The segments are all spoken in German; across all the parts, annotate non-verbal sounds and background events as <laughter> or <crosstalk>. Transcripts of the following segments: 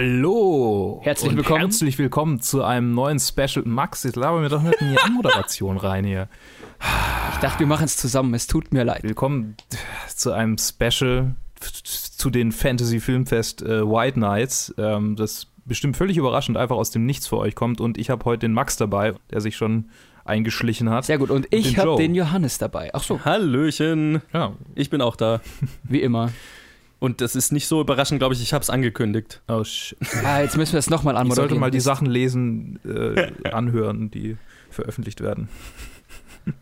Hallo! Herzlich und willkommen. Herzlich willkommen zu einem neuen Special. Max, jetzt laber mir doch nicht in die <laughs> Anmoderation rein hier. Ich dachte, wir machen es zusammen. Es tut mir leid. Willkommen zu einem Special zu den Fantasy Filmfest äh, White Nights, ähm, das bestimmt völlig überraschend einfach aus dem Nichts für euch kommt. Und ich habe heute den Max dabei, der sich schon eingeschlichen hat. Sehr gut. Und ich habe den Johannes dabei. Ach so, Hallöchen, Ja. ich bin auch da. wie immer. Und das ist nicht so überraschend, glaube ich, ich habe es angekündigt. Oh, sh- Ah, jetzt müssen wir es nochmal ich anmoderieren. sollte mal die. Sachen lesen, äh, <laughs> anhören, die veröffentlicht werden. <laughs>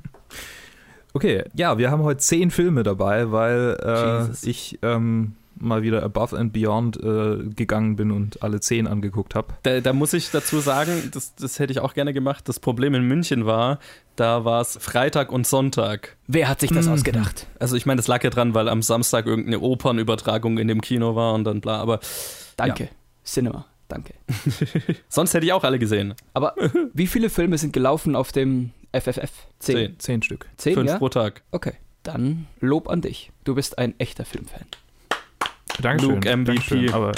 Okay, ja, wir haben heute zehn Filme dabei, weil äh, ich ähm, mal wieder above and beyond äh, gegangen bin und alle zehn angeguckt habe. Da, da muss ich dazu sagen, das, das hätte ich auch gerne gemacht. Das Problem in München war, da war es Freitag und Sonntag. Wer hat sich das Mhm. ausgedacht? Also ich meine, das lag ja dran, weil am Samstag irgendeine Opernübertragung in dem Kino war und dann bla. Aber Danke. Cinema. Danke. <laughs> sonst hätte ich auch alle gesehen. Aber <laughs> wie viele Filme sind gelaufen auf dem FFF? Zehn. Zehn. Zehn Stück. Zehn, Fünf ja? pro Tag. Okay. Dann Lob an dich. Du bist ein echter Filmfan. Dankeschön. Luke MVP. Dankeschön, aber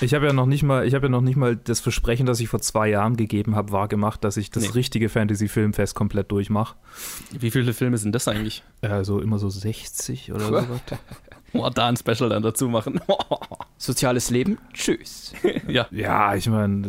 ich habe ja noch nicht mal, ich habe ja noch nicht mal das Versprechen, das ich vor zwei Jahren gegeben habe, wahrgemacht, dass ich das Nee. richtige Fantasy-Filmfest komplett durchmache. Wie viele Filme sind das eigentlich? Also immer so 60 oder so. <laughs> Oh, da ein Special dann dazu machen. <laughs> Soziales Leben? Tschüss. <laughs> ja. Ja, ich meine,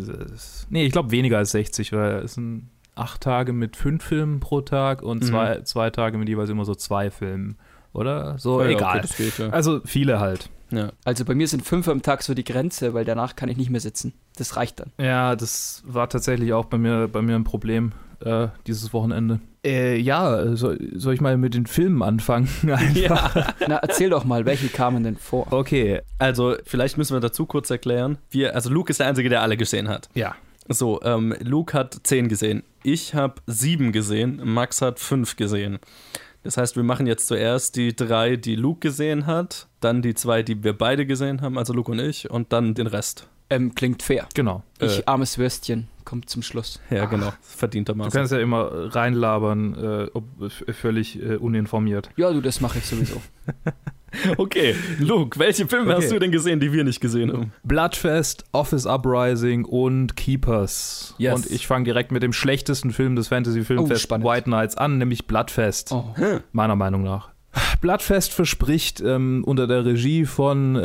nee, ich glaube weniger als 60, weil es sind acht Tage mit fünf Filmen pro Tag und Mhm. zwei, zwei Tage mit jeweils immer so zwei Filmen. Oder? So, Ja, egal. Okay, geht, ja. Also viele halt. Ja. Also bei mir sind fünf am Tag so die Grenze, weil danach kann ich nicht mehr sitzen. Das reicht dann. Ja, das war tatsächlich auch bei mir, bei mir ein Problem äh, dieses Wochenende. Äh, ja, soll, soll ich mal mit den Filmen anfangen? <laughs> Ja. Na, erzähl doch mal, welche kamen denn vor? Okay, Also, vielleicht müssen wir dazu kurz erklären. Wir, also Luke ist der Einzige, der alle gesehen hat. ja. So, ähm, Luke hat zehn gesehen. Ich habe sieben gesehen. Max hat fünf gesehen. Das heißt, wir machen jetzt zuerst die drei, die Luke gesehen hat, dann die zwei, die wir beide gesehen haben, also Luke und ich, und dann den Rest. Ähm, klingt fair. Genau. Ich, Äh. armes Würstchen, kommt zum Schluss. Ja, genau. Du Verdientermaßen. kannst ja immer reinlabern, äh, ob, völlig äh, uninformiert. Ja, du, das mache ich sowieso. <laughs> <laughs> Okay, Luke, welche Filme Okay. hast du denn gesehen, die wir nicht gesehen haben? Bloodfest, Office Uprising und Keepers. Yes. Und ich fange direkt mit dem schlechtesten Film des Fantasy Oh. White Nights an, nämlich Bloodfest. Oh. Meiner Meinung nach. Bloodfest verspricht ähm, unter der Regie von, äh,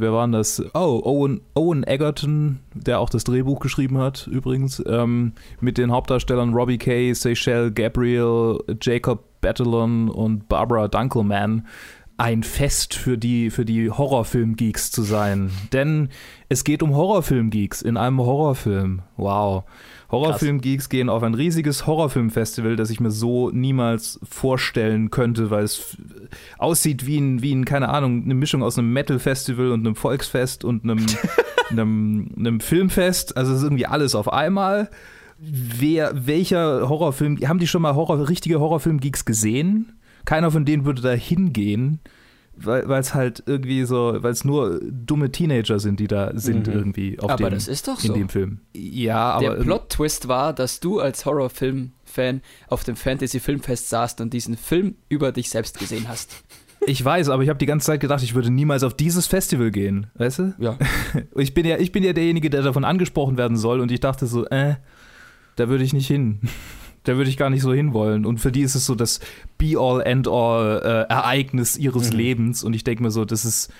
wer waren das? Oh, Owen, Owen Egerton, der auch das Drehbuch geschrieben hat, übrigens, ähm, mit den Hauptdarstellern Robbie Kay, Seychelles Gabriel, Jacob Batalon und Barbara Dunkelman ein Fest für die, für die Horrorfilm-Geeks zu sein. Denn es geht um Horrorfilm-Geeks in einem Horrorfilm. Wow. Horrorfilm-Geeks gehen auf ein riesiges Horrorfilm-Festival, das ich mir so niemals vorstellen könnte, weil es aussieht wie ein, wie ein, keine Ahnung, eine Mischung aus einem Metal-Festival und einem Volksfest und einem, <laughs> einem, einem Filmfest. Also es ist irgendwie alles auf einmal. Wer, welcher Horrorfilm, haben die schon mal Horror, richtige Horrorfilm-Geeks gesehen? Keiner von denen würde da hingehen, weil es halt irgendwie so, weil es nur dumme Teenager sind, die da sind Mhm. irgendwie auf Aber dem, das ist doch in so. dem Film. Ja, aber Der Plot-Twist war, dass du als Horrorfilm-Fan auf dem Fantasy-Filmfest saßt und diesen Film über dich selbst gesehen hast. <laughs> ich weiß, aber ich habe die ganze Zeit gedacht, ich würde niemals auf dieses Festival gehen, weißt du? Ja. <laughs> Ich bin ja, ich bin ja derjenige, der davon angesprochen werden soll und ich dachte so, äh, da würde ich nicht hin. Da würde ich gar nicht so hinwollen. Und für die ist es so das Be-all, End-all äh, Ereignis ihres Mhm. Lebens. Und ich denke mir so, das ist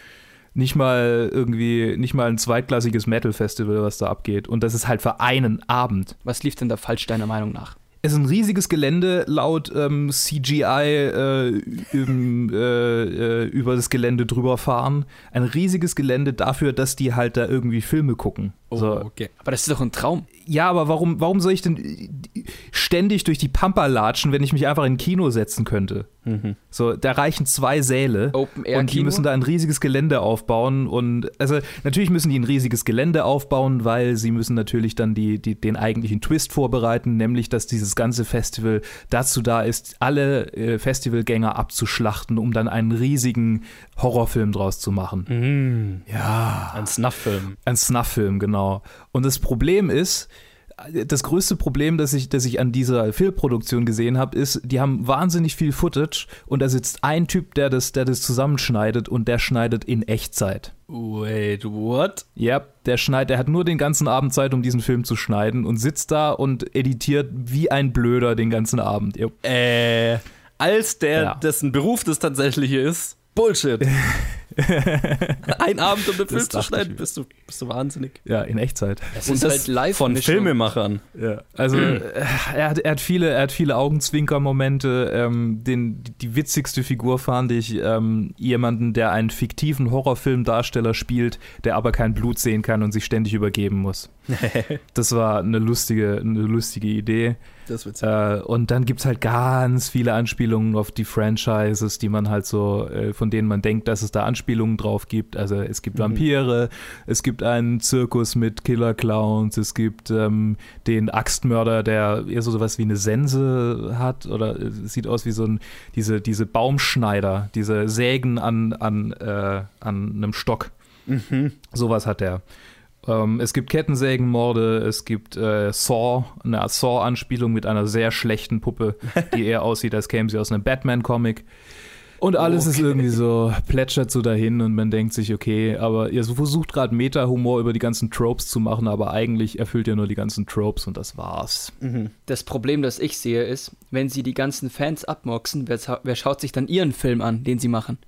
nicht mal irgendwie, nicht mal ein zweitklassiges Metal-Festival, was da abgeht. Und das ist halt für einen Abend. Was lief denn da falsch deiner Meinung nach? Es ist ein riesiges Gelände, laut ähm, CGI äh, im, äh, äh, über das Gelände drüber fahren. Ein riesiges Gelände dafür, dass die halt da irgendwie Filme gucken. Oh, So. okay. Aber das ist doch ein Traum. Ja, aber warum, warum soll ich denn äh, ständig durch die Pampa latschen, wenn ich mich einfach in ein Kino setzen könnte? Mhm. So, da reichen zwei Säle. Open Air Und die Kino. müssen da ein riesiges Gelände aufbauen. Und also natürlich müssen die ein riesiges Gelände aufbauen, weil sie müssen natürlich dann die, die, den eigentlichen Twist vorbereiten, nämlich dass dieses ganze Festival dazu da ist, alle äh, Festivalgänger abzuschlachten, um dann einen riesigen Horrorfilm draus zu machen. Mhm. Ja. Ein Snuff-Film. Ein Snuff-Film, genau. Und das Problem ist, das größte Problem, das ich, das ich an dieser Filmproduktion gesehen habe, ist, die haben wahnsinnig viel Footage und da sitzt ein Typ, der das, der das zusammenschneidet und der schneidet in Echtzeit. Wait, what? Ja, der schneidet, der hat nur den ganzen Abend Zeit, um diesen Film zu schneiden und sitzt da und editiert wie ein Blöder den ganzen Abend. Yep. Äh, als der, Ja. dessen Beruf das tatsächliche ist, Bullshit. <laughs> Ein Abend, um den Film zu schneiden, bist du, bist du wahnsinnig. Ja, in Echtzeit. Es Und ist das halt live von Filmemachern. Ja, also <clears throat> äh, er, hat, er hat viele, er hat viele Augenzwinker-Momente. Ähm, den, die witzigste Figur fand ich ähm, jemanden, der einen fiktiven Horrorfilmdarsteller spielt, der aber kein Blut sehen kann und sich ständig übergeben muss. <laughs> Das war eine lustige, eine lustige Idee. Das wird's. Äh, und dann gibt es halt ganz viele Anspielungen auf die Franchises, die man halt so, äh, von denen man denkt, dass es da Anspielungen drauf gibt. Also es gibt Mhm. Vampire, es gibt einen Zirkus mit Killer-Clowns, es gibt ähm, den Axtmörder, der eher so sowas wie eine Sense hat oder äh, sieht aus wie so ein, diese, diese Baumschneider, diese Sägen an, an, äh, an einem Stock. Mhm. Sowas hat er. Ähm, es gibt Kettensägenmorde, es gibt äh, Saw, eine Saw-Anspielung mit einer sehr schlechten Puppe, die <laughs> eher aussieht, als käme sie aus einem Batman-Comic. Und alles ist Okay. irgendwie so, plätschert so dahin und man denkt sich, okay, aber ihr versucht gerade Meta-Humor über die ganzen Tropes zu machen, aber eigentlich erfüllt ihr nur die ganzen Tropes und das war's. Mhm. Das Problem, das ich sehe, ist, wenn sie die ganzen Fans abmoxen, wer, wer schaut sich dann ihren Film an, den sie machen?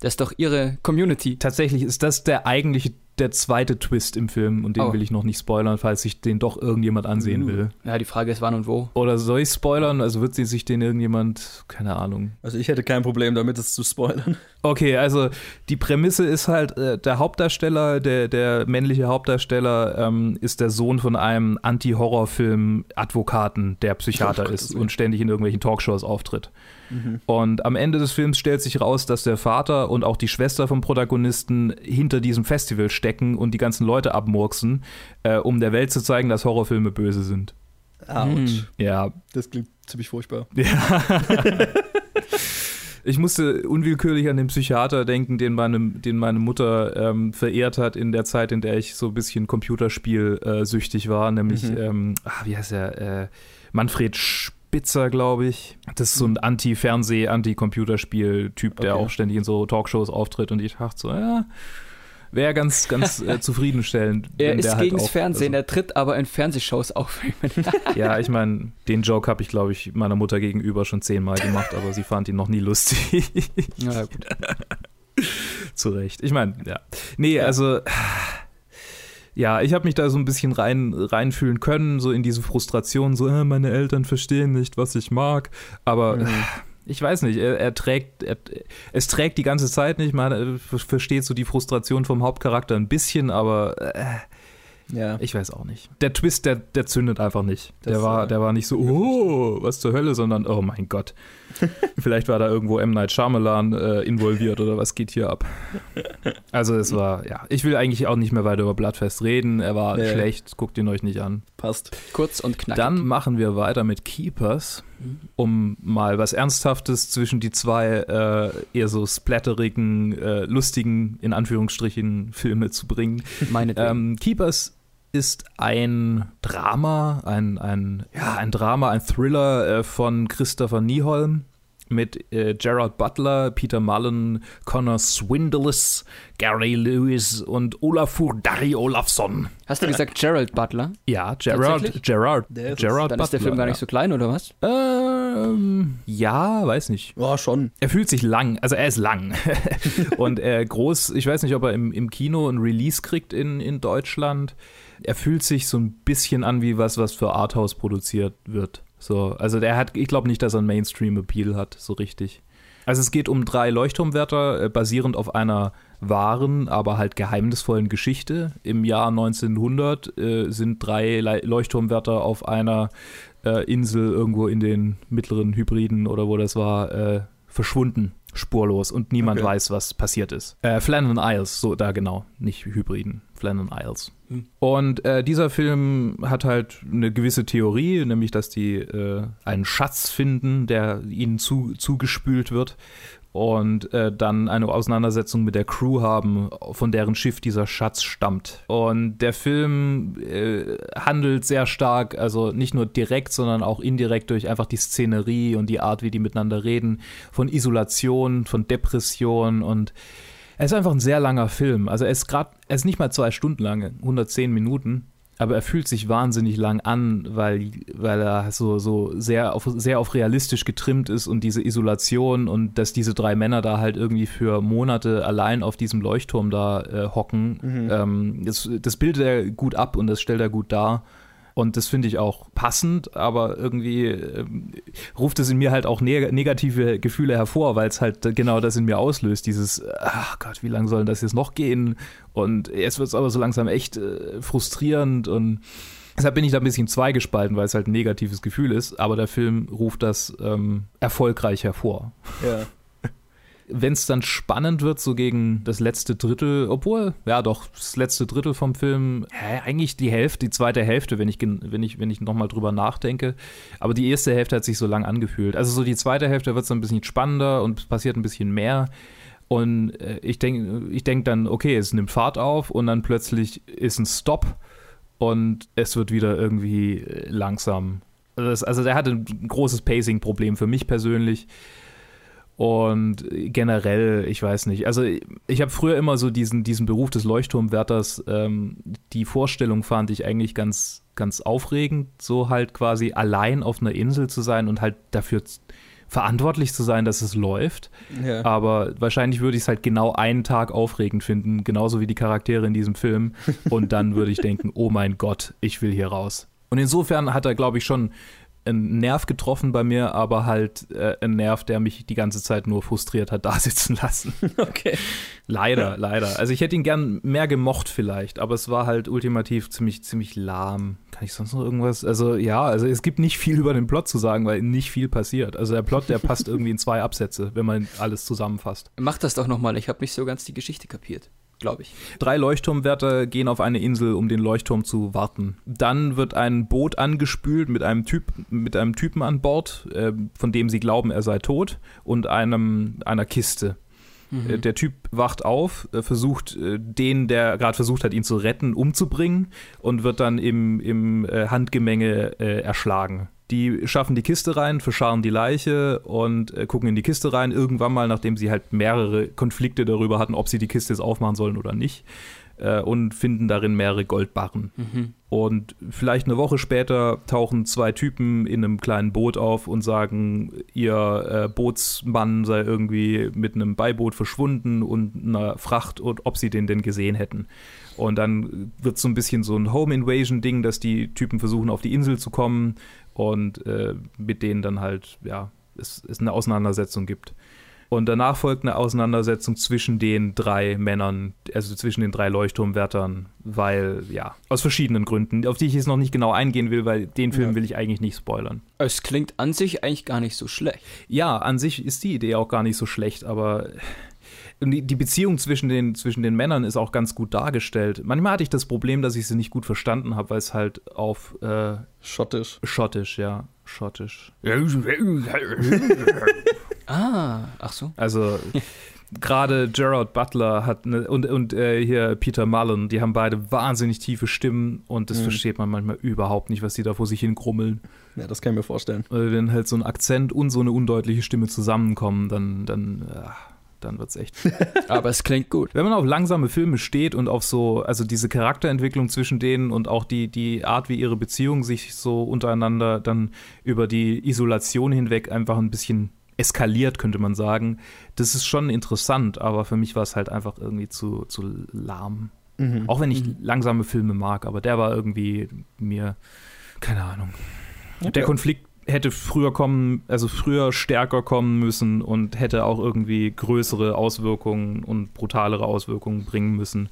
Das ist doch ihre Community. Tatsächlich ist das der eigentliche, der zweite Twist im Film und den Oh. will ich noch nicht spoilern, falls sich den doch irgendjemand ansehen Uh. will. Ja, die Frage ist wann und wo. Oder soll ich spoilern? Also wird sie sich den irgendjemand, keine Ahnung. Also ich hätte kein Problem damit, es zu spoilern. <laughs> Okay, also die Prämisse ist halt, äh, der Hauptdarsteller, der, der männliche Hauptdarsteller ähm, ist der Sohn von einem Anti-Horror-Film-Advokaten, der Psychiater Oh, ist und ständig in irgendwelchen Talkshows auftritt. Und am Ende des Films stellt sich raus, dass der Vater und auch die Schwester vom Protagonisten hinter diesem Festival stecken und die ganzen Leute abmurksen, äh, um der Welt zu zeigen, dass Horrorfilme böse sind. Autsch. Ja, Das klingt ziemlich furchtbar. ja. <laughs> Ich musste unwillkürlich an den Psychiater denken, den meine, den meine Mutter ähm, verehrt hat in der Zeit, in der ich so ein bisschen Computerspiel äh, süchtig war, nämlich, Mhm. ähm, ah, wie heißt er, äh, Manfred Spitzer, glaube ich. Das ist so ein Anti-Fernseh-, Anti-Computerspiel-Typ, der Okay. auch ständig in so Talkshows auftritt und ich dachte so, ja, wäre ganz, ganz äh, <laughs> zufriedenstellend. Er ist der halt gegens auch- Fernsehen, er tritt aber in Fernsehshows auf. <laughs> ja, ich meine, den Joke habe ich, glaube ich, meiner Mutter gegenüber schon zehnmal gemacht, aber sie fand ihn noch nie lustig. ja, gut. <laughs> Zu Recht. Ich meine, ja. Nee, also. Ja, ich habe mich da so ein bisschen rein, reinfühlen können, so in diese Frustration, so, äh, meine Eltern verstehen nicht, was ich mag. Aber Mhm. ich weiß nicht, er, er trägt, er, es trägt die ganze Zeit nicht. Man äh, ver- versteht so die Frustration vom Hauptcharakter ein bisschen, aber äh, Ja. ich weiß auch nicht. Der Twist, der, der zündet einfach nicht. Das, der, war, äh, der war nicht so, oh, was zur Hölle, sondern, oh mein Gott. <laughs> Vielleicht war da irgendwo M. Night Shyamalan äh, involviert oder was geht hier ab. Also es war, ja, ich will eigentlich auch nicht mehr weiter über Bloodfest reden. Er war Nee. schlecht, guckt ihn euch nicht an. Passt. Kurz und knackig. Dann machen wir weiter mit Keepers, um mal was Ernsthaftes zwischen die zwei äh, eher so splatterigen, äh, lustigen, in Anführungsstrichen, Filme zu bringen. Meinetwegen. Ähm, Keepers ist ein Drama, ein, ein, ja, ein Drama, ein Thriller äh, von Christopher Nieholm mit äh, Gerard Butler, Peter Mullen, Connor Swindles, Gary Lewis und Olafur Dari Olafsson. Hast du gesagt Gerald Butler? Ja, Gerard, Tatsächlich? Gerard, Der ist es. Gerard Dann Butler. ist der Film gar nicht so klein, oder was? ja. Ähm, ja, weiß nicht. Ja, schon. Er fühlt sich lang, also er ist lang. <laughs> und äh, groß, ich weiß nicht, ob er im, im Kino ein Release kriegt in, in Deutschland. Er fühlt sich so ein bisschen an wie was, was für Arthouse produziert wird. So, also der hat, ich glaube nicht, dass er einen Mainstream-Appeal hat, so richtig. Also es geht um drei Leuchtturmwärter, äh, basierend auf einer wahren, aber halt geheimnisvollen Geschichte. Im Jahr 1900 äh, sind drei Le Leuchtturmwärter auf einer äh, Insel irgendwo in den mittleren Hybriden oder wo das war, äh, verschwunden, spurlos und niemand Okay. weiß, was passiert ist. Äh, Flannan Isles, so da genau, nicht Hybriden, Flannan Isles. Hm. Und äh, dieser Film hat halt eine gewisse Theorie, nämlich dass die äh, einen Schatz finden, der ihnen zu, zugespült wird und äh, dann eine Auseinandersetzung mit der Crew haben, von deren Schiff dieser Schatz stammt. Und der Film äh, handelt sehr stark, also nicht nur direkt, sondern auch indirekt durch einfach die Szenerie und die Art, wie die miteinander reden, von Isolation, von Depression und Es ist einfach ein sehr langer Film. Also er ist gerade, er ist nicht mal zwei Stunden lang, 110 Minuten, aber er fühlt sich wahnsinnig lang an, weil, weil er so, so sehr, auf, sehr auf realistisch getrimmt ist und diese Isolation und dass diese drei Männer da halt irgendwie für Monate allein auf diesem Leuchtturm da äh, hocken, Mhm. ähm, das, das bildet er gut ab und das stellt er gut dar. Und das finde ich auch passend, aber irgendwie ähm, ruft es in mir halt auch neg negative Gefühle hervor, weil es halt genau das in mir auslöst. Dieses, ach Gott, wie lange soll das jetzt noch gehen? Und jetzt wird es aber so langsam echt äh, frustrierend und deshalb bin ich da ein bisschen zweigespalten, weil es halt ein negatives Gefühl ist, aber der Film ruft das ähm, erfolgreich hervor. Ja. <laughs> Wenn es dann spannend wird, so gegen das letzte Drittel, obwohl, ja doch, das letzte Drittel vom Film, hä, eigentlich die Hälfte, die zweite Hälfte, wenn ich, wenn ich, wenn ich nochmal drüber nachdenke. Aber die erste Hälfte hat sich so lang angefühlt. Also so die zweite Hälfte wird so ein bisschen spannender und es passiert ein bisschen mehr. Und äh, ich denke ich denk dann, okay, es nimmt Fahrt auf und dann plötzlich ist ein Stop und es wird wieder irgendwie äh, langsam. Also, das, also der hatte ein großes Pacing-Problem für mich persönlich. Und generell, ich weiß nicht. Also ich habe früher immer so diesen, diesen Beruf des Leuchtturmwärters, ähm, die Vorstellung fand ich eigentlich ganz, ganz aufregend, so halt quasi allein auf einer Insel zu sein und halt dafür verantwortlich zu sein, dass es läuft. ja. Aber wahrscheinlich würde ich es halt genau einen Tag aufregend finden, genauso wie die Charaktere in diesem Film. Und dann würde ich denken, <laughs> oh mein Gott, ich will hier raus. Und insofern hat er, glaube ich, schon einen Nerv getroffen bei mir, aber halt äh, einen Nerv, der mich die ganze Zeit nur frustriert hat, <laughs> da sitzen lassen. <laughs> Okay. leider, leider. Also ich hätte ihn gern mehr gemocht vielleicht, aber es war halt ultimativ ziemlich, ziemlich lahm. Kann ich sonst noch irgendwas? Also ja, also es gibt nicht viel über den Plot zu sagen, weil nicht viel passiert. Also der Plot, der passt irgendwie in zwei Absätze, wenn man alles zusammenfasst. Mach das doch nochmal, ich habe nicht so ganz die Geschichte kapiert. Glaube ich. Drei Leuchtturmwärter gehen auf eine Insel, um den Leuchtturm zu warten. Dann wird ein Boot angespült mit einem, typ, mit einem Typen an Bord, äh, von dem sie glauben, er sei tot, und einem, einer Kiste. Äh, Der Typ wacht auf, äh, versucht äh, den, der gerade versucht hat, ihn zu retten, umzubringen und wird dann im, im Handgemenge äh, erschlagen. Die schaffen die Kiste rein, verscharren die Leiche und äh, gucken in die Kiste rein. Irgendwann mal, nachdem sie halt mehrere Konflikte darüber hatten, ob sie die Kiste jetzt aufmachen sollen oder nicht, äh, und finden darin mehrere Goldbarren. Mhm. Und vielleicht eine Woche später tauchen zwei Typen in einem kleinen Boot auf und sagen, ihr äh, Bootsmann sei irgendwie mit einem Beiboot verschwunden und einer Fracht und ob sie den denn gesehen hätten. Und dann wird so ein bisschen so ein Home Invasion-Ding, dass die Typen versuchen, auf die Insel zu kommen und äh, mit denen dann halt, ja, es, es eine Auseinandersetzung gibt. Und danach folgt eine Auseinandersetzung zwischen den drei Männern, also zwischen den drei Leuchtturmwärtern, weil, ja, aus verschiedenen Gründen, auf die ich jetzt noch nicht genau eingehen will, weil den Film Ja. will ich eigentlich nicht spoilern. Es klingt an sich eigentlich gar nicht so schlecht. Ja, an sich ist die Idee auch gar nicht so schlecht, aber die die Beziehung zwischen den, zwischen den Männern ist auch ganz gut dargestellt. Manchmal hatte ich das Problem, dass ich sie nicht gut verstanden habe, weil es halt auf äh, Schottisch. Schottisch, ja, Schottisch. <laughs> Ah, ach so. Also gerade Gerard Butler hat eine, und, und äh, hier Peter Mullen, die haben beide wahnsinnig tiefe Stimmen und das Mhm. versteht man manchmal überhaupt nicht, was die da vor sich hin grummeln. Ja, das kann ich mir vorstellen. Weil wenn halt so ein Akzent und so eine undeutliche Stimme zusammenkommen, dann, dann, ja, dann wird's echt. <laughs> Aber es klingt gut. Wenn man auf langsame Filme steht und auf so, also diese Charakterentwicklung zwischen denen und auch die, die Art, wie ihre Beziehung sich so untereinander dann über die Isolation hinweg einfach ein bisschen eskaliert, könnte man sagen. Das ist schon interessant, aber für mich war es halt einfach irgendwie zu, zu lahm. Mhm. Auch wenn ich Mhm. langsame Filme mag, aber der war irgendwie mir, keine Ahnung. Okay. Der Konflikt hätte früher kommen, also früher stärker kommen müssen und hätte auch irgendwie größere Auswirkungen und brutalere Auswirkungen bringen müssen.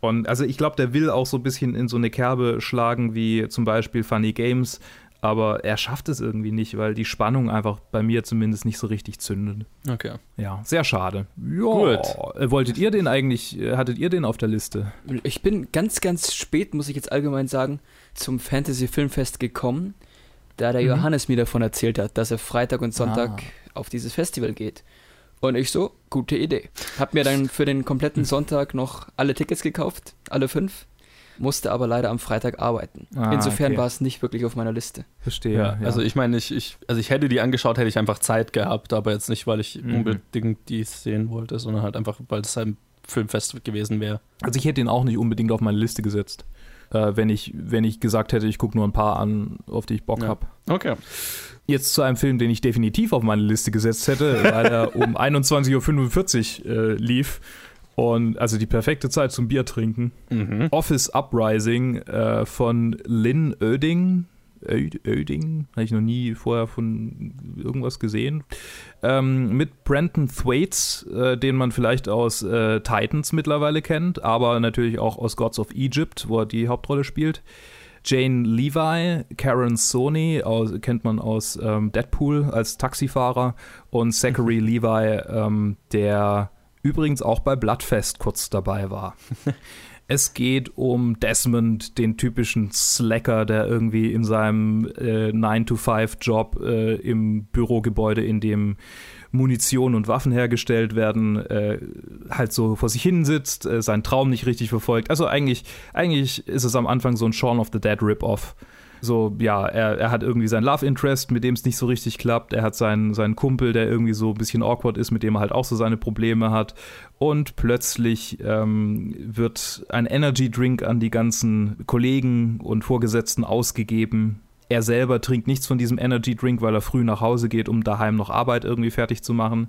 Und also ich glaube, der will auch so ein bisschen in so eine Kerbe schlagen wie zum Beispiel Funny Games, aber er schafft es irgendwie nicht, weil die Spannung einfach bei mir zumindest nicht so richtig zündet. Okay. Ja, sehr schade. Ja. Gut. Äh, Wolltet ihr den eigentlich, äh, hattet ihr den auf der Liste? Ich bin ganz, ganz spät, muss ich jetzt allgemein sagen, zum Fantasy Filmfest gekommen, da der Mhm. Johannes mir davon erzählt hat, dass er Freitag und Sonntag Ah. auf dieses Festival geht. Und ich so, gute Idee. Hab mir dann für den kompletten. Sonntag noch alle Tickets gekauft, alle fünf, musste aber leider am Freitag arbeiten. Ah, Insofern okay. war es nicht wirklich auf meiner Liste. Verstehe. Ja, also ich meine, ich, ich, also ich hätte die angeschaut, hätte ich einfach Zeit gehabt, aber jetzt nicht, weil ich Mhm. unbedingt die sehen wollte, sondern halt einfach, weil es halt Filmfest gewesen wäre. Also ich hätte ihn auch nicht unbedingt auf meine Liste gesetzt, äh, wenn, ich, wenn ich gesagt hätte, ich gucke nur ein paar an, auf die ich Bock Ja. habe. Okay. Jetzt zu einem Film, den ich definitiv auf meine Liste gesetzt hätte, weil er <laughs> um 21.45 Uhr äh, lief. Und also die perfekte Zeit zum Bier trinken. Mhm. Office Uprising äh, von Lynn Oeding. Oed- Oeding? Habe ich noch nie vorher von irgendwas gesehen. Ähm, mit Brandon Thwaites, äh, den man vielleicht aus äh, Titans mittlerweile kennt, aber natürlich auch aus Gods of Egypt, wo er die Hauptrolle spielt. Jane Levi, Karen Sony aus, kennt man aus ähm, Deadpool als Taxifahrer und Zachary Levi, ähm, der übrigens auch bei Bloodfest kurz dabei war. <laughs> Es geht um Desmond, den typischen Slacker, der irgendwie in seinem äh, 9-to-5-Job äh, im Bürogebäude, in dem Munition und Waffen hergestellt werden, äh, halt so vor sich hin sitzt, äh, seinen Traum nicht richtig verfolgt. Also eigentlich, eigentlich ist es am Anfang so ein Shaun of the Dead Rip-Off. So, ja, er, er hat irgendwie sein Love Interest, mit dem es nicht so richtig klappt. Er hat seinen, seinen Kumpel, der irgendwie so ein bisschen awkward ist, mit dem er halt auch so seine Probleme hat. Und plötzlich ähm, wird ein Energy Drink an die ganzen Kollegen und Vorgesetzten ausgegeben. Er selber trinkt nichts von diesem Energy Drink, weil er früh nach Hause geht, um daheim noch Arbeit irgendwie fertig zu machen.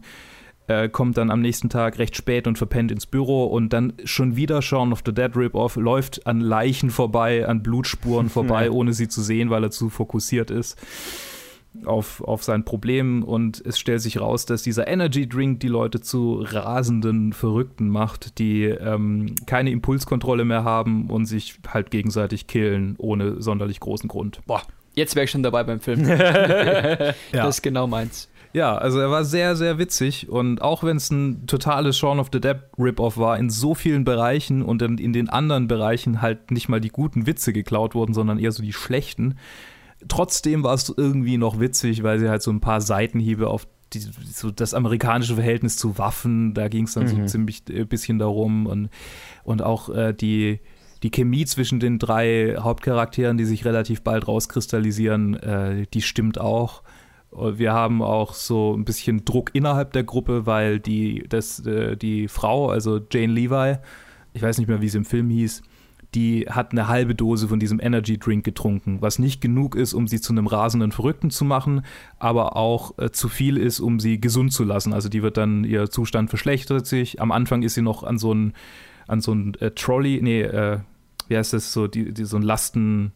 Äh, kommt dann am nächsten Tag recht spät und verpennt ins Büro und dann schon wieder Shaun of the Dead Rip-Off, läuft an Leichen vorbei, an Blutspuren vorbei, <laughs> ohne sie zu sehen, weil er zu fokussiert ist auf, auf sein Problem und es stellt sich raus, dass dieser Energy Drink die Leute zu rasenden Verrückten macht, die ähm, keine Impulskontrolle mehr haben und sich halt gegenseitig killen, ohne sonderlich großen Grund. Boah, jetzt wäre ich schon dabei beim Film. <laughs> <laughs> Ja. Das ist genau meins. Ja, also er war sehr, sehr witzig und auch wenn es ein totales Shaun of the Dead Rip-Off war, in so vielen Bereichen und in, in den anderen Bereichen halt nicht mal die guten Witze geklaut wurden, sondern eher so die schlechten. Trotzdem war es irgendwie noch witzig, weil sie halt so ein paar Seitenhiebe auf die, so das amerikanische Verhältnis zu Waffen, da ging es dann so Mhm. ziemlich ein bisschen darum und, und auch äh, die, die Chemie zwischen den drei Hauptcharakteren, die sich relativ bald rauskristallisieren, äh, die stimmt auch. Wir haben auch so ein bisschen Druck innerhalb der Gruppe, weil die, das, äh, die Frau, also Jane Levi, ich weiß nicht mehr, wie sie im Film hieß, die hat eine halbe Dose von diesem Energy Drink getrunken, was nicht genug ist, um sie zu einem rasenden Verrückten zu machen, aber auch äh, zu viel ist, um sie gesund zu lassen. Also die wird dann, ihr Zustand verschlechtert sich. Am Anfang ist sie noch an so ein, an so ein äh, Trolley, nee, äh, wie heißt das, so, die, die, so ein Lasten,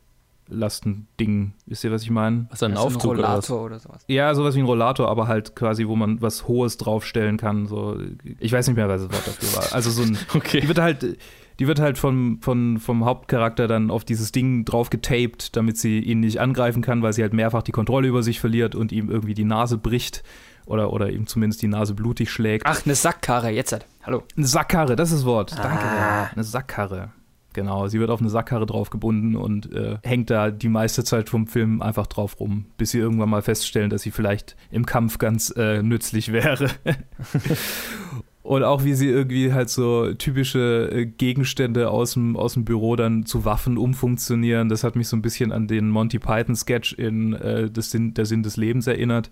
Lastending. Wisst ihr, was ich meine? Was ein Also ein Aufzug oder was? Rollator oder sowas. Ja, sowas wie ein Rollator, aber halt quasi, wo man was Hohes draufstellen kann. So, ich weiß nicht mehr, was das Wort dafür war. Also so ein, <laughs> Okay. die wird halt, die wird halt vom, von, vom Hauptcharakter dann auf dieses Ding drauf getaped, damit sie ihn nicht angreifen kann, weil sie halt mehrfach die Kontrolle über sich verliert und ihm irgendwie die Nase bricht oder, oder ihm zumindest die Nase blutig schlägt. Ach, eine Sackkarre, jetzt halt. Hallo. Eine Sackkarre, das ist das Wort. Danke. Ah. Eine Sackkarre. Genau, sie wird auf eine Sackkarre draufgebunden und äh, hängt da die meiste Zeit vom Film einfach drauf rum, bis sie irgendwann mal feststellen, dass sie vielleicht im Kampf ganz äh, nützlich wäre. <laughs> und auch wie sie irgendwie halt so typische äh, Gegenstände aus dem, aus dem Büro dann zu Waffen umfunktionieren. Das hat mich so ein bisschen an den Monty Python-Sketch in äh, das Sinn, Der Sinn des Lebens erinnert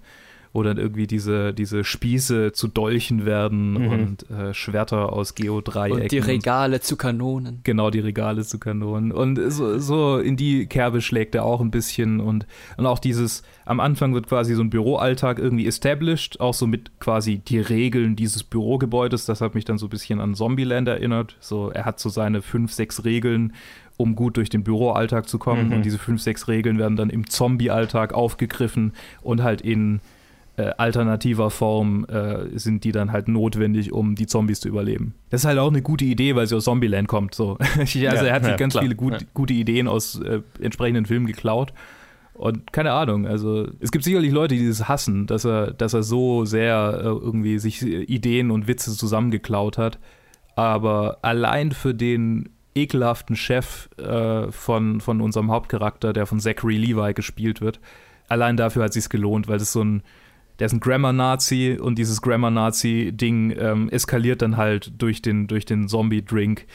wo dann irgendwie diese, diese Spieße zu Dolchen werden Mhm. und äh, Schwerter aus Geodreiecken. Und die Regale zu Kanonen. Genau, die Regale zu Kanonen. Und so, so in die Kerbe schlägt er auch ein bisschen. Und, und auch dieses, am Anfang wird quasi so ein Büroalltag irgendwie established, auch so mit quasi die Regeln dieses Bürogebäudes. Das hat mich dann so ein bisschen an Zombieland erinnert. So, er hat so seine fünf, sechs Regeln, um gut durch den Büroalltag zu kommen. Mhm. Und diese fünf, sechs Regeln werden dann im Zombie-Alltag aufgegriffen und halt in äh, alternativer Form äh, sind die dann halt notwendig, um die Zombies zu überleben. Das ist halt auch eine gute Idee, weil sie aus Zombieland kommt. So. <laughs> also Ja, er hat sich ja, ganz klar. viele gut, Ja. gute Ideen aus äh, entsprechenden Filmen geklaut. Und keine Ahnung, also es gibt sicherlich Leute, die das hassen, dass er, dass er so sehr äh, irgendwie sich äh, Ideen und Witze zusammengeklaut hat. Aber allein für den ekelhaften Chef äh, von, von unserem Hauptcharakter, der von Zachary Levi gespielt wird, allein dafür hat es sich gelohnt, weil das so ein, der ist ein Grammar-Nazi und dieses Grammar-Nazi-Ding ähm, eskaliert dann halt durch den, durch den Zombie-Drink.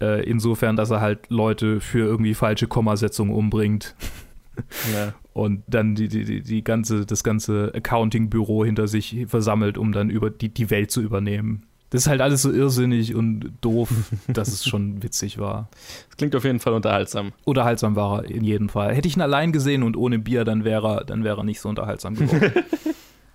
Äh, insofern, dass er halt Leute für irgendwie falsche Kommasetzungen umbringt <laughs> Ja. und dann die, die, die, ganze, das ganze Accounting-Büro hinter sich versammelt, um dann über die, die Welt zu übernehmen. Das ist halt alles so irrsinnig und doof, <laughs> dass es schon witzig war. Das klingt auf jeden Fall unterhaltsam. Unterhaltsam war er in jedem Fall. Hätte ich ihn allein gesehen und ohne Bier, dann wäre er, dann wäre er nicht so unterhaltsam geworden. <laughs>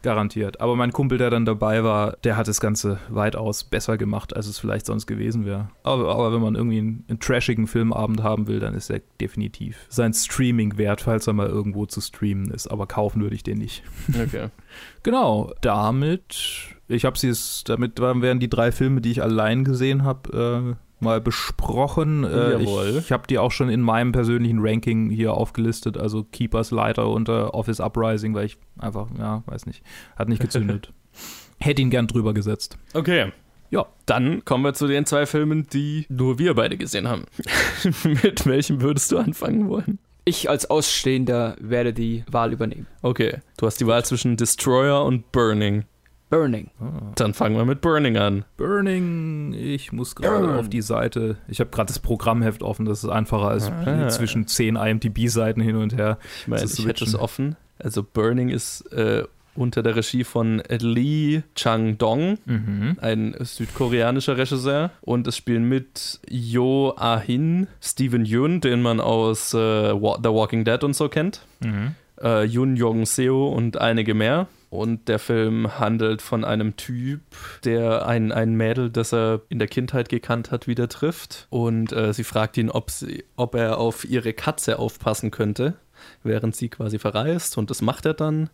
Garantiert. Aber mein Kumpel, der dann dabei war, der hat das Ganze weitaus besser gemacht, als es vielleicht sonst gewesen wäre. Aber, aber wenn man irgendwie einen, einen trashigen Filmabend haben will, dann ist er definitiv sein Streaming wert, falls er mal irgendwo zu streamen ist. Aber kaufen würde ich den nicht. Okay. <laughs> Genau, damit, ich habe sie es, damit wären die drei Filme, die ich allein gesehen habe, äh, mal besprochen. Äh, Jawohl. ich ich habe die auch schon in meinem persönlichen Ranking hier aufgelistet, also Keepers Leiter unter Office Uprising, weil ich einfach, ja, weiß nicht, hat nicht gezündet. <laughs> Hätte ihn gern drüber gesetzt. Okay. Ja. Dann kommen wir zu den zwei Filmen, die nur wir beide gesehen haben. <laughs> Mit welchem würdest du anfangen wollen? Ich als Ausstehender werde die Wahl übernehmen. Okay, du hast die Wahl zwischen Destroyer und Burning. Burning. Dann fangen wir mit Burning an. Burning, ich muss gerade auf die Seite, ich habe gerade das Programmheft offen, das ist einfacher als Ah. zwischen zehn IMDb-Seiten hin und her. Ich meine, ich hätte es offen. Also Burning ist äh, unter der Regie von Lee Chang-dong, Mhm. ein südkoreanischer Regisseur. Und es spielen mit Jo Ah-hin, Steven Yeun, den man aus äh, Wa- The Walking Dead und so kennt, Mhm. äh, Yoon Jong-seo und einige mehr. Und der Film handelt von einem Typ, der ein, ein Mädel, das er in der Kindheit gekannt hat, wieder trifft. Und äh, sie fragt ihn, ob, sie, ob er auf ihre Katze aufpassen könnte, während sie quasi verreist. Und das macht er dann.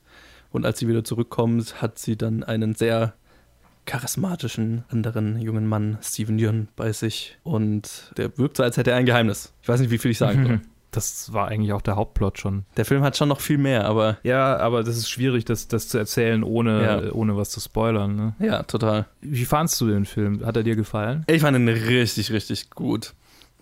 Und als sie wieder zurückkommt, hat sie dann einen sehr charismatischen anderen jungen Mann, Steven Yeun, bei sich. Und der wirkt so, als hätte er ein Geheimnis. Ich weiß nicht, wie viel ich sagen soll. <laughs> Das war eigentlich auch der Hauptplot schon. Der Film hat schon noch viel mehr, aber Ja, aber das ist schwierig, das, das zu erzählen, ohne, Ja. ohne was zu spoilern. Ne? ja, total. Wie fandst du den Film? Hat er dir gefallen? Ich fand ihn richtig, richtig gut.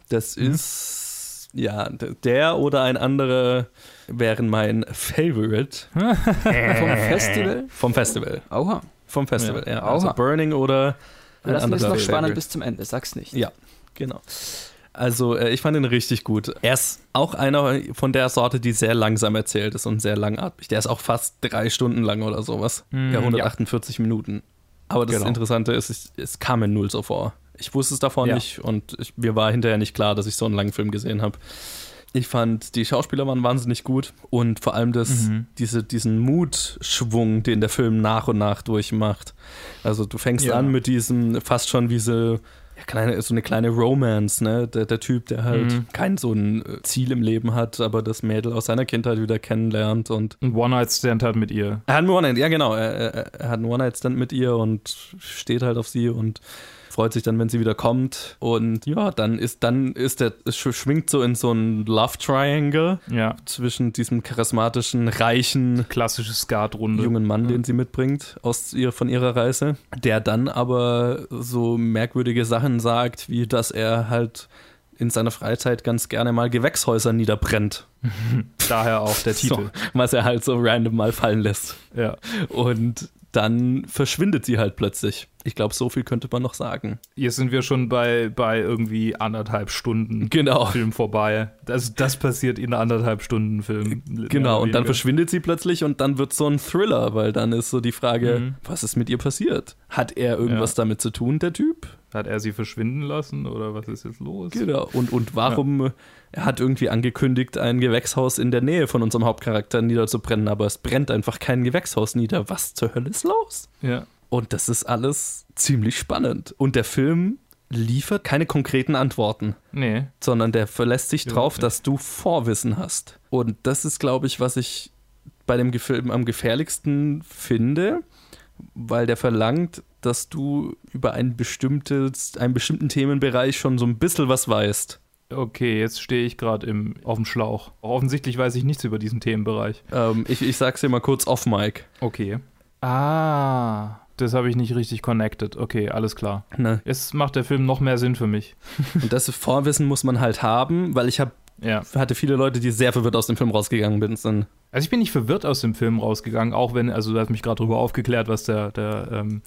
Das Mhm. ist, ja, der oder ein anderer wären mein Favorite <laughs> Vom Festival? vom Festival. Oha. Vom Festival, ja. Ja. Also. Burning oder ein Lassen wir es noch spannend bis zum Ende. Sag's nicht. Ja, genau. Also, äh, ich fand ihn richtig gut. Er ist auch einer von der Sorte, die sehr langsam erzählt ist und sehr langatmig. Der ist auch fast drei Stunden lang oder sowas. Mm, ja, 148 Minuten. Aber das Genau. Interessante ist, es, es kam mir null so vor. Ich wusste es davor Ja. nicht und ich, mir war hinterher nicht klar, dass ich so einen langen Film gesehen habe. Ich fand, die Schauspieler waren wahnsinnig gut und vor allem das, Mhm. diese, diesen Mutschwung, den der Film nach und nach durchmacht. Also du fängst Ja. an mit diesem fast schon wie so, ja, kleine, so eine kleine Romance, ne? Der, der Typ, der halt Mhm. kein so ein äh, Ziel im Leben hat, aber das Mädel aus seiner Kindheit wieder kennenlernt und Ein One-Night-Stand hat mit ihr. er hat einen One-Night, ja genau, er, er, er hat einen One-Night-Stand mit ihr und steht halt auf sie und freut sich dann, wenn sie wieder kommt. Und ja, dann ist, dann ist der, es sch- schwingt so in so ein Love Triangle Ja, zwischen diesem charismatischen, reichen, klassische Skatrunde. jungen Mann, Ja. den sie mitbringt aus ihr, von ihrer Reise, der dann aber so merkwürdige Sachen sagt, wie dass er halt in seiner Freizeit ganz gerne mal Gewächshäuser niederbrennt, <laughs> Daher auch der <laughs> Titel. So, was er halt so random mal fallen lässt. Ja. Und dann verschwindet sie halt plötzlich. Ich glaube, so viel könnte man noch sagen. Jetzt sind wir schon bei, bei irgendwie anderthalb Stunden Genau. Film vorbei. Das, das passiert in anderthalb Stunden Film. Genau, und dann verschwindet sie plötzlich und dann wird so ein Thriller, weil dann ist so die Frage, Mhm. was ist mit ihr passiert? Hat er irgendwas damit zu tun, der Typ? Hat er sie verschwinden lassen oder was ist jetzt los? Genau. Und, und warum, er hat irgendwie angekündigt, ein Gewächshaus in der Nähe von unserem Hauptcharakter niederzubrennen, aber es brennt einfach kein Gewächshaus nieder. Was zur Hölle ist los? Ja. Und das ist alles ziemlich spannend. Und der Film liefert keine konkreten Antworten. Nee. sondern der verlässt sich Überhaupt drauf, dass du Vorwissen hast. Und das ist, glaube ich, was ich bei dem Film am gefährlichsten finde, weil der verlangt, dass du über ein bestimmtes, einen bestimmten Themenbereich schon so ein bisschen was weißt. Okay, jetzt stehe ich gerade auf dem Schlauch. Offensichtlich weiß ich nichts über diesen Themenbereich. Ähm, ich, ich sag's dir mal kurz off Mic. Okay. Ah, das habe ich nicht richtig connected. Okay, alles klar. Ne? Jetzt macht der Film noch mehr Sinn für mich. <laughs> Und das Vorwissen muss man halt haben, weil ich hab, Ja. hatte viele Leute, die sehr verwirrt aus dem Film rausgegangen sind. Also ich bin nicht verwirrt aus dem Film rausgegangen, auch wenn, also du hast mich gerade darüber aufgeklärt, was der, der ähm,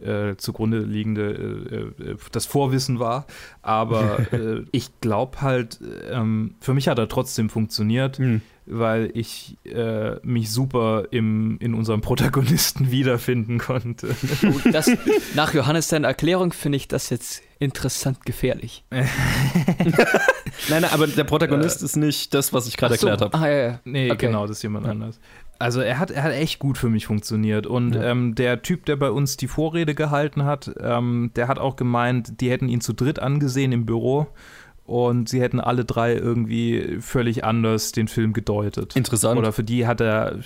äh, zugrunde liegende, äh, äh, das Vorwissen war. Aber <laughs> äh, ich glaube halt, ähm, für mich hat er trotzdem funktioniert. Hm. weil ich äh, mich super im, in unserem Protagonisten <laughs> wiederfinden konnte. Oh, das, nach Johannes seiner Erklärung finde ich das jetzt interessant gefährlich. <laughs> nein, nein, aber der Protagonist äh, ist nicht das, was ich gerade so, erklärt habe. Ah, ja, ja. Nee, okay. genau, das ist jemand ja. anders. Also er hat, er hat echt gut für mich funktioniert. Und ja. ähm, der Typ, der bei uns die Vorrede gehalten hat, ähm, der hat auch gemeint, die hätten ihn zu dritt angesehen im Büro und sie hätten alle drei irgendwie völlig anders den Film gedeutet. Interessant. Oder für die hat er,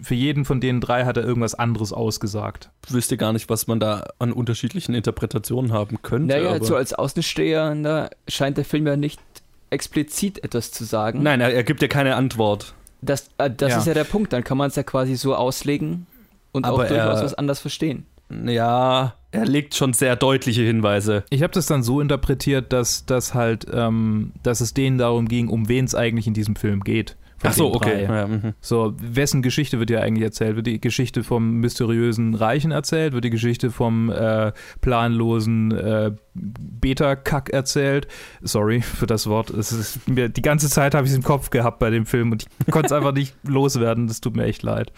für jeden von den drei hat er irgendwas anderes ausgesagt. Ich wüsste gar nicht, was man da an unterschiedlichen Interpretationen haben könnte. Naja, so als Außenstehender scheint der Film ja nicht explizit etwas zu sagen. Nein, er, er gibt ja keine Antwort. Das, äh, das ja. ist ja der Punkt, dann kann man es ja quasi so auslegen und Aber auch durchaus er, was anders verstehen. Ja, er legt schon sehr deutliche Hinweise. Ich habe das dann so interpretiert, dass, dass halt, ähm, dass es denen darum ging, um wen es eigentlich in diesem Film geht. Ach so, okay. Ja, mhm. so, wessen Geschichte wird ja eigentlich erzählt? Wird die Geschichte vom mysteriösen Reichen erzählt? Wird die Geschichte vom äh, planlosen äh, Beta-Kack erzählt? Sorry für das Wort. Es ist mir, die ganze Zeit habe ich es im Kopf gehabt bei dem Film und ich <laughs> konnte es einfach nicht loswerden. Das tut mir echt leid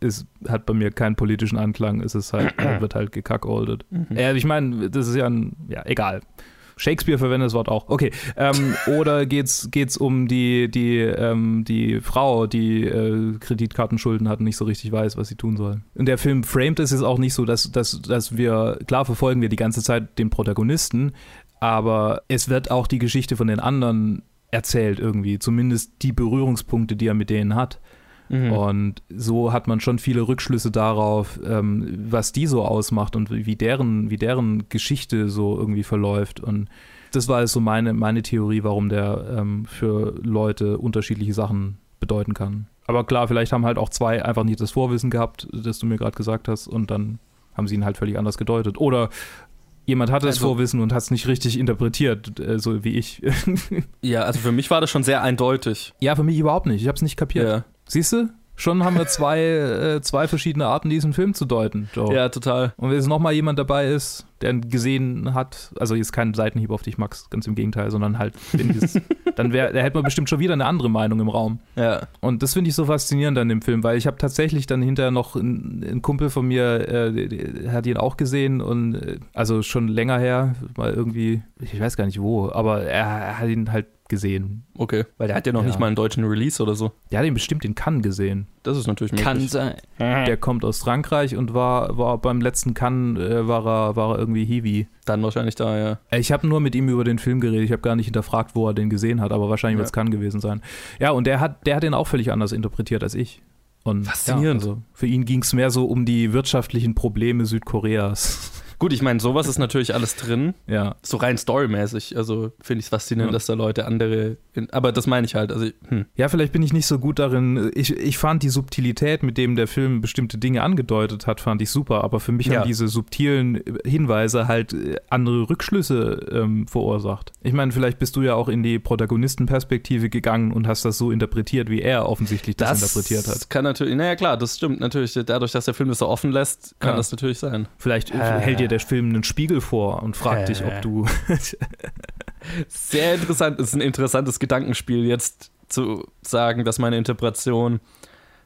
ist, hat bei mir keinen politischen Anklang, ist es halt, <clears throat> wird halt gekackoldet. Mhm. Äh, ich meine, das ist ja ein, ja, egal. Shakespeare verwendet das Wort auch. Okay. Ähm, <laughs> oder geht's geht's um die die ähm, die Frau, die äh, Kreditkartenschulden hat und nicht so richtig weiß, was sie tun soll. Und der Film framed es ist auch nicht so, dass dass dass wir klar verfolgen wir die ganze Zeit den Protagonisten, aber es wird auch die Geschichte von den anderen erzählt irgendwie, zumindest die Berührungspunkte, die er mit denen hat. Mhm. Und so hat man schon viele Rückschlüsse darauf, ähm, was die so ausmacht und wie deren, wie deren Geschichte so irgendwie verläuft. Und das war also so meine, meine Theorie, warum der ähm, für Leute unterschiedliche Sachen bedeuten kann. Aber klar, vielleicht haben halt auch zwei einfach nicht das Vorwissen gehabt, das du mir gerade gesagt hast, und dann haben sie ihn halt völlig anders gedeutet. Oder jemand hatte also, das Vorwissen und hat es nicht richtig interpretiert, äh, so wie ich. <laughs> ja, also für mich war das schon sehr eindeutig. Ja, für mich überhaupt nicht. Ich habe es nicht kapiert. Ja. Siehst du? Schon haben wir <laughs> zwei, äh, zwei verschiedene Arten, diesen Film zu deuten. Joe. Ja, total. Und wenn jetzt nochmal jemand dabei ist, der ihn gesehen hat, also jetzt kein Seitenhieb auf dich, Max, ganz im Gegenteil, sondern halt, <laughs> dann wär, da hätte man bestimmt schon wieder eine andere Meinung im Raum. Ja. Und das finde ich so faszinierend an dem Film, weil ich habe tatsächlich dann hinterher noch einen Kumpel von mir, äh, hat ihn auch gesehen und äh, also schon länger her, mal irgendwie, ich weiß gar nicht wo, aber er, er hat ihn halt gesehen. Okay, weil der hat ja noch ja. nicht mal einen deutschen Release oder so. Der hat ihn bestimmt in Cannes gesehen. Das ist natürlich möglich. Kann sein. Der kommt aus Frankreich und war, war beim letzten Cannes äh, war, er, war er irgendwie Hiwi. Dann wahrscheinlich da, ja. Ich habe nur mit ihm über den Film geredet. Ich habe gar nicht hinterfragt, wo er den gesehen hat, aber wahrscheinlich ja. wird es Cannes gewesen sein. Ja, und der hat, der hat den auch völlig anders interpretiert als ich. Und, Faszinierend. Ja, also für ihn ging es mehr so um die wirtschaftlichen Probleme Südkoreas. Gut, ich meine, sowas ist natürlich alles drin. Ja. So rein storymäßig. Also finde ich es faszinierend, ja. dass da Leute andere. In, aber das meine ich halt. Also, hm. Ja, vielleicht bin ich nicht so gut darin. Ich, ich fand die Subtilität, mit dem der Film bestimmte Dinge angedeutet hat, fand ich super. Aber für mich ja. haben diese subtilen Hinweise halt äh, andere Rückschlüsse ähm, verursacht. Ich meine, vielleicht bist du ja auch in die Protagonistenperspektive gegangen und hast das so interpretiert, wie er offensichtlich das, das interpretiert hat. Das kann natürlich. Naja, klar, das stimmt natürlich. Dadurch, dass der Film das so offen lässt, kann ja. das natürlich sein. Vielleicht äh, hält dir dir der Film einen Spiegel vor und fragt äh. dich, ob du. <laughs> Sehr interessant. Es ist ein interessantes Gedankenspiel, jetzt zu sagen, dass meine Interpretation,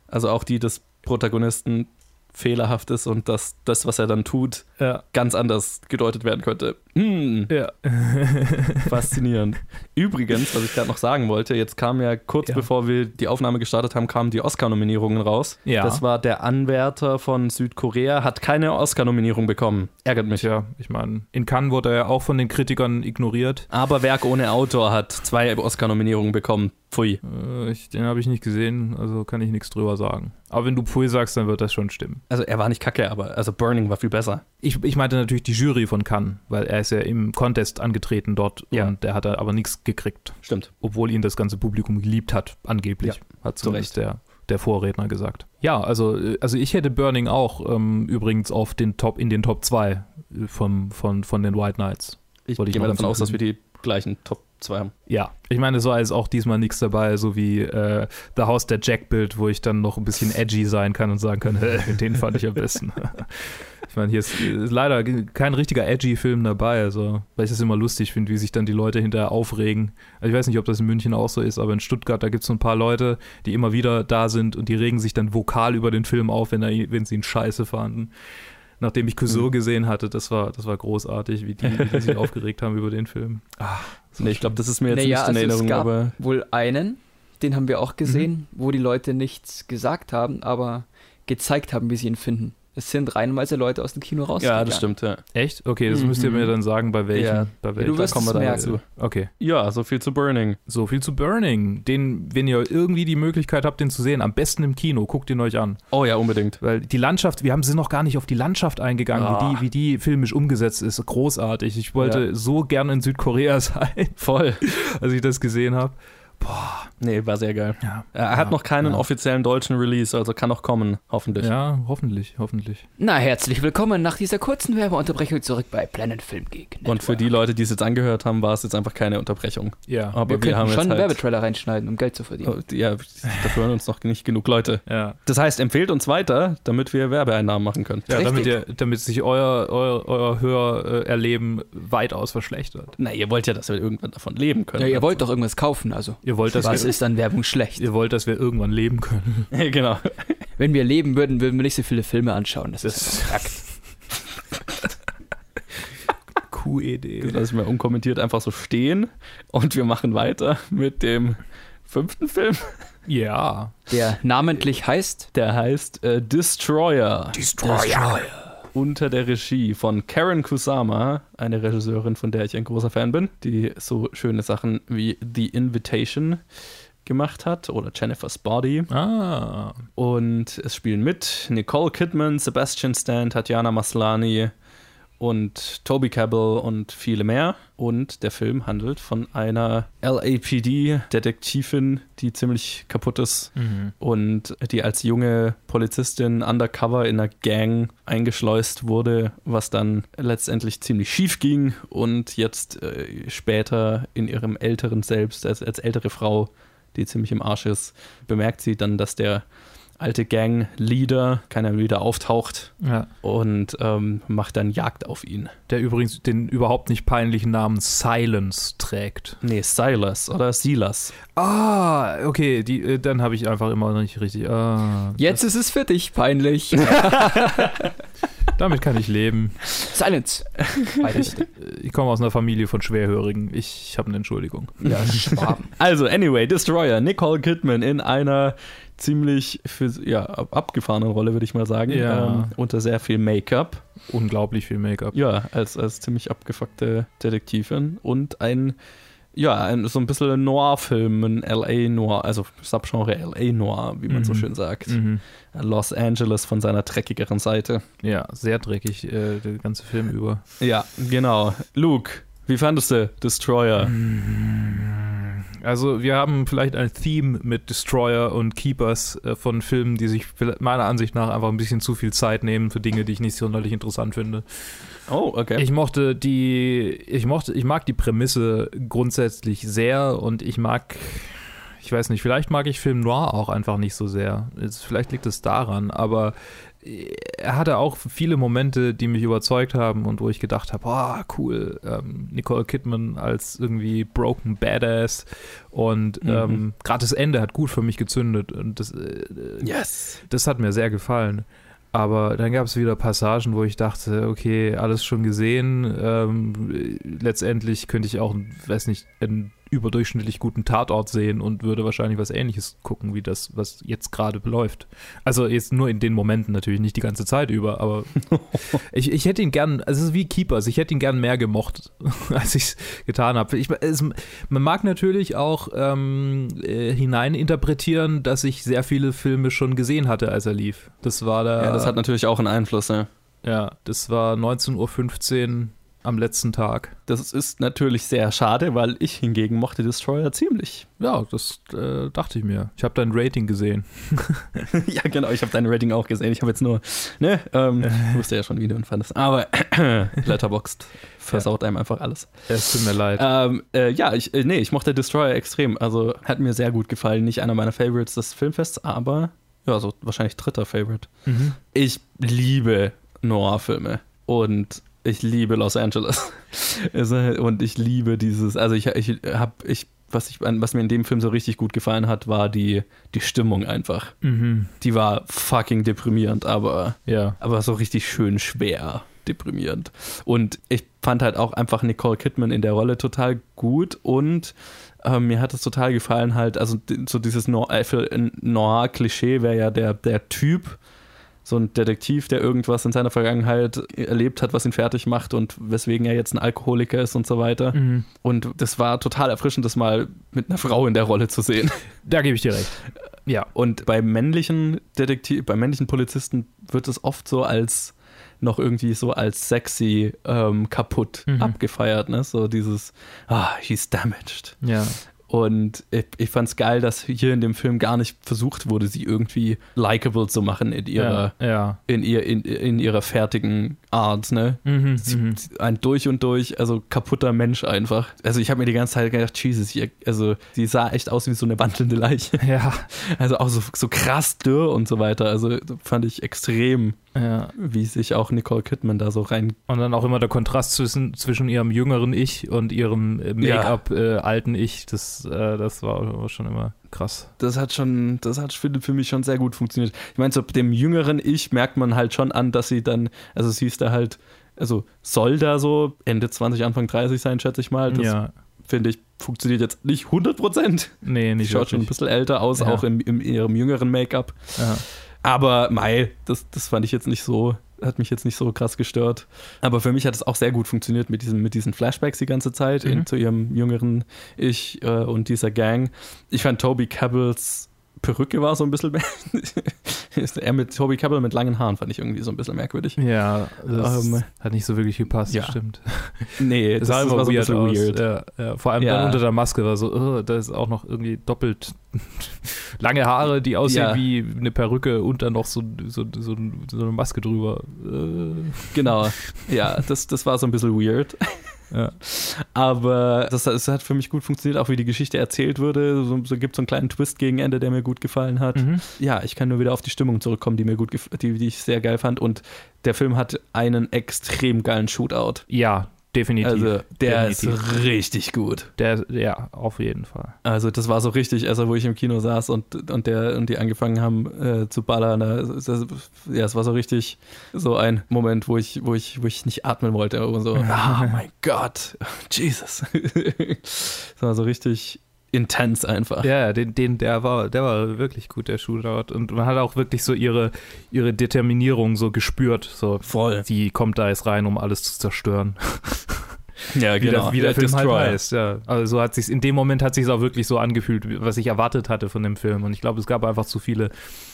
also auch die des Protagonisten, fehlerhaft ist und dass das, was er dann tut, ja. ganz anders gedeutet werden könnte. Hm. Ja. <laughs> Faszinierend. Übrigens, was ich gerade noch sagen wollte, jetzt kam ja kurz ja. bevor wir die Aufnahme gestartet haben, kamen die Oscar-Nominierungen raus. Ja. Das war der Anwärter von Südkorea, hat keine Oscar-Nominierung bekommen. Ärgert mich. Ja, ich meine, in Cannes wurde er ja auch von den Kritikern ignoriert. Aber Werk ohne Autor hat zwei Oscar-Nominierungen bekommen. Pfui. Äh, ich, den habe ich nicht gesehen, also kann ich nichts drüber sagen. Aber wenn du Pfui sagst, dann wird das schon stimmen. Also er war nicht kacke, aber also Burning war viel besser. Ich, ich meinte natürlich die Jury von Cannes, weil er ist ja im Contest angetreten dort ja. und der hat aber nichts gekriegt. Stimmt. Obwohl ihn das ganze Publikum geliebt hat, angeblich. Ja, hat zumindest der, der Vorredner gesagt. Ja, also, also ich hätte Burning auch ähm, übrigens auf den Top, in den Top 2 äh, vom, von, von den White Knights. Ich gehe mal davon aus, dass wir die gleichen Top 2 haben. Ja, ich meine, so ist auch diesmal nichts dabei, so wie äh, The House der Jack Bild, wo ich dann noch ein bisschen edgy sein kann und sagen kann, <laughs> den fand ich am besten. <laughs> Ich meine, hier ist, ist leider kein richtiger edgy Film dabei, also, weil ich das immer lustig finde, wie sich dann die Leute hinterher aufregen. Also ich weiß nicht, ob das in München auch so ist, aber in Stuttgart, da gibt es so ein paar Leute, die immer wieder da sind und die regen sich dann vokal über den Film auf, wenn, er, wenn sie ihn scheiße fanden. Nachdem ich Cousin Mhm. gesehen hatte, das war, das war großartig, wie die, wie die sich aufgeregt haben über den Film. Ah, so Nee, ich glaube, das ist mir jetzt Naja, nicht in also es Erinnerung, gab- aber Wohl einen, den haben wir auch gesehen, wo die Leute nichts gesagt haben, aber gezeigt haben, wie sie ihn finden. Es sind reihenweise Leute aus dem Kino rausgegangen. ja, das stimmt, ja. Echt? Okay, das müsst ihr Mhm. mir dann sagen, bei welchen. Ja. bei du welchen. wirst kommen wir dann dazu. Okay. Ja, so viel zu Burning. So viel zu Burning. Den, wenn ihr irgendwie die Möglichkeit habt, den zu sehen, am besten im Kino, guckt ihn euch an. Oh ja, unbedingt. Weil die Landschaft, wir haben sind noch gar nicht auf die Landschaft eingegangen, Ah. wie, die, wie die filmisch umgesetzt ist. Großartig. Ich wollte Ja. so gerne in Südkorea <laughs> sein, Voll. als ich das gesehen habe. Nee, war sehr geil. Ja. Er hat Ja. noch keinen Ja. offiziellen deutschen Release, also kann noch kommen, hoffentlich. Ja, hoffentlich, hoffentlich. Na, herzlich willkommen nach dieser kurzen Werbeunterbrechung zurück bei Planet Film Geek. Und für die Leute, die es jetzt angehört haben, war es jetzt einfach keine Unterbrechung. Ja. Aber wir wir, könnten haben schon jetzt einen halt, Werbetrailer reinschneiden, um Geld zu verdienen. Oh, Ja, dafür hören uns noch nicht genug Leute. Ja. Das heißt, empfehlt uns weiter, damit wir Werbeeinnahmen machen können. Ja, damit, ihr, damit sich euer, euer, euer Hörerleben weitaus verschlechtert. Na, ihr wollt ja, dass wir irgendwann davon leben können. Ja, ihr wollt doch irgendwas kaufen, also. Ihr wollt, dass, Was wir, ist an Werbung schlecht? ihr wollt, dass wir irgendwann leben können. <laughs> genau. Wenn wir leben würden, würden wir nicht so viele Filme anschauen. Das, ist Das- einfach Fakt. <laughs> Q-Idee. Das lassen wir unkommentiert einfach so stehen und wir machen weiter mit dem fünften Film. Ja. Der namentlich heißt Der heißt äh, Destroyer. Destroyer. Unter der Regie von Karen Kusama, eine Regisseurin, von der ich ein großer Fan bin, die so schöne Sachen wie The Invitation gemacht hat oder Jennifer's Body. Ah. Und es spielen mit Nicole Kidman, Sebastian Stan, Tatjana Maslany und Toby Cabell und viele mehr. Und der Film handelt von einer LAPD-Detektivin, die ziemlich kaputt ist Mhm. und die als junge Polizistin undercover in einer Gang eingeschleust wurde, was dann letztendlich ziemlich schief ging und jetzt äh, später in ihrem älteren Selbst, als, als ältere Frau, die ziemlich im Arsch ist, bemerkt sie dann, dass der alte Gang-Leader keiner wieder auftaucht Ja. und ähm, macht dann Jagd auf ihn. Der übrigens den überhaupt nicht peinlichen Namen Silence trägt. Nee, Silas oder Silas. Ah, okay, die, äh, dann habe ich einfach immer noch nicht richtig. Ah, Jetzt ist es für dich peinlich. <laughs> <laughs> damit kann ich leben. Silence. Weiter bitte. Ich komme aus einer Familie von Schwerhörigen. Ich, ich habe eine Entschuldigung. Ja, Schwaben. Also, anyway, Destroyer, Nicole Kidman in einer ziemlich für, ja, ab- abgefahrenen Rolle, würde ich mal sagen. Ja. Ähm, unter sehr viel Make-up. Unglaublich viel Make-up. Ja, als, als ziemlich abgefuckte Detektivin. Und ein, ja, ein, so ein bisschen Noir-Film, ein L.A. Noir, also Subgenre L.A. Noir, wie man so Mhm. schön sagt. Mhm. Los Angeles von seiner dreckigeren Seite. Ja, sehr dreckig, äh, der ganze Film über. Ja, genau. Luke, wie fandest du Destroyer? Also, wir haben vielleicht ein Theme mit Destroyer und Keepers äh, von Filmen, die sich meiner Ansicht nach einfach ein bisschen zu viel Zeit nehmen für Dinge, die ich nicht sonderlich interessant finde. Oh, okay. Ich mochte die, ich mochte, ich mag die Prämisse grundsätzlich sehr und ich mag, ich weiß nicht, vielleicht mag ich Film Noir auch einfach nicht so sehr. Es, vielleicht liegt es daran, aber er hatte auch viele Momente, die mich überzeugt haben und wo ich gedacht habe, oh, cool, ähm, Nicole Kidman als irgendwie broken Badass und Mhm. ähm, gerade das Ende hat gut für mich gezündet und das, äh, yes. das hat mir sehr gefallen. Aber dann gab es wieder Passagen, wo ich dachte, okay, alles schon gesehen. Ähm, letztendlich könnte ich auch, weiß nicht, einen überdurchschnittlich guten Tatort sehen und würde wahrscheinlich was ähnliches gucken, wie das, was jetzt gerade läuft. Also jetzt nur in den Momenten natürlich, nicht die ganze Zeit über, aber <laughs> ich, ich hätte ihn gern, also es ist wie Keepers, ich hätte ihn gern mehr gemocht, <laughs> als ich es getan habe. Ich, es, man mag natürlich auch ähm, äh, hineininterpretieren, dass ich sehr viele Filme schon gesehen hatte, als er lief. Das war da. Ja, das hat natürlich auch einen Einfluss, ne? ja, das war 19.15 Uhr am letzten Tag. Das ist natürlich sehr schade, weil ich hingegen mochte Destroyer ziemlich. Ja, das äh, dachte ich mir. Ich habe dein Rating gesehen. <laughs> ja, genau, ich habe dein Rating auch gesehen. Ich habe jetzt nur, ne, ähm, ich <laughs> wusste ja schon, wie du ihn fandest. Aber <clears throat> Letterboxd versaut einem einfach alles. Es tut mir leid. Ähm, äh, ja, ich, äh, nee, ich mochte Destroyer extrem. Also hat mir sehr gut gefallen. Nicht einer meiner Favorites des Filmfests, aber ja, so wahrscheinlich dritter Favorite. Mhm. Ich liebe Noir-Filme. Und ich liebe Los Angeles. <laughs> Und ich liebe dieses, also ich, ich habe, ich, was, ich, was mir in dem Film so richtig gut gefallen hat, war die, die Stimmung einfach. Mhm. Die war fucking deprimierend, aber, Ja. aber so richtig schön schwer deprimierend. Und ich fand halt auch einfach Nicole Kidman in der Rolle total gut und ähm, mir hat es total gefallen halt, also so dieses Noir-Klischee wäre ja der, der Typ, so ein Detektiv, der irgendwas in seiner Vergangenheit erlebt hat, was ihn fertig macht und weswegen er jetzt ein Alkoholiker ist und so weiter. Mhm. Und das war total erfrischend, das mal mit einer Frau in der Rolle zu sehen. <laughs> Da gebe ich dir recht. Ja. Und bei männlichen Detektiv, bei männlichen Polizisten wird es oft so als noch irgendwie so als sexy ähm, kaputt Mhm. abgefeiert, ne? So dieses, ah, he's damaged. Ja. Und ich, ich fand's geil, dass hier in dem Film gar nicht versucht wurde, sie irgendwie likable zu machen in ihrer, Ja. ja. in, ihr, in, in ihrer fertigen Art, ne? Mhm. Sie, Mhm. ein durch und durch, also kaputter Mensch einfach. Also ich habe mir die ganze Zeit gedacht, Jesus, ihr, also sie sah echt aus wie so eine wandelnde Leiche. Ja. <laughs> Also auch so, so krass dürr und so weiter. Also fand ich extrem, ja. wie sich auch Nicole Kidman da so rein. Und dann auch immer der Kontrast zwischen, zwischen ihrem jüngeren Ich und ihrem äh, Make-up äh, alten Ich. Das, äh, das war schon immer krass. Das hat schon, das hat für, für mich schon sehr gut funktioniert. Ich meine, so dem jüngeren Ich merkt man halt schon an, dass sie dann, also sie ist da halt, also soll da so Ende 20, Anfang 30 sein, schätze ich mal. Das ja. finde ich, funktioniert jetzt nicht 100 Prozent. Nee, nicht <laughs> schaut schon ein bisschen älter aus, Ja. auch in, in ihrem jüngeren Make-up. Ja. Aber Mai, das, das fand ich jetzt nicht so, hat mich jetzt nicht so krass gestört. Aber für mich hat es auch sehr gut funktioniert mit, diesem, mit diesen Flashbacks die ganze Zeit Mhm. in, zu ihrem jüngeren Ich äh, und dieser Gang. Ich fand Toby Cabells Perücke war so ein bisschen. <laughs> er mit Toby Cabell mit langen Haaren fand ich irgendwie so ein bisschen merkwürdig. Ja, das Ähm, hat nicht so wirklich gepasst, ja. stimmt. <laughs> Nee, Das immer war so ein weird bisschen aus. weird. Ja, ja. Vor allem Ja. dann unter der Maske war so, oh, da ist auch noch irgendwie doppelt <laughs> lange Haare, die aussehen wie eine Perücke und dann noch so, so, so, so eine Maske drüber. Äh, Genau, ja, das, das war so ein bisschen weird. Ja. Aber das, das hat für mich gut funktioniert, auch wie die Geschichte erzählt wurde. So, so gibt es so einen kleinen Twist gegen Ende, der mir gut gefallen hat. Mhm. Ja, ich kann nur wieder auf die Stimmung zurückkommen, die mir gut die, die ich sehr geil fand. Und der Film hat einen extrem geilen Shootout. ja, definitiv. Also der Definitiv. ist richtig gut. der, ja, auf jeden Fall. Also das war so richtig, also wo ich im Kino saß und, und der und die angefangen haben äh, zu ballern. Da, das, ja, es war so richtig so ein Moment, wo ich, wo ich, wo ich nicht atmen wollte. Aber so, oh mein Gott, Jesus. <laughs> das war so richtig intens einfach. Ja, den, den, der war, der war wirklich gut, der Shootout. Und man hat auch wirklich so ihre, ihre Determinierung so gespürt. So, Voll. sie kommt da jetzt rein, um alles zu zerstören. <laughs> Ja, wie der, wie der Film halt Destroyer. heißt. Ja. Also so hat sich's, in dem Moment hat sich auch wirklich so angefühlt, was ich erwartet hatte von dem Film. Und ich glaube, es gab einfach zu viele,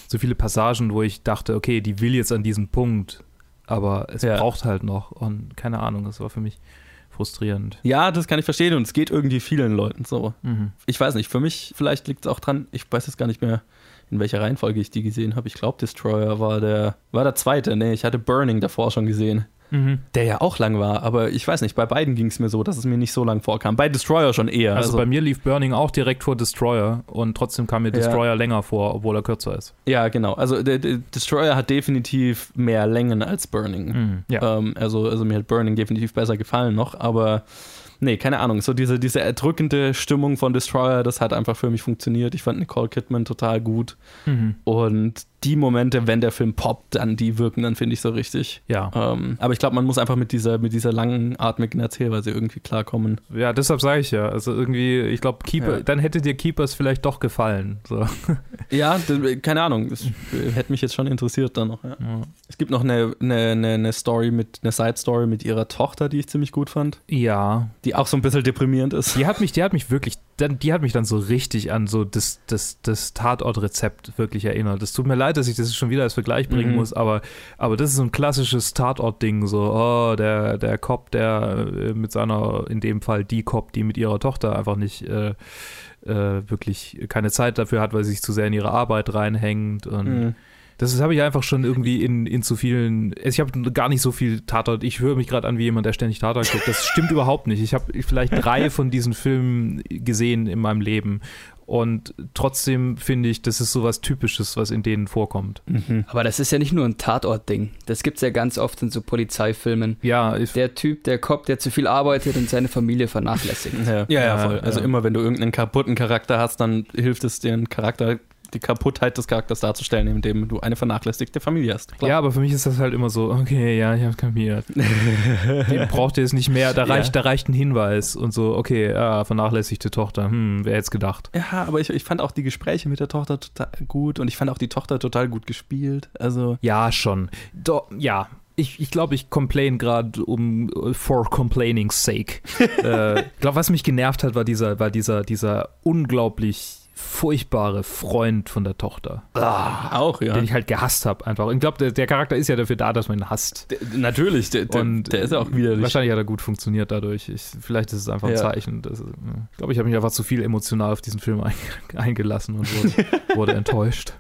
zu viele Passagen, wo ich dachte, okay, die will jetzt an diesem Punkt, aber es Ja. braucht halt noch. Und keine Ahnung, das war für mich frustrierend. Ja, das kann ich verstehen und es geht irgendwie vielen Leuten so. Mhm. Ich weiß nicht, für mich vielleicht liegt es auch dran, ich weiß jetzt gar nicht mehr, in welcher Reihenfolge ich die gesehen habe. Ich glaube, Destroyer war der, war der zweite. Nee, ich hatte Burning davor schon gesehen. Mhm. Der ja auch lang war, aber ich weiß nicht, bei beiden ging es mir so, dass es mir nicht so lang vorkam. Bei Destroyer schon eher. Also, bei mir lief Burning auch direkt vor Destroyer und trotzdem kam mir Ja. Destroyer länger vor, obwohl er kürzer ist. ja, genau. Also der, der Destroyer hat definitiv mehr Längen als Burning. Mhm. Ja. Ähm, also, also mir hat Burning definitiv besser gefallen noch, aber nee, keine Ahnung. So diese, diese erdrückende Stimmung von Destroyer, das hat einfach für mich funktioniert. Ich fand Nicole Kidman total gut. Mhm. Und die Momente, wenn der Film poppt, dann die wirken dann, finde ich, so richtig. Ja. Ähm, aber ich glaube, man muss einfach mit dieser, mit dieser langatmigen Erzählweise irgendwie klarkommen. ja, deshalb sage ich ja. Also irgendwie, ich glaube, Keeper, Ja. dann hätte dir Keepers vielleicht doch gefallen. So. <laughs> Ja, keine Ahnung. Das hätte mich jetzt schon interessiert dann noch. Ja. Ja. Es gibt noch eine, eine, eine, Story mit, eine Side-Story mit ihrer Tochter, die ich ziemlich gut fand. ja, Die auch so ein bisschen deprimierend ist. Die hat mich, die hat mich wirklich, dann, die hat mich dann so richtig an so das, das, das Tatort-Rezept wirklich erinnert. Es tut mir leid, dass ich das schon wieder als Vergleich bringen Mhm. muss, aber, aber das ist so ein klassisches Tatort-Ding, so, oh, der, der Cop, der äh, mit seiner, in dem Fall die Cop, die mit ihrer Tochter einfach nicht äh, äh, wirklich keine Zeit dafür hat, weil sie sich zu sehr in ihre Arbeit reinhängt und Mhm. das habe ich einfach schon irgendwie in, in zu vielen. also Ich habe gar nicht so viel Tatort. Ich höre mich gerade an wie jemand, der ständig Tatort guckt. Das stimmt <laughs> überhaupt nicht. Ich habe vielleicht drei von diesen Filmen gesehen in meinem Leben. Und trotzdem finde ich, das ist sowas Typisches, was in denen vorkommt. Mhm. Aber das ist ja nicht nur ein Tatort-Ding. Das gibt es ja ganz oft in so Polizeifilmen. Ja, ich, Der Typ, der Cop, der zu viel arbeitet und seine Familie vernachlässigt. Ja, <laughs> ja, ja, voll. Also ja. immer, wenn du irgendeinen kaputten Charakter hast, dann hilft es den Charakter, die Kaputtheit des Charakters darzustellen, indem du eine vernachlässigte Familie hast. Klar. ja, aber für mich ist das halt immer so, okay, ja, ich habe kapiert. <laughs> Die braucht ihr jetzt nicht mehr, da Ja. reicht, da reicht ein Hinweis und so, okay, ja, vernachlässigte Tochter, hm, wer hätte es gedacht. Ja, aber ich, ich fand auch die Gespräche mit der Tochter total gut und ich fand auch die Tochter total gut gespielt. Also, Ja, schon. Do, ja. Ich, ich glaube, ich complain gerade um for complaining's sake. <laughs> äh, ich glaube, was mich genervt hat, war dieser, war dieser, dieser unglaublich furchtbare Freund von der Tochter, auch, ja. den ich halt gehasst habe einfach. Ich glaube, der, der Charakter ist ja dafür da, dass man ihn hasst. Der- natürlich, der, Und der ist auch widerlich. Wahrscheinlich hat er gut funktioniert dadurch. Ich, vielleicht ist es einfach ein Ja. Zeichen. Dass, ich glaube, ich habe mich einfach zu viel emotional auf diesen Film ein, <laughs> eingelassen und wurde, <laughs> wurde enttäuscht.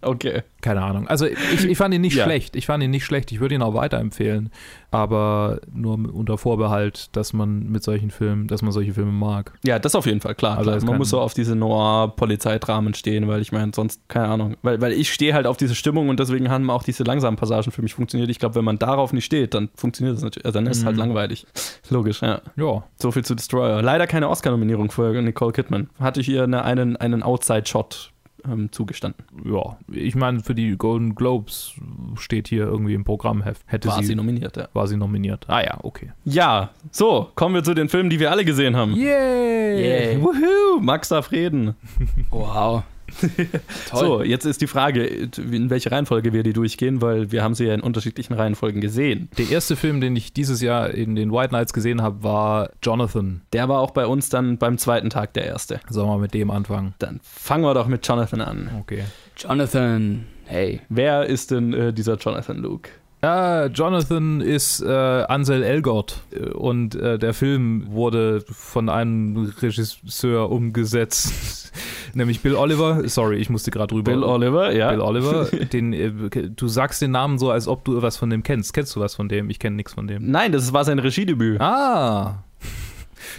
Okay. Keine Ahnung. Also ich, ich fand ihn nicht Ja. schlecht. Ich fand ihn nicht schlecht. Ich würde ihn auch weiterempfehlen. Aber nur unter Vorbehalt, dass man mit solchen Filmen, dass man solche Filme mag. Ja, das auf jeden Fall, klar. Also klar. Man muss so auf diese Noir-Polizeidramen stehen, weil ich meine, sonst, keine Ahnung. Weil, weil ich stehe halt auf diese Stimmung und deswegen haben auch diese langsamen Passagen für mich funktioniert. Ich glaube, wenn man darauf nicht steht, dann funktioniert es natürlich. Also dann ist es halt Mhm. langweilig. Logisch, ja. Ja. So viel zu Destroyer. Leider keine Oscar-Nominierung für Nicole Kidman. Hatte ich ihr eine, einen, einen Outside-Shot ähm, zugestanden. Ja. Ich meine, für die Golden Globes steht hier irgendwie im Programmheft. Hätte War sie, sie nominiert, ja. war sie nominiert. Ah ja, okay. Ja, so, kommen wir zu den Filmen, die wir alle gesehen haben. Yay! Yay. Wuhu, Max darf reden. <laughs> Wow. <laughs> Toll. So, jetzt ist die Frage, in welche Reihenfolge wir die durchgehen, weil wir haben sie ja in unterschiedlichen Reihenfolgen gesehen. Der erste Film, den ich dieses Jahr in den White Nights gesehen habe, war Jonathan. Der war auch bei uns dann beim zweiten Tag der erste. Sollen wir mit dem anfangen? Dann fangen wir doch mit Jonathan an. Okay. Jonathan. Hey. Wer ist denn äh, dieser Jonathan Luke? Ah, Jonathan ist äh, Ansel Elgort und äh, der Film wurde von einem Regisseur umgesetzt, <laughs> nämlich Bill Oliver. Sorry, ich musste gerade drüber. Bill Oliver, ja. Bill Oliver. <laughs> Den, äh, du sagst den Namen so, als ob du was von dem kennst. Kennst du was von dem? Ich kenne nichts von dem. Nein, das war sein Regiedebüt. Ah.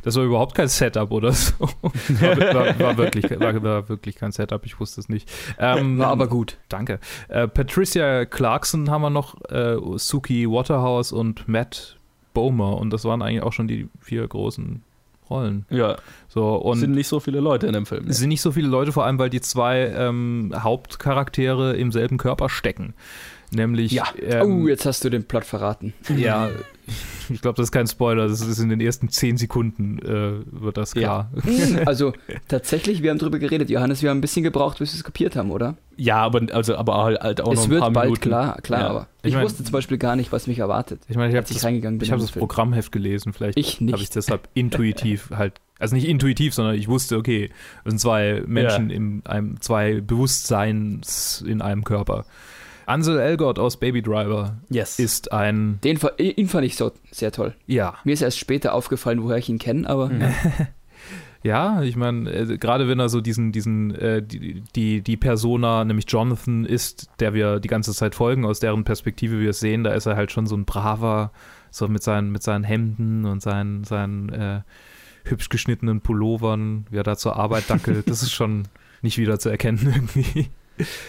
Das war überhaupt kein Setup oder so. <laughs> War, war, war, wirklich, war, war wirklich kein Setup, ich wusste es nicht. Ähm, War aber gut. Danke. Äh, Patricia Clarkson haben wir noch, äh, Suki Waterhouse und Matt Bomer. Und das waren eigentlich auch schon die vier großen Rollen. Ja, So, und sind nicht so viele Leute in dem Film. es sind nicht so viele Leute, vor allem weil die zwei ähm, Hauptcharaktere im selben Körper stecken. Nämlich, Ja. ähm, oh, jetzt hast du den Plot verraten. ja, <laughs> <laughs> ich glaube, das ist kein Spoiler, das ist in den ersten zehn Sekunden äh, wird das Ja. klar. <laughs> Also, <laughs> tatsächlich, wir haben drüber geredet, Johannes, wir haben ein bisschen gebraucht, bis wir es kapiert haben, oder? Ja, aber, also, aber halt halt auch noch es ein wird paar bald Minuten. klar, klar, Ja. aber Ich ich, mein- wusste zum Beispiel gar nicht, was mich erwartet, Ich meine, ich habe das, reingegangen ich hab das. Programmheft gelesen, vielleicht habe ich deshalb intuitiv halt, also nicht intuitiv, sondern ich wusste, okay, das sind zwei Menschen in einem, zwei Bewusstseins in einem Körper. Ansel Elgort aus Baby Driver Yes. ist ein, Den, ihn fand ich so sehr toll. ja, Mir ist erst später aufgefallen, woher ich ihn kenne, aber Mhm. ja. <laughs> Ja, ich meine, äh, gerade wenn er so diesen, diesen, äh, die, die, die Persona, nämlich Jonathan ist, der wir die ganze Zeit folgen, aus deren Perspektive wir es sehen, da ist er halt schon so ein braver, so mit seinen, mit seinen Hemden und seinen, seinen äh, hübsch geschnittenen Pullovern, wie er da zur Arbeit dackelt, das ist schon <laughs> nicht wieder zu erkennen irgendwie.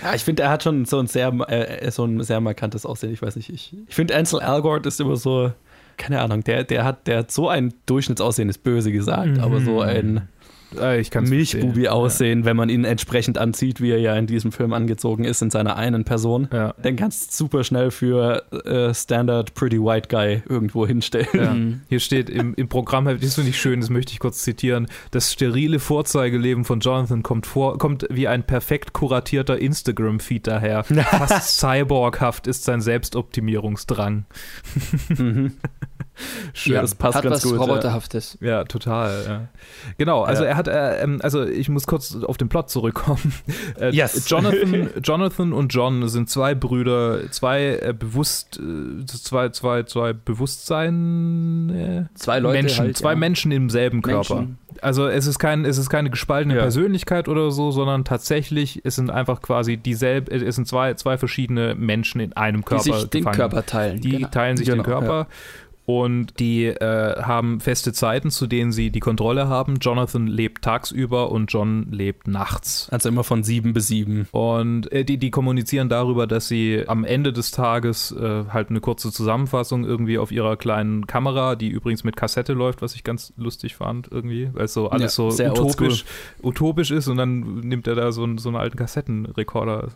Ja, ich finde, er hat schon so ein sehr, äh, so ein sehr markantes Aussehen. Ich weiß nicht, ich, ich finde, Ansel Elgort ist immer so, keine Ahnung, der, der, hat, der hat so ein Durchschnittsaussehen, ist böse gesagt, Mhm. aber so ein Ich kann's verstehen. Milchbubi-Aussehen, wenn man ihn entsprechend anzieht, wie er ja in diesem Film angezogen ist, in seiner einen Person. Ja. ja. Dann kannst du super schnell für äh, Standard Pretty White Guy irgendwo hinstellen. Ja. Mhm. Hier steht im, im Programm, das finde ich schön, das möchte ich kurz zitieren. Das sterile Vorzeigeleben von Jonathan kommt vor, kommt wie ein perfekt kuratierter Instagram-Feed daher. <laughs> Fast cyborghaft ist sein Selbstoptimierungsdrang. Mhm. <laughs> Schön, ja, das passt hat ganz was gut. ja. Roboterhaftes. Ja, total. Ja. Genau, also er hat, äh, ähm, also ich muss kurz auf den Plot zurückkommen. <laughs> Äh, Yes. Jonathan, <laughs> Jonathan und John sind zwei Brüder, zwei äh, bewusst, äh, zwei, zwei, zwei Bewusstsein. Äh, Zwei Leute Menschen, halt, zwei. Menschen im selben Körper. Menschen. Also es ist kein, es ist keine gespaltene. Persönlichkeit oder so, sondern tatsächlich, es sind einfach quasi dieselbe, es sind zwei, zwei verschiedene Menschen in einem Die Körper sich den gefangen. Körper teilen. Die genau. teilen sich Genau, den Körper. Und die äh, haben feste Zeiten, zu denen sie die Kontrolle haben. Jonathan lebt tagsüber und John lebt nachts. Also immer von sieben bis sieben. Und äh, die, die kommunizieren darüber, dass sie am Ende des Tages äh, halt eine kurze Zusammenfassung irgendwie auf ihrer kleinen Kamera, die übrigens mit Kassette läuft, was ich ganz lustig fand irgendwie, weil es so alles Ja, so sehr utopisch, utopisch ist und dann nimmt er da so, so einen alten Kassettenrekorder.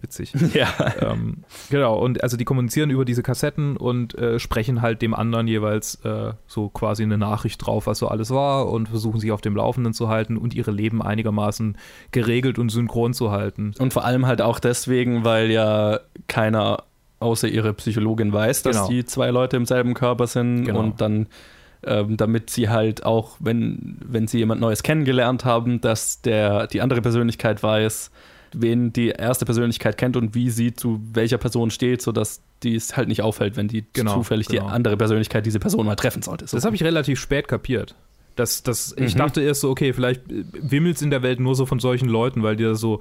Witzig. <laughs> Ja. ähm, genau, und also die kommunizieren über diese Kassetten und äh, sprechen halt dem anderen jeweils äh, so quasi eine Nachricht drauf, was so alles war und versuchen sich auf dem Laufenden zu halten und ihre Leben einigermaßen geregelt und synchron zu halten. Und vor allem halt auch deswegen, weil ja keiner außer ihre Psychologin weiß, dass Genau. die zwei Leute im selben Körper sind Genau. und dann ähm, damit sie halt auch, wenn, wenn sie jemand Neues kennengelernt haben, dass der die andere Persönlichkeit weiß, wen die erste Persönlichkeit kennt und wie sie zu welcher Person steht, sodass die es halt nicht auffällt, wenn die Genau, zufällig genau. die andere Persönlichkeit diese Person mal treffen sollte. So. Das habe ich relativ spät kapiert. Das, das, Ich Mhm. dachte erst so, okay, vielleicht wimmelt es in der Welt nur so von solchen Leuten, weil die da so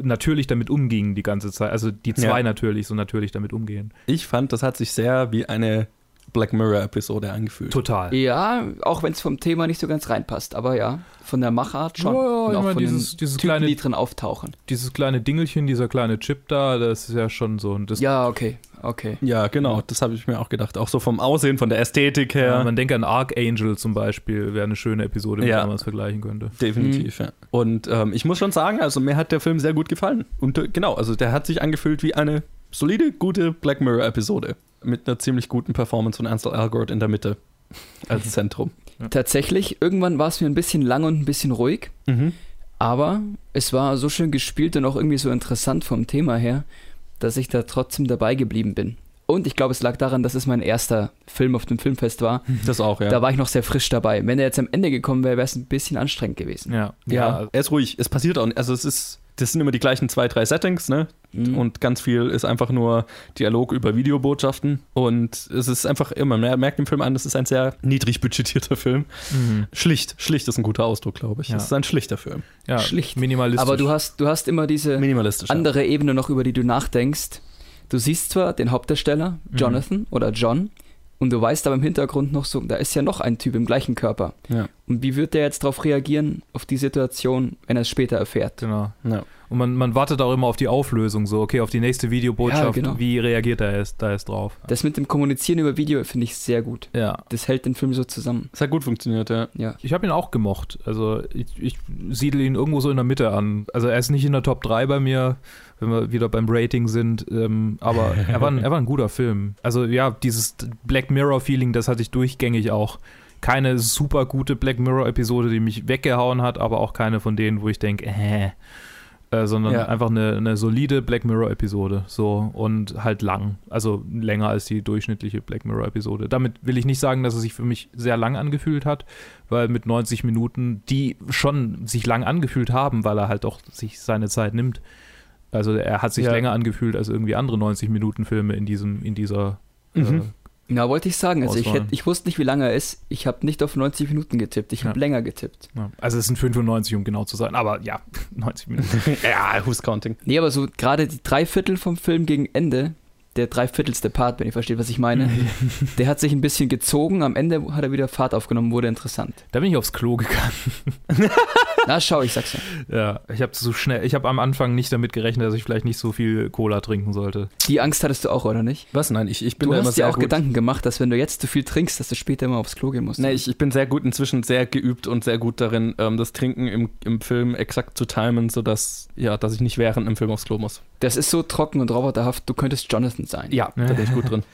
natürlich damit umgingen die ganze Zeit. Also die zwei Ja. natürlich so natürlich damit umgehen. ich fand, das hat sich sehr wie eine Black Mirror-Episode angefühlt. Total. Ja, auch wenn es vom Thema nicht so ganz reinpasst, aber ja, von der Machart schon. Ja, ja, Und auch von dieses- den dieses Typen, kleine- die drin auftauchen. Dieses kleine Dingelchen, dieser kleine Chip da, das ist ja schon so. Und das, Ja, okay, okay. Ja, genau, das habe ich mir auch gedacht. Auch so vom Aussehen, von der Ästhetik her. Ja, man denke an Archangel zum Beispiel, wäre eine schöne Episode, mit Ja. der man es vergleichen könnte. Definitiv, ja. Und ähm, ich muss schon sagen, also mir hat der Film sehr gut gefallen. Und äh, genau, also der hat sich angefühlt wie eine solide, gute Black Mirror-Episode. Mit einer ziemlich guten Performance von Ansel Elgort in der Mitte als Zentrum. Tatsächlich, irgendwann war es mir ein bisschen lang und ein bisschen ruhig, Mhm. aber es war so schön gespielt und auch irgendwie so interessant vom Thema her, dass ich da trotzdem dabei geblieben bin. Und ich glaube, es lag daran, dass es mein erster Film auf dem Filmfest war. Das auch, ja. Da war ich noch sehr frisch dabei. Wenn er jetzt am Ende gekommen wäre, wäre es ein bisschen anstrengend gewesen. Ja, ja, er ist ruhig. Es passiert auch nicht. Also es ist, das sind immer die gleichen zwei, drei Settings, ne? Mhm. Und ganz viel ist einfach nur Dialog über Videobotschaften. Und es ist einfach immer, man merkt im Film an, das ist ein sehr niedrig budgetierter Film. Mhm. Schlicht, schlicht ist ein guter Ausdruck, glaube ich. Ja. Es ist ein schlichter Film. ja Schlicht. minimalistisch. Aber du hast, du hast immer diese ja. andere Ebene noch, über die du nachdenkst. Du siehst zwar den Hauptdarsteller, Mhm. Jonathan oder John, und du weißt aber im Hintergrund noch so, da ist ja noch ein Typ im gleichen Körper. Ja. Und wie wird der jetzt darauf reagieren, auf die Situation, wenn er es später erfährt? Genau. Ja. Und man, man wartet auch immer auf die Auflösung, so, okay, auf die nächste Videobotschaft, Ja, genau. wie reagiert er jetzt, da jetzt drauf. Das mit dem Kommunizieren über Video finde ich sehr gut. Ja. Das hält den Film so zusammen. Es hat gut funktioniert, ja. Ja. Ich habe ihn auch gemocht. Also ich, ich siedle ihn irgendwo so in der Mitte an. Also er ist nicht in der Top 3 bei mir, wenn wir wieder beim Rating sind, ähm, aber <laughs> er war, ein, er war ein guter Film. Also ja, dieses Black Mirror-Feeling, das hatte ich durchgängig auch. Keine super gute Black Mirror-Episode, die mich weggehauen hat, aber auch keine von denen, wo ich denke, äh, äh, sondern Ja. einfach eine, eine solide Black Mirror-Episode. So und halt lang. Also länger als die durchschnittliche Black Mirror-Episode. Damit will ich nicht sagen, dass es sich für mich sehr lang angefühlt hat, weil mit 90 Minuten, die schon sich lang angefühlt haben, weil er halt auch sich seine Zeit nimmt. Also er hat sich Ja. länger angefühlt als irgendwie andere 90-Minuten-Filme in diesem, in dieser Mhm. äh, Na, wollte ich sagen. Also ich, hätte, ich wusste nicht, wie lange er ist. Ich habe nicht auf 90 Minuten getippt. Ich habe Ja. länger getippt. ja. Also es sind 95, um genau zu sein. Aber ja, <laughs> 90 Minuten. <laughs> ja, who's counting? Nee, aber so gerade die drei Viertel vom Film gegen Ende, der dreiviertelste Part, wenn ihr versteht, was ich meine, <laughs> der hat sich ein bisschen gezogen. Am Ende hat er wieder Fahrt aufgenommen, wurde interessant. Da bin ich aufs Klo gegangen. <laughs> Na, schau, ich sag's ja. Ja, ich habe so schnell, ich habe am Anfang nicht damit gerechnet, dass ich vielleicht nicht so viel Cola trinken sollte. Die Angst hattest du auch, oder nicht? Was? Nein, ich, ich bin Du da immer hast dir sehr auch gut. Gedanken gemacht, dass wenn du jetzt zu viel trinkst, dass du später immer aufs Klo gehen musst. Nee, ich, ich bin sehr gut inzwischen sehr geübt und sehr gut darin, ähm, das Trinken im, im Film exakt zu timen, sodass, ja, dass ich nicht während im Film aufs Klo muss. Das ist so trocken und roboterhaft, du könntest Jonathan sein. Ja, da bin ich gut drin. <laughs>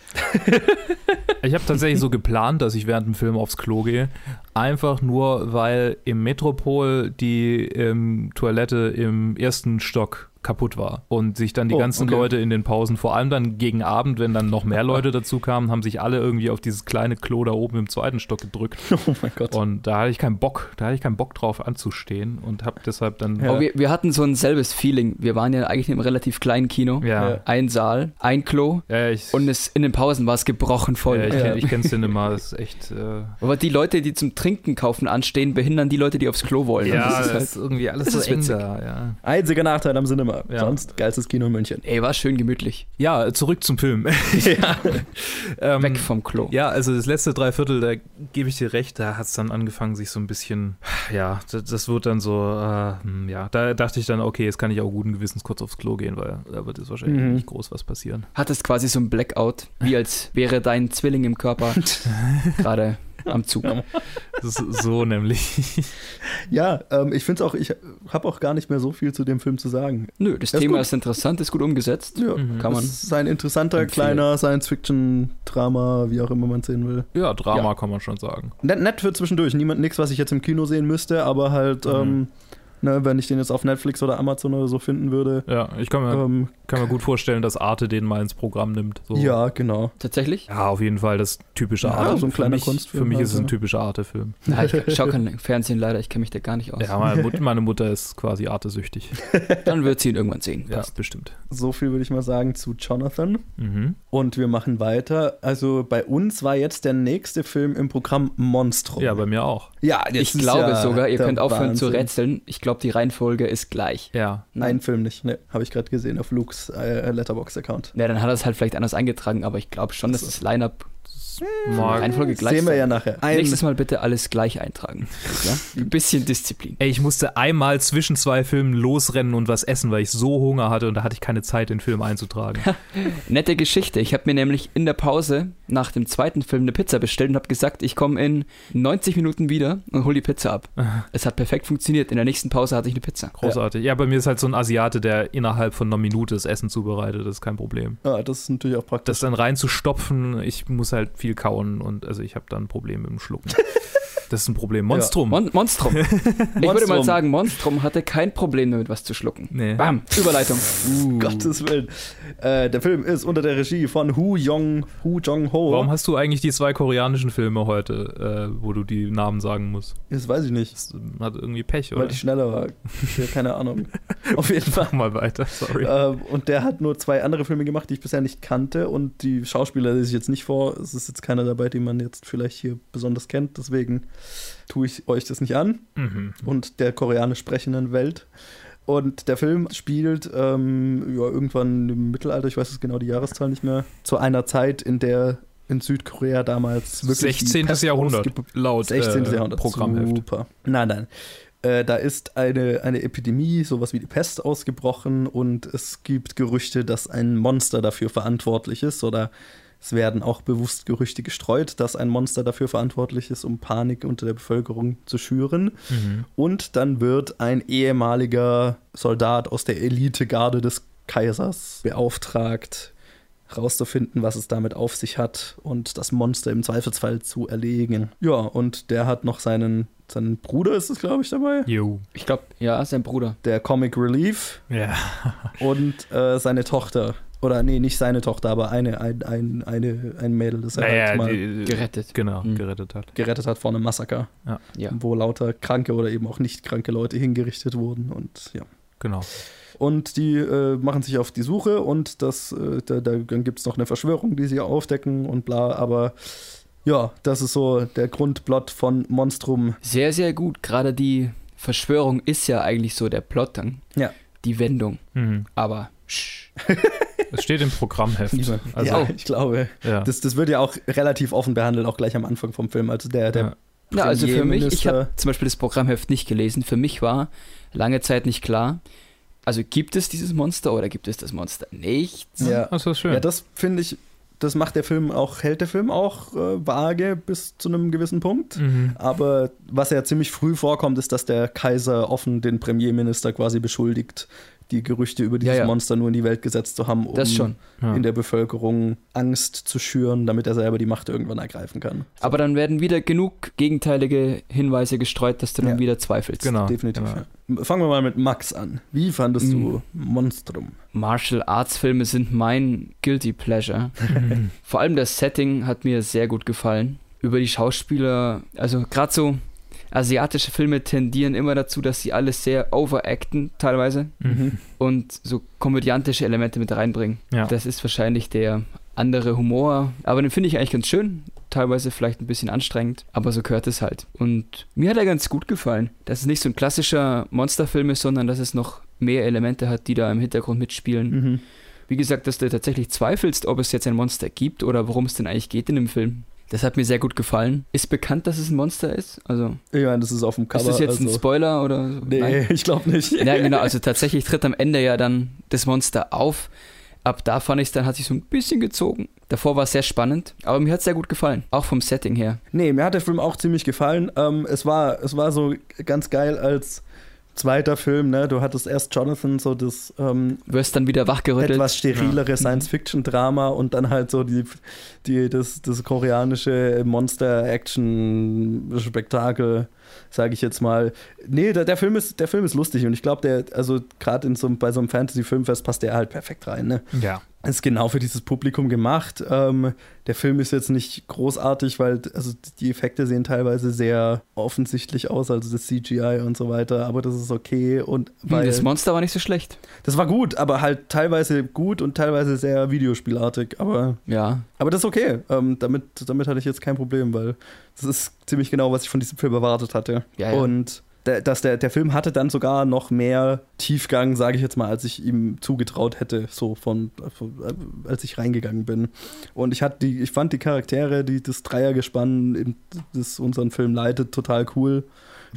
Ich habe tatsächlich so geplant, dass ich während dem Film aufs Klo gehe. Einfach nur, weil im Metropol die ähm, Toilette im ersten Stock kaputt war und sich dann die Oh, ganzen okay. Leute in den Pausen, vor allem dann gegen Abend, wenn dann noch mehr Leute dazu kamen, haben sich alle irgendwie auf dieses kleine Klo da oben im zweiten Stock gedrückt. <laughs> Oh mein Gott. Und da hatte ich keinen Bock, da hatte ich keinen Bock drauf anzustehen und habe deshalb dann Ja. Aber wir, wir hatten so ein selbes Feeling. Wir waren ja eigentlich in einem relativ kleinen Kino. ja. Ein Saal, ein Klo. ja, ich, Und es, in den Pausen war es gebrochen voll. ja, ich, Ja. kenn- ich kenn's Cinema, das ist echt äh, Aber die Leute, die zum Trinken kaufen anstehen, behindern die Leute, die aufs Klo wollen. Ja, das das ist halt, ist irgendwie alles so eng witzig. da, ja. Einziger Nachteil am Cinema. Ja. Sonst geilstes Kino in München. ey, war schön gemütlich. Ja, zurück zum Film. <laughs> ja. ähm, Weg vom Klo. Ja, also das letzte Dreiviertel, da gebe ich dir recht, da hat es dann angefangen, sich so ein bisschen, ja, das, das wird dann so, äh, hm, ja, da dachte ich dann, okay, jetzt kann ich auch guten Gewissens kurz aufs Klo gehen, weil da wird jetzt wahrscheinlich Mhm. nicht groß was passieren. Hattest quasi so ein Blackout, wie als wäre dein Zwilling im Körper <laughs> gerade am Zug. Ist so nämlich. Ja, ähm, ich finde es auch, ich habe auch gar nicht mehr so viel zu dem Film zu sagen. Nö, das ist Thema gut. ist interessant, ist gut umgesetzt. Ja, Mhm. Kann man. Es ist ein interessanter, empfehlen. kleiner Science-Fiction-Drama, wie auch immer man es sehen will. Ja, Drama Ja. kann man schon sagen. Nett, nett für zwischendurch. Niemand, nichts, was ich jetzt im Kino sehen müsste, aber halt, Mhm. ähm, ne, wenn ich den jetzt auf Netflix oder Amazon oder so finden würde. Ja, ich kann mir, Ähm, kann mir gut vorstellen, dass Arte den mal ins Programm nimmt. So. Ja, genau. Tatsächlich? Ja, auf jeden Fall das typische Ja, Arte. so ein kleiner für mich, Kunstfilm Für mich ist es ein ja. typischer Arte-Film. <laughs> Ja, ich schau kein Fernsehen leider, ich kenne mich da gar nicht aus. Ja, meine Mutter, meine Mutter ist quasi Arte-süchtig. <laughs> Dann wird sie ihn irgendwann sehen. Ja, Passt. bestimmt. So viel würde ich mal sagen zu Jonathan. Mhm. Und wir machen weiter. Also bei uns war jetzt der nächste Film im Programm Monstrum. Ja, bei mir auch. ja Ich glaube sogar, ihr könnt aufhören zu Wahnsinn. rätseln. Ich glaube, die Reihenfolge ist gleich. Ja. Nein, Film nicht. Ne, habe ich gerade gesehen auf Lukes äh, Letterbox-Account. Ja, dann hat er es halt vielleicht anders eingetragen, aber ich glaube schon, dass das Line-Up Mag- Reihenfolge gleich Sehen wir ja nachher. Ein, Nächstes Mal bitte alles gleich eintragen. <laughs> Ja? Ein bisschen Disziplin. Ey, ich musste einmal zwischen zwei Filmen losrennen und was essen, weil ich so Hunger hatte und da hatte ich keine Zeit, den Film einzutragen. <laughs> Nette Geschichte. Ich habe mir nämlich in der Pause nach dem zweiten Film eine Pizza bestellt und habe gesagt, ich komme in 90 Minuten wieder und hol die Pizza ab. <laughs> Es hat perfekt funktioniert. In der nächsten Pause hatte ich eine Pizza. Großartig. Ja. bei mir ist halt so ein Asiate, der innerhalb von einer Minute das Essen zubereitet. Das ist kein Problem. ah, das ist natürlich auch praktisch. Das dann reinzustopfen, ich muss halt viel kauen und also ich habe dann ein Problem mit dem Schlucken. <laughs> Das ist ein Problem. Monstrum. Mon Monstrum. <laughs> Ich würde mal Monstrum. sagen, Monstrum hatte kein Problem damit, was zu schlucken. nee. Bam, Überleitung. Um Gottes Willen. Äh, der Film ist unter der Regie von Hu Yong Hu Jong Ho. Warum hast du eigentlich die zwei koreanischen Filme heute, äh, wo du die Namen sagen musst? Das weiß ich nicht. Das hat irgendwie Pech, oder? Weil ich schneller war. Ja, keine Ahnung. <laughs> Auf jeden Fall. Mach mal weiter, sorry. Ähm, und der hat nur zwei andere Filme gemacht, die ich bisher nicht kannte. Und die Schauspieler lese ich jetzt nicht vor. Es ist jetzt keiner dabei, den man jetzt vielleicht hier besonders kennt. Deswegen tue ich euch das nicht an. Mhm. Und der koreanisch sprechenden Welt. Und der Film spielt ähm, ja, irgendwann im Mittelalter, ich weiß jetzt genau die Jahreszahl nicht mehr, zu einer Zeit, in der in Südkorea damals wirklich. die 16. Pest Jahrhundert, laut 16. äh, Jahrhundert. Programmheft. Super. Nein, nein. Äh, da ist eine, eine Epidemie, sowas wie die Pest, ausgebrochen und es gibt Gerüchte, dass ein Monster dafür verantwortlich ist oder es werden auch bewusst Gerüchte gestreut, dass ein Monster dafür verantwortlich ist, um Panik unter der Bevölkerung zu schüren. Mhm. Und dann wird ein ehemaliger Soldat aus der Elitegarde des Kaisers beauftragt, herauszufinden, was es damit auf sich hat und das Monster im Zweifelsfall zu erlegen. Ja, und der hat noch seinen, seinen Bruder, ist es, glaube ich, dabei, Jo. Ich glaube, ja, sein Bruder. der Comic Relief Ja. <laughs> und äh, seine Tochter. Oder nee, nicht seine Tochter, aber eine, ein, ein, eine, ein Mädel, das er halt Naja, mal die, Gerettet. Genau, Mhm. gerettet hat. gerettet hat vor einem Massaker, Ja. wo lauter kranke oder eben auch nicht kranke Leute hingerichtet wurden und ja. Genau. Und die äh, machen sich auf die Suche und das, äh, da, da, dann gibt es noch eine Verschwörung, die sie aufdecken und bla, aber ja, das ist so der Grundplot von Monstrum. Sehr, sehr gut. Gerade die Verschwörung ist ja eigentlich so der Plot dann. Ja. Die Wendung. Mhm. Aber Es steht im Programmheft. Also, ja, ich glaube, ja. das, das wird ja auch relativ offen behandelt, auch gleich am Anfang vom Film. Also der, der Ja. Ja, also für mich, ich habe zum Beispiel das Programmheft nicht gelesen. Für mich war lange Zeit nicht klar, also gibt es dieses Monster oder gibt es das Monster nicht? Ja. Das ist schön. Ja, das finde ich, das macht der Film auch, hält der Film auch äh, vage bis zu einem gewissen Punkt. mhm. Aber was ja ziemlich früh vorkommt, ist, dass der Kaiser offen den Premierminister quasi beschuldigt, die Gerüchte über dieses Ja, ja. Monster nur in die Welt gesetzt zu haben, um Das schon. ja. in der Bevölkerung Angst zu schüren, damit er selber die Macht irgendwann ergreifen kann. Aber dann werden wieder genug gegenteilige Hinweise gestreut, dass du dann wieder zweifelst. Genau. Definitiv. genau. Fangen wir mal mit Max an. Wie fandest du Monstrum? Martial Arts Filme sind mein guilty pleasure. Mhm. <laughs> Vor allem das Setting hat mir sehr gut gefallen. Über die Schauspieler, also gerade so asiatische Filme tendieren immer dazu, dass sie alles sehr overacten teilweise Mhm. und so komödiantische Elemente mit reinbringen. Ja. Das ist wahrscheinlich der andere Humor, aber den finde ich eigentlich ganz schön. teilweise vielleicht ein bisschen anstrengend, aber so gehört es halt. Und mir hat er ganz gut gefallen, dass es nicht so ein klassischer Monsterfilm ist, sondern dass es noch mehr Elemente hat, die da im Hintergrund mitspielen. Mhm. Wie gesagt, dass du tatsächlich zweifelst, ob es jetzt ein Monster gibt oder worum es denn eigentlich geht in dem Film. Das hat mir sehr gut gefallen. Ist bekannt, dass es ein Monster ist? Also, meine, das ist auf dem Cover. ist das jetzt ein also, Spoiler oder so? Nee, Nein. <laughs> ich glaube nicht. Ja, genau, also tatsächlich tritt am Ende ja dann das Monster auf. Ab da fand ich es dann, hat sich so ein bisschen gezogen. Davor war es sehr spannend, aber mir hat es sehr gut gefallen. Auch vom Setting her. Nee, mir hat der Film auch ziemlich gefallen. Ähm, es, war, es war so ganz geil als zweiter Film, ne? Du hattest erst Jonathan, so das ähm, Wirst dann wieder wachgerüttelt. etwas sterilere Ja. Science-Fiction-Drama und dann halt so die, die, das, das koreanische Monster-Action-Spektakel, sage ich jetzt mal. Nee, der, der, Film ist, der Film ist lustig und ich glaube, der, also gerade in so, einem- bei so einem Fantasy-Filmfest passt der halt perfekt rein, ne? Ja. Ist genau für dieses Publikum gemacht. Ähm, der Film ist jetzt nicht großartig, weil also die Effekte sehen teilweise sehr offensichtlich aus, also das CGI und so weiter, aber das ist okay und Hm, das Monster war nicht so schlecht. das war gut, aber halt teilweise gut und teilweise sehr Videospielartig, aber Ja. aber das ist okay. Ähm, damit damit hatte ich jetzt kein Problem, weil das ist ziemlich genau, was ich von diesem Film erwartet hatte. Ja, ja. Und dass der, der Film hatte dann sogar noch mehr Tiefgang, sage ich jetzt mal, als ich ihm zugetraut hätte, so von, von als ich reingegangen bin. Und ich hatte die, ich fand die Charaktere, die das Dreiergespann, das unseren Film leitet, total cool.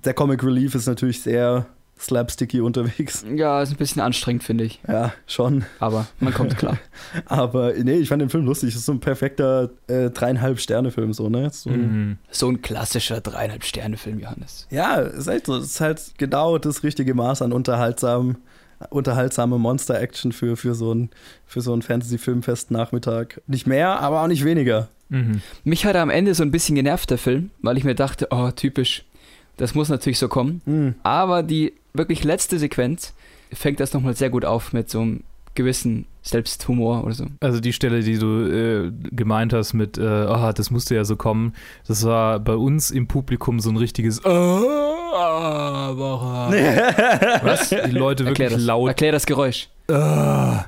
Der Comic Relief ist natürlich sehr slapsticky unterwegs. Ja, ist ein bisschen anstrengend, finde ich. Ja, schon. Aber man kommt klar. <laughs> Aber nee, ich fand den Film lustig. Das ist so ein perfekter äh, dreieinhalb Sterne-Film, so, ne? So ein, Mhm. so ein klassischer dreieinhalb Sterne-Film, Johannes. Ja, ist halt so. Es ist halt genau das richtige Maß an unterhaltsam, unterhaltsame Monster-Action für, für so ein, für so ein Fantasy-Filmfest-Nachmittag. Nicht mehr, aber auch nicht weniger. Mhm. Mich hat er am Ende so ein bisschen genervt, der Film, weil ich mir dachte, oh, typisch. Das muss natürlich so kommen. Hm. Aber die wirklich letzte Sequenz fängt das nochmal sehr gut auf mit so einem gewissen Selbsthumor oder so. Also die Stelle, die du äh, gemeint hast mit, äh, ah, das musste ja so kommen, das war bei uns im Publikum so ein richtiges ah, aber <laughs> Was? Die Leute Erklär wirklich das, laut. erklär das Geräusch. Ah,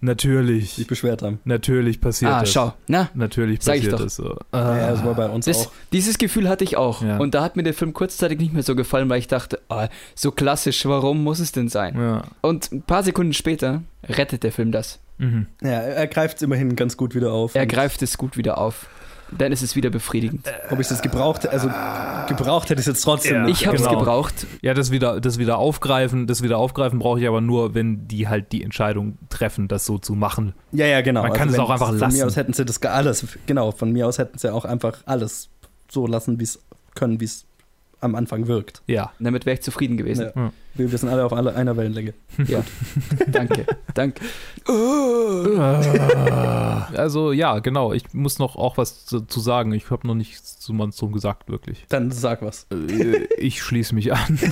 natürlich. sich beschwert haben. Natürlich passiert ah, das. schau. Na, Natürlich Sag ich passiert doch. das so. Ja, das Ah. war bei uns das, auch. dieses Gefühl hatte ich auch. Ja. Und da hat mir der Film kurzzeitig nicht mehr so gefallen, weil ich dachte, ah, so klassisch, warum muss es denn sein? Ja. Und ein paar Sekunden später rettet der Film das. Mhm. Ja, er greift es immerhin ganz gut wieder auf. Er greift es gut wieder auf. Dann ist es wieder befriedigend. Ob ich das gebraucht also gebraucht hätte ich es jetzt trotzdem Ja. Ich habe es genau. gebraucht. Ja, das wieder, das wieder aufgreifen, das wieder aufgreifen brauche ich aber nur, wenn die halt die Entscheidung treffen, das so zu machen. Ja, ja, genau. Man kann es auch einfach Von lassen. mir aus hätten sie das alles, genau, von mir aus hätten sie auch einfach alles so lassen, wie es können, wie es am Anfang wirkt. Ja. Damit wäre ich zufrieden gewesen. Ja. Wir, wir sind alle auf alle, einer Wellenlänge. <laughs> Ja. danke. Danke. Also ja, genau. Ich muss noch auch was zu, sagen. Ich habe noch nichts zu Monstrum gesagt, wirklich. Dann sag was. Äh, ich schließe mich an. <laughs>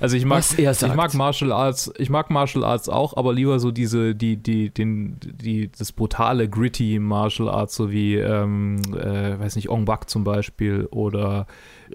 Also ich mag, Was er ich sagt. mag Martial Arts, ich mag Martial Arts auch, aber lieber so diese, die, die, den, die, das brutale, gritty Martial Arts, so wie, ähm, äh, weiß nicht, Ong Bak zum Beispiel oder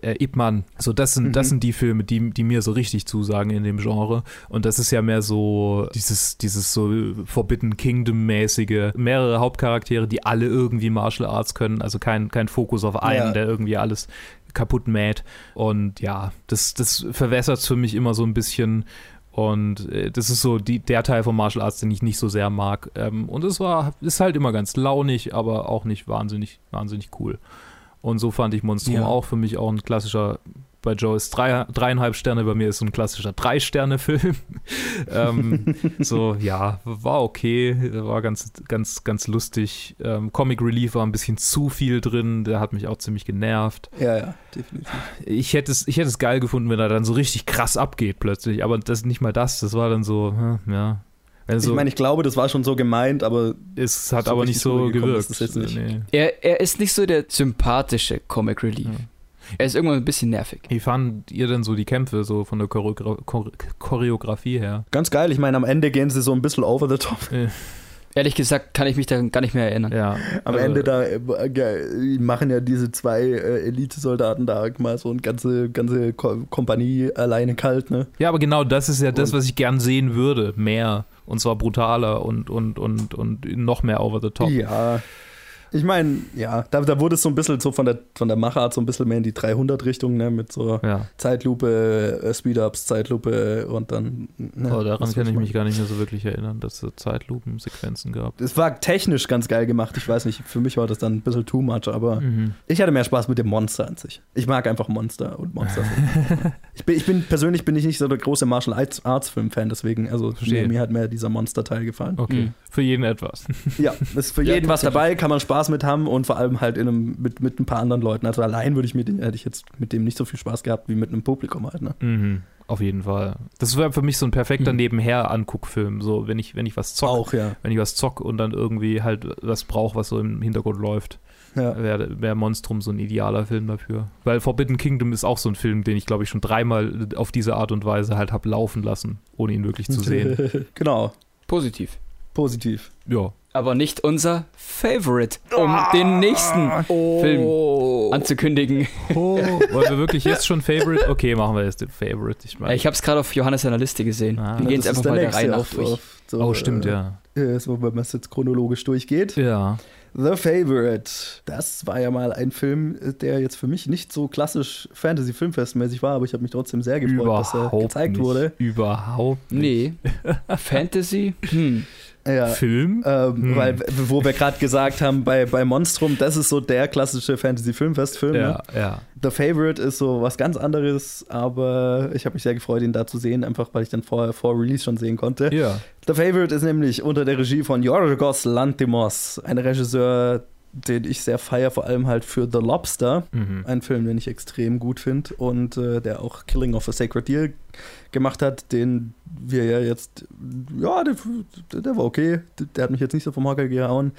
äh, Ip Man. So, das sind, das Mhm. sind die Filme, die, die mir so richtig zusagen in dem Genre. Und das ist ja mehr so dieses, dieses so Forbidden Kingdom-mäßige, mehrere Hauptcharaktere, die alle irgendwie Martial Arts können, also kein, kein Fokus auf einen, Ja. der irgendwie alles kaputt mäht. Und ja, das, das verwässert für mich immer so ein bisschen. Und äh, das ist so die, der Teil von Martial Arts, den ich nicht so sehr mag. Ähm, und es war, ist halt immer ganz launig, aber auch nicht wahnsinnig, wahnsinnig cool. Und so fand ich Monstrum Ja. auch für mich auch ein klassischer, bei Joe ist drei, dreieinhalb Sterne, bei mir ist so ein klassischer Drei-Sterne-Film. <laughs> ähm, so, ja, war okay, war ganz, ganz, ganz lustig. Ähm, Comic Relief war ein bisschen zu viel drin, der hat mich auch ziemlich genervt. Ja, ja, definitiv. Ich hätte es, ich hätte es geil gefunden, wenn er dann so richtig krass abgeht plötzlich, aber das nicht mal das, das war dann so, hm, ja. Also, ich meine, ich glaube, das war schon so gemeint, aber es hat so aber nicht so gewirkt. ist. Nee. Er, er ist nicht so der sympathische Comic Relief. Ja. Er ist irgendwann ein bisschen nervig. Wie fandet ihr denn so die Kämpfe, so von der Choreogra Chore- Choreografie her? ganz geil. Ich meine, am Ende gehen sie so ein bisschen over the top. Ehrlich gesagt kann ich mich daran gar nicht mehr erinnern. Ja. Am also, Ende da äh, äh, machen ja diese zwei äh, Elite-Soldaten da mal so eine ganze, ganze Ko Kompanie alleine kalt, ne? Ja, aber genau das ist ja das, Und- was ich gern sehen würde. Mehr. Und zwar brutaler und, und, und, und noch mehr over the top. Ja. Ich meine, ja, da, da wurde es so ein bisschen so von der, von der Machart so ein bisschen mehr in die 300-Richtung, ne, mit so Ja. Zeitlupe, äh, Speed-Ups, Zeitlupe und dann. Ne, Aber daran kann ich mich gar nicht mehr so wirklich erinnern, dass es Zeitlupensequenzen gab. Es war technisch ganz geil gemacht. Ich weiß nicht, für mich war das dann ein bisschen too much, aber Mhm. ich hatte mehr Spaß mit dem Monster an sich. Ich mag einfach Monster und Monster. <laughs> ich, bin, ich bin persönlich bin ich nicht so der große Martial Arts, Arts Film Fan, deswegen also mir, mir hat mehr dieser Monster Teil gefallen. Okay, Mhm. für jeden etwas. Ja, ist für <laughs> Ja, jeden was dabei, kann man Spaß mit haben und vor allem halt in einem, mit, mit ein paar anderen Leuten. Also allein würde ich mit hätte ich jetzt mit dem nicht so viel Spaß gehabt wie mit einem Publikum halt. Ne? Mhm. Auf jeden Fall. Das wäre für mich so ein perfekter Mhm. Nebenher-Anguckfilm. So, wenn ich, wenn ich was zock, Auch, ja. wenn ich was zock und dann irgendwie halt was brauche, was so im Hintergrund läuft, ja. wäre wär Monstrum so ein idealer Film dafür. Weil Forbidden Kingdom ist auch so ein Film, den ich glaube ich schon dreimal auf diese Art und Weise halt habe laufen lassen, ohne ihn wirklich zu sehen. <laughs> genau, Positiv. positiv. ja. Aber nicht unser Favorite, um den nächsten Film anzukündigen. Oh, <laughs> wollen wir wirklich jetzt schon Favorite? Okay, machen wir jetzt den Favorite. Ich meine, Ich habe es gerade auf Johannes seiner Liste gesehen. Ah. wir gehen ist einfach mal der Reihe nach auf- durch. auf so, oh, stimmt, äh, ja. äh, So, wenn man es jetzt chronologisch durchgeht. Ja. The Favorite. Das war ja mal ein Film, der jetzt für mich nicht so klassisch Fantasy-Filmfestmäßig war, aber ich habe mich trotzdem sehr gefreut, dass er Überhaupt gezeigt nicht. wurde. Überhaupt nicht. Nee. <laughs> Fantasy? Hm. Ja. Film? Ähm, Hm. Weil, wo wir gerade gesagt haben, bei, bei Monstrum, das ist so der klassische Fantasy-Filmfest-Film. Ne? Ja, ja. The Favorite ist so was ganz anderes, aber ich habe mich sehr gefreut, ihn da zu sehen, einfach weil ich dann vorher vor Release schon sehen konnte. Ja. The Favorite ist nämlich unter der Regie von Yorgos Lanthimos, ein Regisseur, den ich sehr feier, vor allem halt für The Lobster, Mhm. ein Film, den ich extrem gut finde und äh, der auch Killing of a Sacred Deer gemacht hat, den wir ja jetzt, ja, der, der war okay, der hat mich jetzt nicht so vom Hocker gehauen.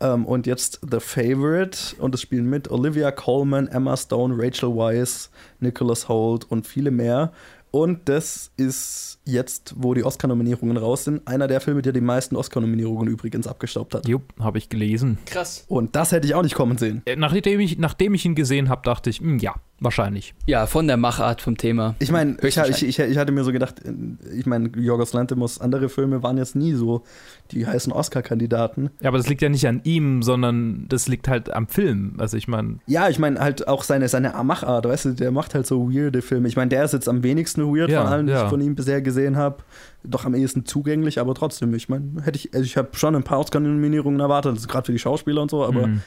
Ähm, und jetzt The Favorite und es spielen mit Olivia Colman, Emma Stone, Rachel Weisz, Nicholas Holt und viele mehr. Und das ist jetzt, wo die Oscar-Nominierungen raus sind, einer der Filme, der die meisten Oscar-Nominierungen übrigens abgestaubt hat. Jupp, habe ich gelesen. Krass. Und das hätte ich auch nicht kommen sehen. Äh, Nachdem ich, nachdem ich ihn gesehen habe, dachte ich, hm, ja, wahrscheinlich. Ja, von der Machart vom Thema. Ich meine, ich, ich, ich, ich hatte mir so gedacht, ich meine, Jorgos Lanthimos andere Filme waren jetzt nie so die heißen Oscar-Kandidaten. Ja, aber das liegt ja nicht an ihm, sondern das liegt halt am Film. Also ich meine, Ja, ich meine halt auch seine, seine Machart, weißt du, der macht halt so weirde Filme. Ich meine, der ist jetzt am wenigsten weird Ja, von allen, die ja. ich von ihm bisher gesehen habe. Doch am ehesten zugänglich, aber trotzdem, ich meine, hätte ich, also ich habe schon ein paar Oscar-Nominierungen erwartet, also gerade für die Schauspieler und so, aber hm,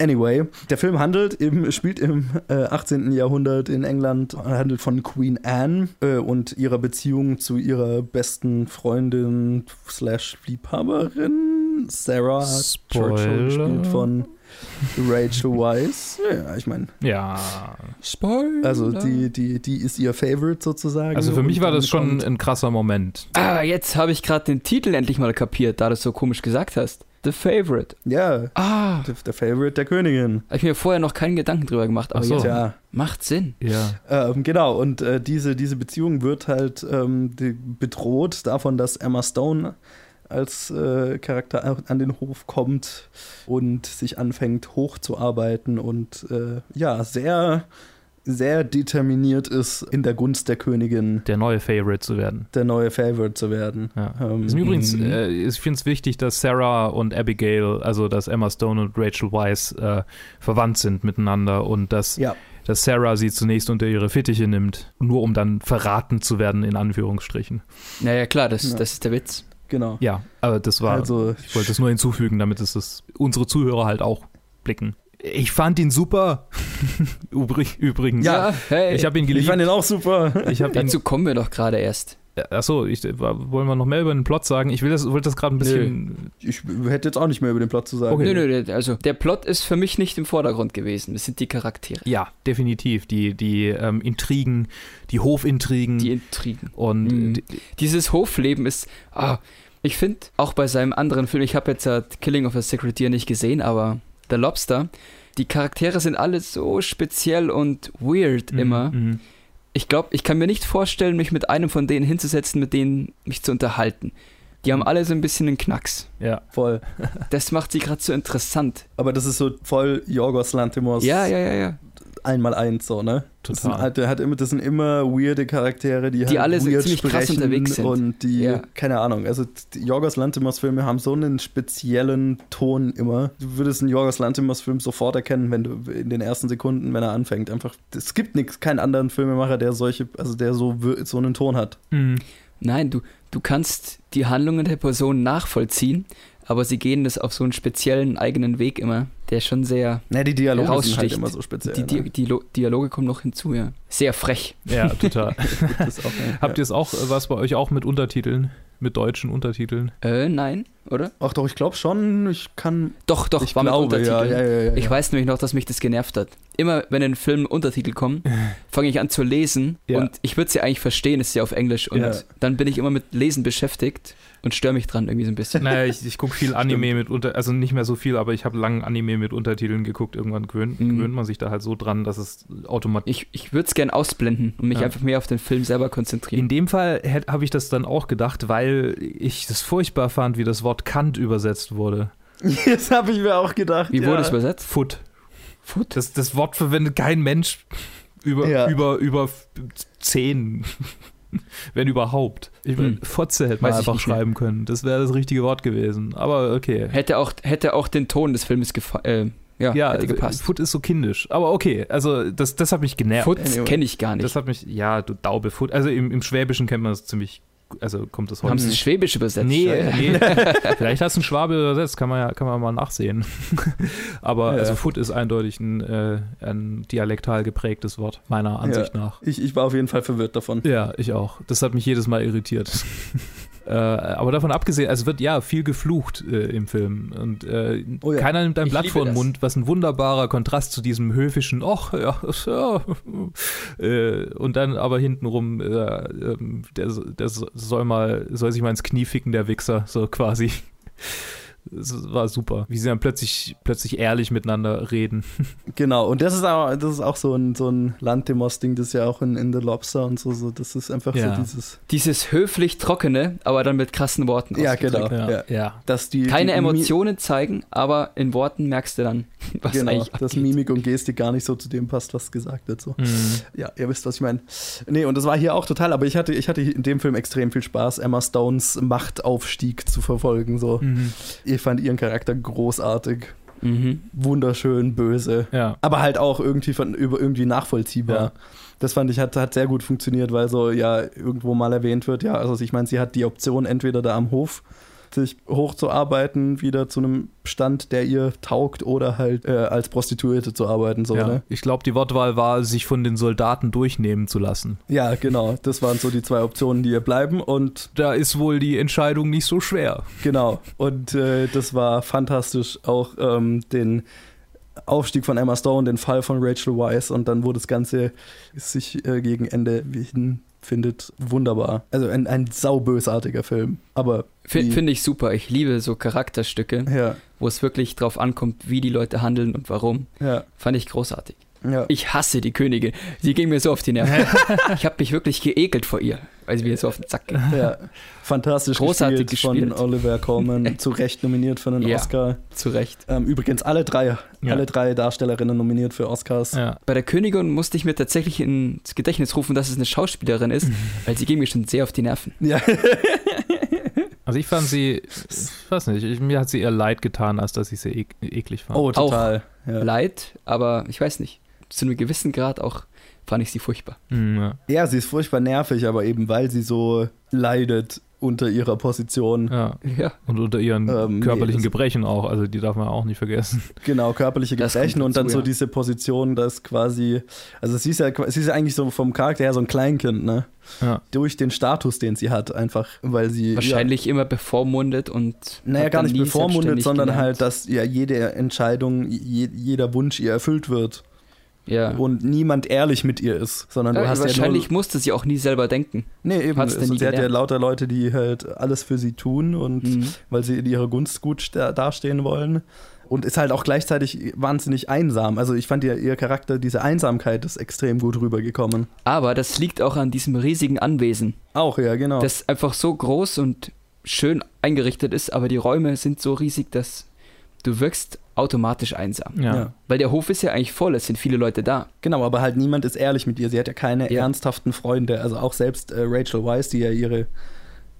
Anyway, der Film handelt im, spielt im äh, 18. Jahrhundert in England, handelt von Queen Anne äh, und ihrer Beziehung zu ihrer besten Freundin slash Liebhaberin Sarah Spoiler. Churchill, gespielt von Rachel Weisz. Ja, ich meine, ja. Spoiler. also die, die, die ist ihr Favorite sozusagen. Also für mich war das schon kommt- ein krasser Moment. Ah, jetzt habe ich gerade den Titel endlich mal kapiert, da du es so komisch gesagt hast. The Favorite. Ja, Ah, der, der Favorite der Königin. habe ich mir vorher noch keinen Gedanken drüber gemacht, aber so. jetzt Tja. macht Sinn. Ja. Ähm, genau, und äh, diese, diese Beziehung wird halt ähm, bedroht davon, dass Emma Stone als äh, Charakter an den Hof kommt und sich anfängt hochzuarbeiten und äh, ja, sehr, sehr determiniert ist, in der Gunst der Königin Der neue Favorite zu werden. der neue Favorite zu werden. Ja. Ähm, übrigens, Mhm. äh, ich finde es wichtig, dass Sarah und Abigail, also dass Emma Stone und Rachel Weisz äh, verwandt sind miteinander und dass, ja, dass Sarah sie zunächst unter ihre Fittiche nimmt, nur um dann verraten zu werden, in Anführungsstrichen. Naja, klar, das, Ja. das ist der Witz. Genau. Ja, aber das war, also, ich wollte das nur hinzufügen, damit es das unsere Zuhörer halt auch blicken. Ich fand ihn super. <laughs> Übrig, übrigens. Ja, hey. Ich habe ihn ich geliebt. fand den auch super. Ich habe ihn. Dazu kommen wir doch gerade erst. Achso, ich, wollen wir noch mehr über den Plot sagen? Ich will das, wollte das gerade ein bisschen. Ich hätte jetzt auch nicht mehr über den Plot zu sagen. Okay. Nö, nö, also der Plot ist für mich nicht im Vordergrund gewesen. Das sind die Charaktere, Ja, definitiv. Die, die ähm, Intrigen, die Hofintrigen die Intrigen. und Mhm. die, Dieses Hofleben ist. Ah, ich finde, auch bei seinem anderen Film, ich habe jetzt ja Killing of a Sacred Deer nicht gesehen, aber The Lobster, die Charaktere sind alle so speziell und weird immer. Mhm. Ich glaube, ich kann mir nicht vorstellen, mich mit einem von denen hinzusetzen, mit denen mich zu unterhalten. Die haben alle so ein bisschen einen Knacks. Ja. Voll. Das macht sie gerade so interessant. Aber das ist so voll Jorgos Lanthimos. Ja, ja, ja, ja. Einmal eins so, ne? Das, sind, Total. halt- der hat immer, das sind immer weirde Charaktere, die, Die halt alle so weird ziemlich krass sprechen unterwegs sind. Und die, Ja. keine Ahnung, also die Jorgos Lanthimos-Filme haben so einen speziellen Ton immer. Du würdest einen Jorgos Lanthimos-Film sofort erkennen, wenn du in den ersten Sekunden, wenn er anfängt. Einfach, es gibt nichts, keinen anderen Filmemacher, der solche, also der so, so einen Ton hat. Mhm. Nein, du, du kannst die Handlungen der Person nachvollziehen, aber sie gehen das auf so einen speziellen eigenen Weg immer, der schon sehr. Ne, die Dialoge sind halt immer so speziell. Die, die, ne? die Lo- Dialoge kommen noch hinzu, ja. Sehr frech. Ja, total. <laughs> Das ist auch, ja. Habt ihr es auch, äh, was bei euch auch mit Untertiteln? Mit deutschen Untertiteln? Äh, nein, oder? Ach doch, ich glaube schon, ich kann. Doch, doch, ich war mit glaube, ja, Untertiteln. ja, ja, ja, Ich ja. weiß nämlich noch, dass mich das genervt hat. Immer wenn in Filmen Untertitel kommen, <laughs> fange ich an zu lesen Ja. und ich würde sie eigentlich verstehen, ist ja auf Englisch und Ja. dann bin ich immer mit Lesen beschäftigt und störe mich dran irgendwie so ein bisschen. Naja, ich, ich gucke viel <laughs> Anime mit unter, also nicht mehr so viel, aber ich habe lange Anime mit Untertiteln geguckt. Irgendwann gewöhnt, Mhm. gewöhnt man sich da halt so dran, dass es automatisch. Ich, ich würde es gern ausblenden und mich Ja. einfach mehr auf den Film selber konzentrieren. In dem Fall habe ich das dann auch gedacht, weil ich das furchtbar fand, wie das Wort Kant übersetzt wurde. <laughs> Das habe ich mir auch gedacht. Wie ja. wurde es übersetzt? Foot. Foot? Das, das Wort verwendet kein Mensch über, Ja. über, über zehn. <laughs> Wenn überhaupt. Ich meine, Hm. Fotze hätte man Weiß einfach nicht mehr. schreiben können. Das wäre das richtige Wort gewesen. Aber okay. Hätte auch, hätte auch den Ton des Filmes äh, ja, Ja, hätte gepasst. Foot ist so kindisch. Aber okay, also das, das hat mich genervt. Foot kenne ich gar nicht. Das hat mich, ja, du Daube Foot. Also im, im Schwäbischen kennt man das ziemlich, also kommt das Haben heute. sie Schwäbisch übersetzt? Nee, Ja. nee. <laughs> Vielleicht hast du einen Schwabe übersetzt, kann man ja, kann man mal nachsehen. <laughs> Aber Ja. also Foot ist eindeutig ein, äh, ein dialektal geprägtes Wort, meiner Ansicht nach. Ich, ich war auf jeden Fall verwirrt davon. Ja, ich auch. Das hat mich jedes Mal irritiert. <laughs> äh, aber davon abgesehen, also wird ja viel geflucht äh, im Film. Und äh, Oh ja. keiner nimmt ein Ich Blatt vor den. Mund, was ein wunderbarer Kontrast zu diesem höfischen, ach ja, <laughs> ja. Äh, und dann aber hintenrum, äh, ähm, der, der soll mal, soll sich mal ins Knie ficken, der Wichser, so quasi. Das war super, wie sie dann plötzlich, plötzlich ehrlich miteinander reden. <laughs> Genau, und das ist auch, das ist auch so ein, so ein Lantimos-Ding, das ist ja auch in, in The Lobster und so, so. Das ist einfach Ja. so dieses. Dieses höflich trockene, aber dann mit krassen Worten. Ja, genau. Ja. ja. Dass die, Keine die Emotionen zeigen, aber in Worten merkst du dann, <laughs> was genau, eigentlich dass abgeht. Mimik und Gestik gar nicht so zu dem passt, was gesagt wird. So. Mhm. Ja, ihr wisst, was ich meine. Nee, und das war hier auch total, aber ich hatte, ich hatte in dem Film extrem viel Spaß, Emma Stones Machtaufstieg zu verfolgen. So. Mhm. Ich fand ihren Charakter großartig, Mhm. wunderschön, böse. Ja. aber halt auch irgendwie von über irgendwie nachvollziehbar. Ja. Das fand ich hat, hat sehr gut funktioniert, weil so ja irgendwo mal erwähnt wird, ja, also ich meine, sie hat die Option entweder da am Hof sich hochzuarbeiten, wieder zu einem Stand, der ihr taugt, oder halt äh, als Prostituierte zu arbeiten, so, ja. ne? Ich glaube, die Wortwahl war, sich von den Soldaten durchnehmen zu lassen. Ja, genau. Das waren so die zwei Optionen, die ihr bleiben und Da ist wohl die Entscheidung nicht so schwer. genau. Und äh, das war fantastisch. Auch ähm, den Aufstieg von Emma Stone, den Fall von Rachel Weisz und dann, wo das Ganze sich äh, gegen Ende hin findet, wunderbar. Also ein, ein saubösartiger Film. Aber Finde ich super. Ich liebe so Charakterstücke, ja, wo es wirklich drauf ankommt, wie die Leute handeln und warum. ja, Fand ich großartig. ja. Ich hasse die Königin. Sie ging mir so auf die Nerven. <laughs> ich habe mich wirklich geekelt vor ihr, weil sie mir so auf den Sack ging. <laughs> ja. Fantastisch Großartig gespielt, gespielt. von Oliver Coleman, <laughs> zu Recht nominiert für einen Ja. Oscar. Zu Recht. Ähm, übrigens alle drei, Ja. alle drei Darstellerinnen nominiert für Oscars. Ja. Bei der Königin musste ich mir tatsächlich ins Gedächtnis rufen, dass es eine Schauspielerin ist, <laughs> weil sie ging mir schon sehr auf die Nerven. Ja. Also ich fand sie, ich weiß nicht, ich, mir hat sie eher leid getan, als dass ich sie ek eklig fand. Oh, total. Ja. Leid, aber ich weiß nicht. Zu einem gewissen Grad auch fand ich sie furchtbar. Hm, ja. Ja, sie ist furchtbar nervig, aber eben weil sie so leidet unter ihrer Position. ja. Ja. Und unter ihren Ähm, nee, körperlichen das- Gebrechen auch, also die darf man auch nicht vergessen. <laughs> Genau, körperliche Das Gebrechen kommt und dann dazu, so ja. diese Position, dass quasi, also sie ist ja, sie ist ja eigentlich so vom Charakter her so ein Kleinkind, ne? Ja. Durch den Status, den sie hat, einfach, weil sie. Wahrscheinlich immer bevormundet und. Ja, naja, gar nicht bevormundet, sondern gelernt. halt, dass ja jede Entscheidung, je, jeder Wunsch ihr erfüllt wird Ja. und niemand ehrlich mit ihr ist, sondern du ja, hast ja wahrscheinlich nur, musste sie auch nie selber denken. Nee, eben. hat's denn Also, sie hat ja lauter Leute, die halt alles für sie tun und Mhm. weil sie in ihrer Gunst gut dastehen wollen. Und ist halt auch gleichzeitig wahnsinnig einsam. Also ich fand ihr, ihr Charakter, diese Einsamkeit ist extrem gut rübergekommen. Aber das liegt auch an diesem riesigen Anwesen, Auch, ja, genau. das einfach so groß und schön eingerichtet ist, aber die Räume sind so riesig, dass du wirkst automatisch einsam. Ja. Ja. Weil der Hof ist ja eigentlich voll, es sind viele Leute da. Genau, aber halt niemand ist ehrlich mit ihr. Sie hat ja keine Ja. ernsthaften Freunde. Also auch selbst äh, Rachel Weisz, die ja ihre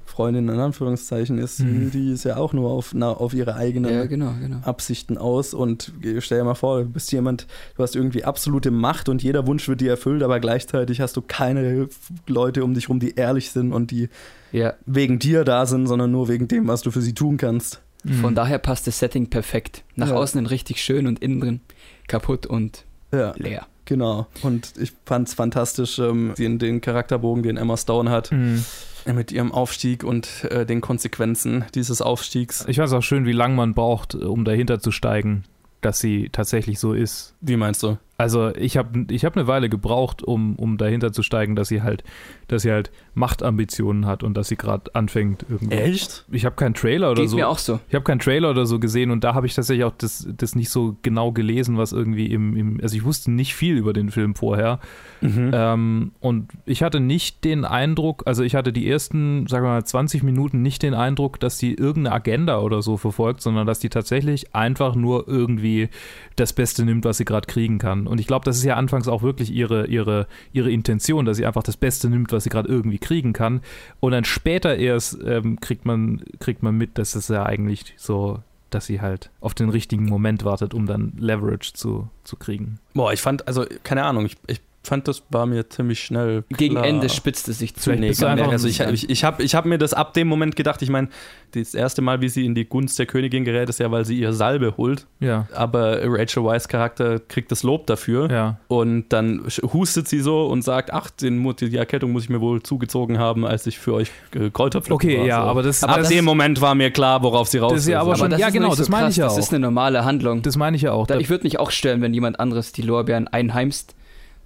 Freundin in Anführungszeichen ist, Mhm. die ist ja auch nur auf, na, auf ihre eigenen Ja, genau, genau. Absichten aus. Und stell dir mal vor, du bist jemand, du hast irgendwie absolute Macht und jeder Wunsch wird dir erfüllt, aber gleichzeitig hast du keine Leute um dich rum, die ehrlich sind und die Ja, wegen dir da sind, sondern nur wegen dem, was du für sie tun kannst. Von Mhm. daher passt das Setting perfekt. Nach Ja. außen hin richtig schön und innen drin kaputt und Ja. leer. Genau. Und ich fand es fantastisch, ähm, den, den Charakterbogen, den Emma Stone hat, Mhm. äh, mit ihrem Aufstieg und äh, den Konsequenzen dieses Aufstiegs. Ich weiß auch schön, wie lange man braucht, um dahinter zu steigen, dass sie tatsächlich so ist. Wie meinst du? Also ich habe ich hab eine Weile gebraucht, um, um dahinter zu steigen, dass sie halt, dass sie halt Machtambitionen hat und dass sie gerade anfängt irgendwie. Echt? Ich habe keinen Trailer oder Geht so. mir auch so. Ich habe keinen Trailer oder so gesehen und da habe ich tatsächlich auch das, das nicht so genau gelesen, was irgendwie im, im also ich wusste nicht viel über den Film vorher. Mhm. Ähm, und ich hatte nicht den Eindruck, also ich hatte die ersten, sagen wir mal, 20 Minuten nicht den Eindruck, dass die irgendeine Agenda oder so verfolgt, sondern dass die tatsächlich einfach nur irgendwie das Beste nimmt, was sie gerade kriegen kann. Und ich glaube, das ist ja anfangs auch wirklich ihre, ihre, ihre Intention, dass sie einfach das Beste nimmt, was sie gerade irgendwie kriegen kann. Und dann später erst ähm, kriegt, man, kriegt man mit, dass es ja eigentlich so, dass sie halt auf den richtigen Moment wartet, um dann Leverage zu, zu kriegen. Boah, ich fand, also, keine Ahnung, ich, ich fand, das war mir ziemlich schnell. Gegen klar. Ende spitzt es sich zu. Nee, einfach also ich, ich, ich habe ich hab mir das ab dem Moment gedacht, ich meine, das erste Mal, wie sie in die Gunst der Königin gerät, ist ja, weil sie ihr Salbe holt. Ja, Aber Rachel Weisz Charakter kriegt das Lob dafür. ja. Und dann hustet sie so und sagt, ach, den, die Erkältung muss ich mir wohl zugezogen haben, als ich für euch äh, Kräuter pflückte. Okay, war. ja, so. aber das, Ab das, dem Moment war mir klar, worauf sie raus Das ist ja aber Aber schon- das ja, ist genau, nicht so das meine krass, ich ja Das auch. ist eine normale Handlung. das meine ich ja auch. Da, ich würde mich auch stören, wenn jemand anderes die Lorbeeren einheimst.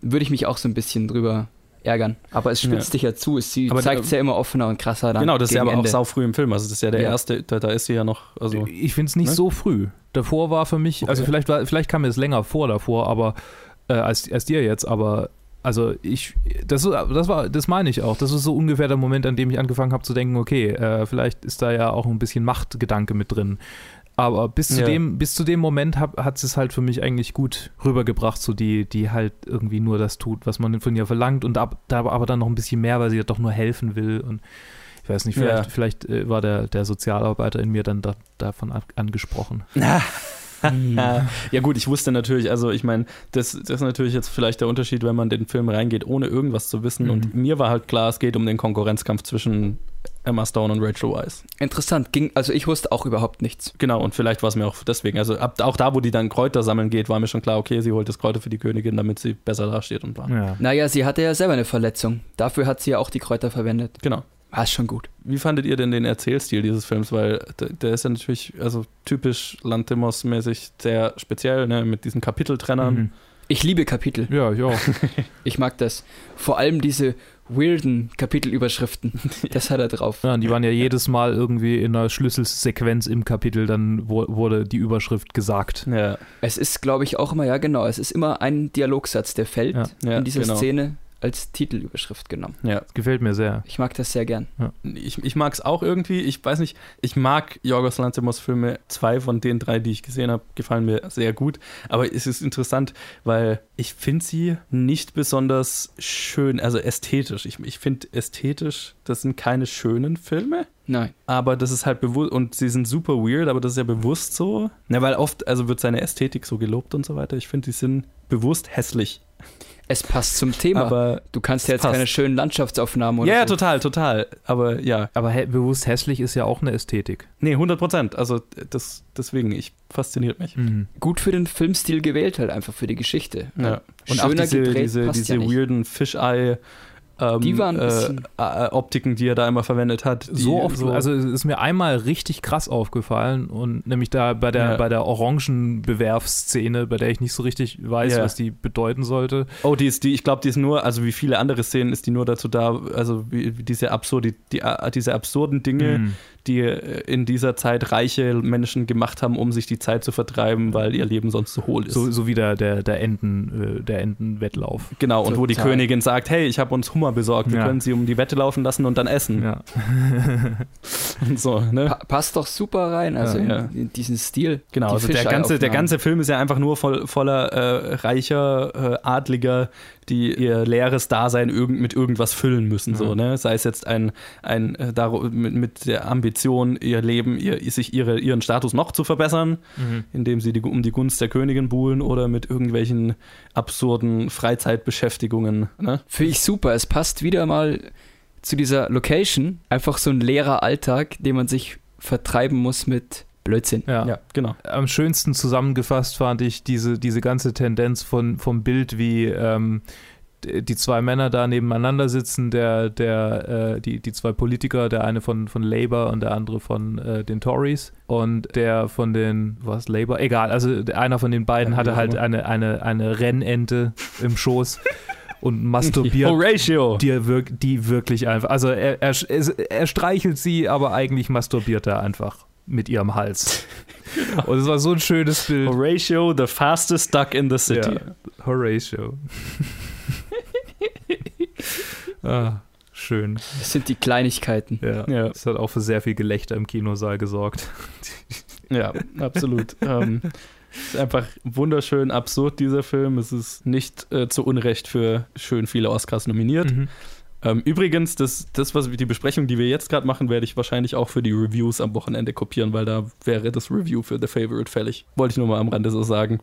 Würde ich mich auch so ein bisschen drüber ärgern. Aber es spitzt Ja. dich ja zu. Es, sie Aber zeigt es ja immer offener und krasser dann. Genau, das ist ja aber auch Ende. sau früh im Film. Also das ist ja der Ja. erste, da, da ist sie ja noch, also ich finde es nicht Ne? so früh. Davor war für mich, also Okay. vielleicht, war, vielleicht kam mir es länger vor davor, aber äh, als, als dir jetzt, aber also ich, das, das war, das meine ich auch. Das ist so ungefähr der Moment, an dem ich angefangen habe zu denken, okay, äh, vielleicht ist da ja auch ein bisschen Machtgedanke mit drin. Aber bis zu Ja. dem, bis zu dem Moment hab, hat es halt für mich eigentlich gut rübergebracht, so die, die halt irgendwie nur das tut, was man von ihr verlangt und ab, da aber dann noch ein bisschen mehr, weil sie ja doch nur helfen will und ich weiß nicht, vielleicht, Ja. vielleicht äh, war der, der Sozialarbeiter in mir dann da, davon angesprochen. Ja gut, ich wusste natürlich, also ich meine, das, das ist natürlich jetzt vielleicht der Unterschied, wenn man den Film reingeht, ohne irgendwas zu wissen. Mhm. Und mir war halt klar, es geht um den Konkurrenzkampf zwischen Emma Stone und Rachel Weisz. Interessant. Ging, also ich wusste auch überhaupt nichts. Genau, und vielleicht war es mir auch deswegen. Also ab, auch da, wo die dann Kräuter sammeln geht, war mir schon klar, okay, sie holt das Kräuter für die Königin, damit sie besser dasteht und war. Ja. Naja, sie hatte ja selber eine Verletzung. Dafür hat sie ja auch die Kräuter verwendet. Genau. War es schon gut. Wie fandet ihr denn den Erzählstil dieses Films? Weil der, der ist ja natürlich, also typisch Lantimos-mäßig sehr speziell, ne, mit diesen Kapiteltrennern. Mhm. Ich liebe Kapitel. Ja, ich auch. <laughs> Ich mag das. Vor allem diese weirden Kapitelüberschriften. <laughs> Das hat er drauf. Ja, die waren ja jedes Mal irgendwie in einer Schlüsselsequenz im Kapitel, dann wurde die Überschrift gesagt. Ja, Es ist, glaube ich, auch immer, ja genau, es ist immer ein Dialogsatz, der fällt Ja. ja, in dieser genau. Szene als Titelüberschrift genommen. Ja, Das gefällt mir sehr. Ich mag das sehr gern. ich, ich mag es auch irgendwie. Ich weiß nicht, ich mag Jorgos Lanthimos Filme. Zwei von den drei, die ich gesehen habe, gefallen mir sehr gut. Aber es ist interessant, weil ich finde sie nicht besonders schön, also ästhetisch. Ich, ich finde ästhetisch, das sind keine schönen Filme. Nein. Aber das ist halt bewusst, und sie sind super weird, aber das ist ja bewusst so. Na, weil oft, also wird seine Ästhetik so gelobt und so weiter. Ich finde, die sind bewusst hässlich. Es passt zum Thema. Aber du kannst ja jetzt passt. keine schönen Landschaftsaufnahmen oder ja, so. total, total. Aber ja, Aber hä- bewusst hässlich ist ja auch eine Ästhetik. nee, 100 Prozent. Also das, deswegen, ich fasziniert mich. Mhm. Gut für den Filmstil gewählt halt einfach für die Geschichte. Ja. Und Schöner auch diese, gedreht diese, passt diese ja nicht. weirden Fisheye ähm, Die waren ein äh, bisschen- äh, Optiken, die er da immer verwendet hat. So oft, also es ist mir einmal richtig krass aufgefallen und nämlich da bei der, Ja. bei der Orangenbewerfszene, bei der ich nicht so richtig weiß, Ja. was die bedeuten sollte. oh, die ist, die, ich glaube, die ist nur, also wie viele andere Szenen ist die nur dazu da, also wie, wie diese absurde, die, äh, diese absurden Dinge, Mhm. Die äh, in dieser Zeit reiche Menschen gemacht haben, um sich die Zeit zu vertreiben, weil ihr Leben sonst so hohl ist. So, so wie der, der, der, Enten, äh, der Entenwettlauf. genau, und wo die Total. Königin sagt, hey, ich habe uns Hummer besorgt, wir Ja. können sie um die Wette laufen lassen und dann essen. Ja. <laughs> und so. Ne? Pa passt doch super rein, also Ja, in, ja. in diesen Stil. Genau, Die also der ganze, der ganze Film ist ja einfach nur voll, voller äh, reicher äh, Adliger, die ihr leeres Dasein irgend, mit irgendwas füllen müssen. So, Mhm. ne? Sei es jetzt ein, ein äh, mit, mit der Ambition, ihr Leben, ihr, sich ihre, ihren Status noch zu verbessern, Mhm. indem sie die, um die Gunst der Königin buhlen oder mit irgendwelchen absurden Freizeitbeschäftigungen. Ne? Finde ich super. Es passt wieder mal zu dieser Location. Einfach so ein leerer Alltag, den man sich vertreiben muss mit Blödsinn. Ja. Ja, genau. Am schönsten zusammengefasst fand ich diese, diese ganze Tendenz von, vom Bild, wie ähm, die zwei Männer da nebeneinander sitzen, der, der, äh, die, die zwei Politiker, der eine von, von Labour und der andere von äh, den Tories und der von den, was, Labour? Egal, also der- einer von den beiden Ja, hatte halt eine, eine, eine Rennente im Schoß und masturbiert. <laughs> Horatio! Die, er wirk die wirklich einfach, also er, er, er streichelt sie, aber eigentlich masturbiert er einfach mit ihrem Hals. <laughs> Und es war so ein schönes Bild. Horatio, the fastest duck in the city. Ja. Horatio. <laughs> ah, schön. Das sind die Kleinigkeiten. Ja. Ja. Das hat auch für sehr viel Gelächter im Kinosaal gesorgt. <laughs> Ja, absolut. ähm, ist einfach wunderschön absurd, dieser Film. Es ist nicht äh, zu Unrecht für schön viele Oscars nominiert. Mhm. Ähm, übrigens, das, das, was die Besprechung, die wir jetzt gerade machen, werde ich wahrscheinlich auch für die Reviews am Wochenende kopieren, weil da wäre das Review für The Favorite fällig. Wollte ich nur mal am Rande so sagen.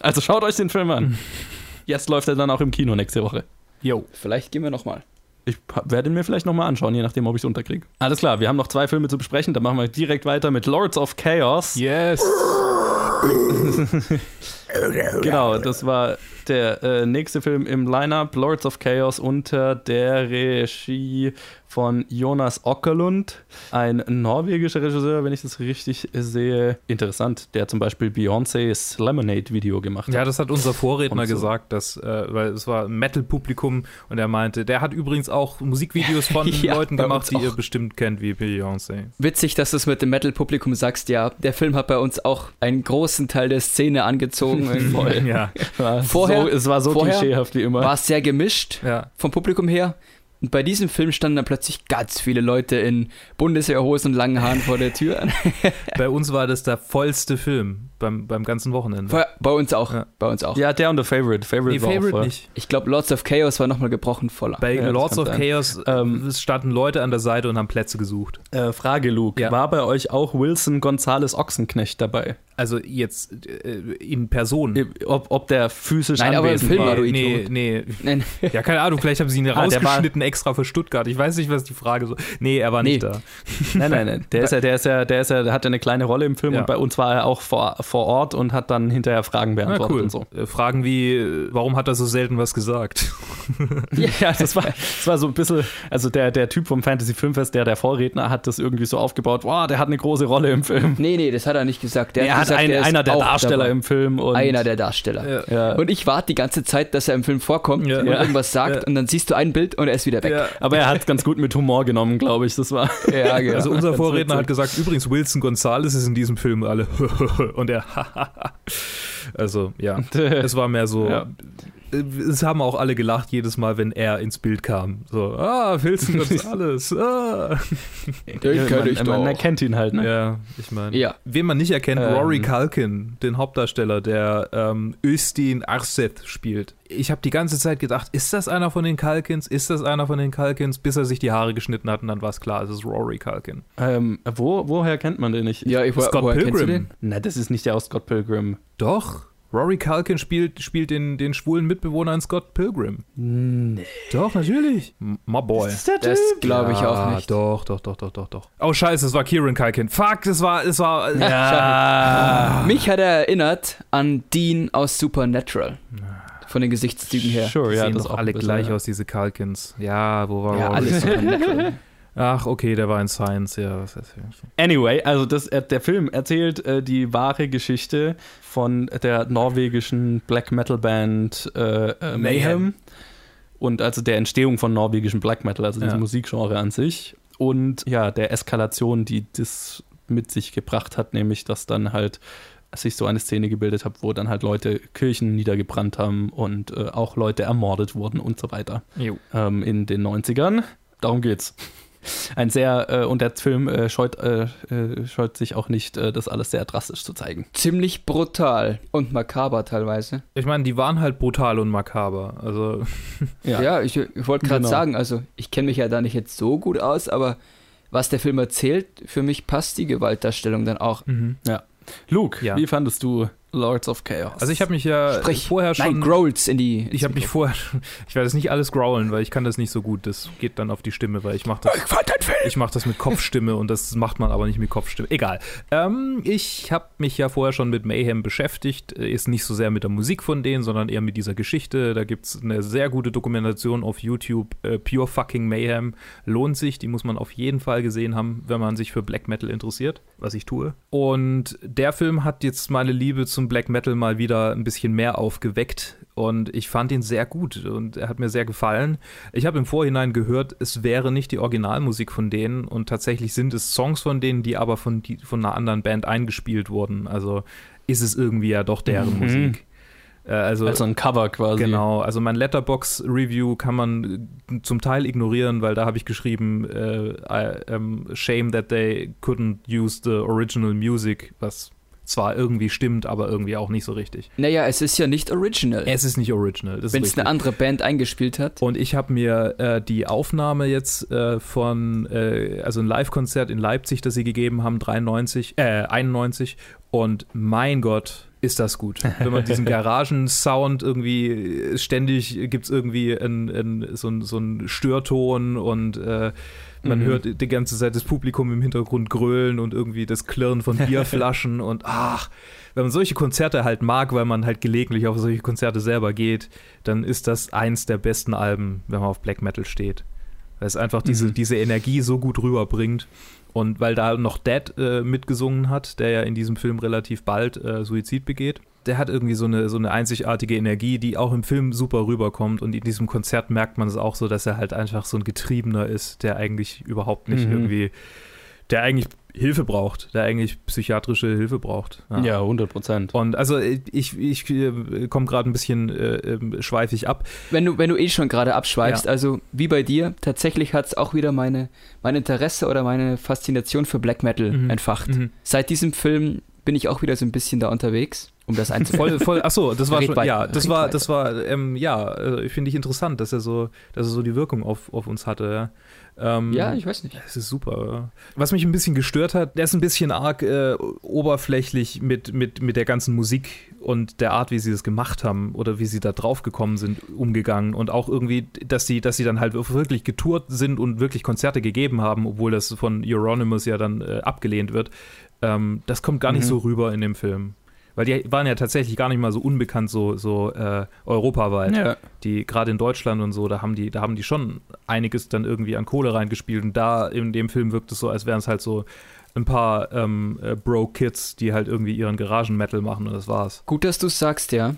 Also schaut euch den Film an. <laughs> Jetzt läuft er dann auch im Kino nächste Woche. Jo. Vielleicht gehen wir nochmal. Ich werde ihn mir vielleicht nochmal anschauen, je nachdem, ob ich es unterkriege. Alles klar, wir haben noch zwei Filme zu besprechen. Dann machen wir direkt weiter mit Lords of Chaos. Yes. <laughs> Genau, das war der äh, nächste Film im Lineup, Lords of Chaos unter der Regie von Jonas Åkerlund, ein norwegischer Regisseur, wenn ich das richtig sehe. Interessant, der zum Beispiel Beyoncé's Lemonade-Video gemacht hat. Ja, das hat unser Vorredner so. gesagt, dass, äh, weil es war ein Metal-Publikum und er meinte, der hat übrigens auch Musikvideos von <laughs> Ja, Leuten gemacht, die ihr bestimmt kennt, wie Beyoncé. Witzig, dass du es mit dem Metal-Publikum sagst. Ja, der Film hat bei uns auch einen großen Teil der Szene angezogen. Voll. <laughs> Ja. <laughs> War Vorher- so, es war so vorher klischeehaft wie immer. War sehr gemischt ja. vom Publikum her. Und bei diesem Film standen dann plötzlich ganz viele Leute in Bundeswehrhosen und langen Haaren vor der Tür. <laughs> Bei uns war das der vollste Film beim, beim ganzen Wochenende. Bei, bei uns auch. Ja. Bei uns auch. Ja, der und The Favorite. Favorite, Nee, war auch Favorite voll. nicht. Ich glaube, Lords of Chaos war nochmal gebrochen voller. Bei Ja, Lords of sein. Chaos Ähm, standen Leute an der Seite und haben Plätze gesucht. Äh, Frage, Luke. Ja. War bei euch auch Wilson Gonzales Ochsenknecht dabei? Also jetzt äh, in Person. Ob, ob der physisch Nein, aber im anwesend Film war? war du nee, Idiot. nee. Nein, Ja, keine Ahnung, vielleicht haben sie ihn Ah, der rausgeschnitten extra für Stuttgart. Ich weiß nicht, was die Frage so. Nee, er war Nee. nicht da. Nein, nein, nein. Der ist ja, der ist ja, der ist ja, der hat ja eine kleine Rolle im Film Ja. und bei uns war er auch vor, vor Ort und hat dann hinterher Fragen Na, beantwortet cool. und so. Äh, Fragen wie, äh, warum hat er so selten was gesagt? Ja, das war, das war so ein bisschen, also der, der Typ vom Fantasy Filmfest, der der Vorredner, hat das irgendwie so aufgebaut, wow, der hat eine große Rolle im Film. nee, nee, das hat er nicht gesagt. Der er hat gesagt, ein, er ist einer der Darsteller dabei. im Film und Einer der Darsteller. ja. Und ich warte die ganze Zeit, dass er im Film vorkommt Ja. und Ja. irgendwas sagt Ja. und dann siehst du ein Bild und er ist wieder weg. Ja. aber er hat es ganz gut mit Humor genommen, glaube ich. Das war Ja, genau. <laughs> Also unser Vorredner hat gesagt, übrigens Wilson Gonzalez ist in diesem Film alle <laughs> und er <laughs> also ja, es war mehr so Ja. Es haben auch alle gelacht jedes Mal, wenn er ins Bild kam. So, ah, Wilson Gonzalez. <laughs> Ah. Den kenn ich man, man doch. erkennt ihn halt, ne? Ja, ich meine, Ja. wen man nicht erkennt, Ähm. Rory Culkin, den Hauptdarsteller, der ähm, Östin Arseth spielt. Ich habe die ganze Zeit gedacht, ist das einer von den Culkins? Ist das einer von den Culkins? Bis er sich die Haare geschnitten hat und dann war es klar, es ist Rory Culkin. Ähm, wo, woher kennt man den nicht? Ja, ich wo- Scott woher kennst du Pilgrim. den? Na, das ist nicht der aus Scott Pilgrim. Doch. Rory Culkin spielt, spielt den, den schwulen Mitbewohner in Scott Pilgrim. Nee. Doch, natürlich. M- My boy. der Das glaube ich Ja, auch nicht. Doch, doch, doch, doch, doch, doch. Oh, scheiße, es war Kieran Culkin. Fuck, es war, es war. Ja. <laughs> Mich hat er erinnert an Dean aus Supernatural. Von den Gesichtszügen her. Sure, Die ja, sehen das doch auch alle bisschen, gleich ja. aus, diese Culkins. Ja, wo war Ja, Rory? alles <laughs> Supernatural. Ach, okay, der war in Science, ja. Was Anyway, also das, äh, der Film erzählt äh, die wahre Geschichte von der norwegischen Black Metal Band äh, äh, Mayhem. Und also der Entstehung von norwegischen Black Metal, also diesem Ja. Musikgenre an sich. Und ja, der Eskalation, die das mit sich gebracht hat, nämlich dass dann halt sich so eine Szene gebildet hat, wo dann halt Leute Kirchen niedergebrannt haben und äh, auch Leute ermordet wurden und so weiter ähm, in den 90ern. Darum geht's. Ein sehr, äh, und der Film äh, scheut, äh, äh, scheut sich auch nicht, äh, das alles sehr drastisch zu zeigen. Ziemlich brutal und makaber teilweise. Ich meine, die waren halt brutal und makaber. Also. <laughs> Ja, ja ich, ich wollte gerade Genau. sagen, also ich kenne mich ja da nicht jetzt so gut aus, aber was der Film erzählt, für mich passt die Gewaltdarstellung dann auch. Mhm. Luke, Ja. wie fandest du Lords of Chaos? Also ich habe mich ja Sprich, vorher schon. Nein, Growls in die. ich habe mich vorher, ich werde jetzt nicht alles growlen, weil ich kann das nicht so gut. Das geht dann auf die Stimme, weil ich mache das. fand den Film. Ich mache das mit Kopfstimme und das macht man aber nicht mit Kopfstimme. Egal. Ähm, ich habe mich ja vorher schon mit Mayhem beschäftigt. Äh, Ist nicht so sehr mit der Musik von denen, sondern eher mit dieser Geschichte. Da gibt es eine sehr gute Dokumentation auf YouTube. Äh, Pure Fucking Mayhem. Lohnt sich. Die muss man auf jeden Fall gesehen haben, wenn man sich für Black Metal interessiert, was ich tue. Und der Film hat jetzt meine Liebe zum Black Metal mal wieder ein bisschen mehr aufgeweckt. Und ich fand ihn sehr gut und er hat mir sehr gefallen. Ich habe im Vorhinein gehört, es wäre nicht die Originalmusik von denen und tatsächlich sind es Songs von denen, die aber von, die, von einer anderen Band eingespielt wurden. Also ist es irgendwie ja doch deren Mhm. Musik. Äh, also, also ein Cover quasi. Genau, also mein Letterbox-Review kann man äh, zum Teil ignorieren, weil da habe ich geschrieben, äh, I, um, shame that they couldn't use the original music, was zwar irgendwie stimmt, aber irgendwie auch nicht so richtig. Naja, es ist ja nicht original. Es ist nicht original. Wenn es eine andere Band eingespielt hat. Und ich habe mir äh, die Aufnahme jetzt äh, von, äh, also ein Live-Konzert in Leipzig, das sie gegeben haben, 93, äh, 91. Und mein Gott, ist das gut. Wenn man diesen <laughs> Garagensound irgendwie, äh, ständig gibt es irgendwie ein, ein, so, ein, so einen Störton und äh, man Mhm. hört die ganze Zeit das Publikum im Hintergrund grölen und irgendwie das Klirren von <laughs> Bierflaschen und ach, wenn man solche Konzerte halt mag, weil man halt gelegentlich auf solche Konzerte selber geht, dann ist das eins der besten Alben, wenn man auf Black Metal steht. Weil es einfach diese, Mhm. diese Energie so gut rüberbringt. Und weil da noch Dead äh, mitgesungen hat, der ja in diesem Film relativ bald äh, Suizid begeht, der hat irgendwie so eine, so eine einzigartige Energie, die auch im Film super rüberkommt. Und in diesem Konzert merkt man es auch so, dass er halt einfach so ein Getriebener ist, der eigentlich überhaupt nicht Mhm. irgendwie, der eigentlich Hilfe braucht, der eigentlich psychiatrische Hilfe braucht. Ja, 100 Prozent. Und also ich, ich äh, komme gerade ein bisschen äh, ähm, schweifig ab. Wenn du, wenn du eh schon gerade abschweifst, Ja. also wie bei dir, tatsächlich hat es auch wieder meine, mein Interesse oder meine Faszination für Black Metal Mhm. entfacht. Mhm. Seit diesem Film bin ich auch wieder so ein bisschen da unterwegs, um das einzubauen. Voll, voll, achso, das war schon, weiter, ja, das war, weiter. das war, ähm, ja, äh, finde ich interessant, dass er so, dass er so die Wirkung auf, auf uns hatte, ja. Ähm, ja, ich weiß nicht. Es ist super. Was mich ein bisschen gestört hat, der ist ein bisschen arg äh, oberflächlich mit, mit, mit der ganzen Musik und der Art, wie sie das gemacht haben oder wie sie da drauf gekommen sind, umgegangen. Und auch irgendwie, dass sie, dass sie dann halt wirklich getourt sind und wirklich Konzerte gegeben haben, obwohl das von Euronymous ja dann äh, abgelehnt wird. Ähm, das kommt gar nicht Mhm. so rüber in dem Film. Weil die waren ja tatsächlich gar nicht mal so unbekannt, so, so äh, europaweit Ja. die gerade in Deutschland und so, da haben die, da haben die schon einiges dann irgendwie an Kohle reingespielt und da in dem Film wirkt es so, als wären es halt so ein paar ähm, äh, Bro-Kids, die halt irgendwie ihren Garagen-Metal machen und das war's. Gut, dass du es sagst, ja.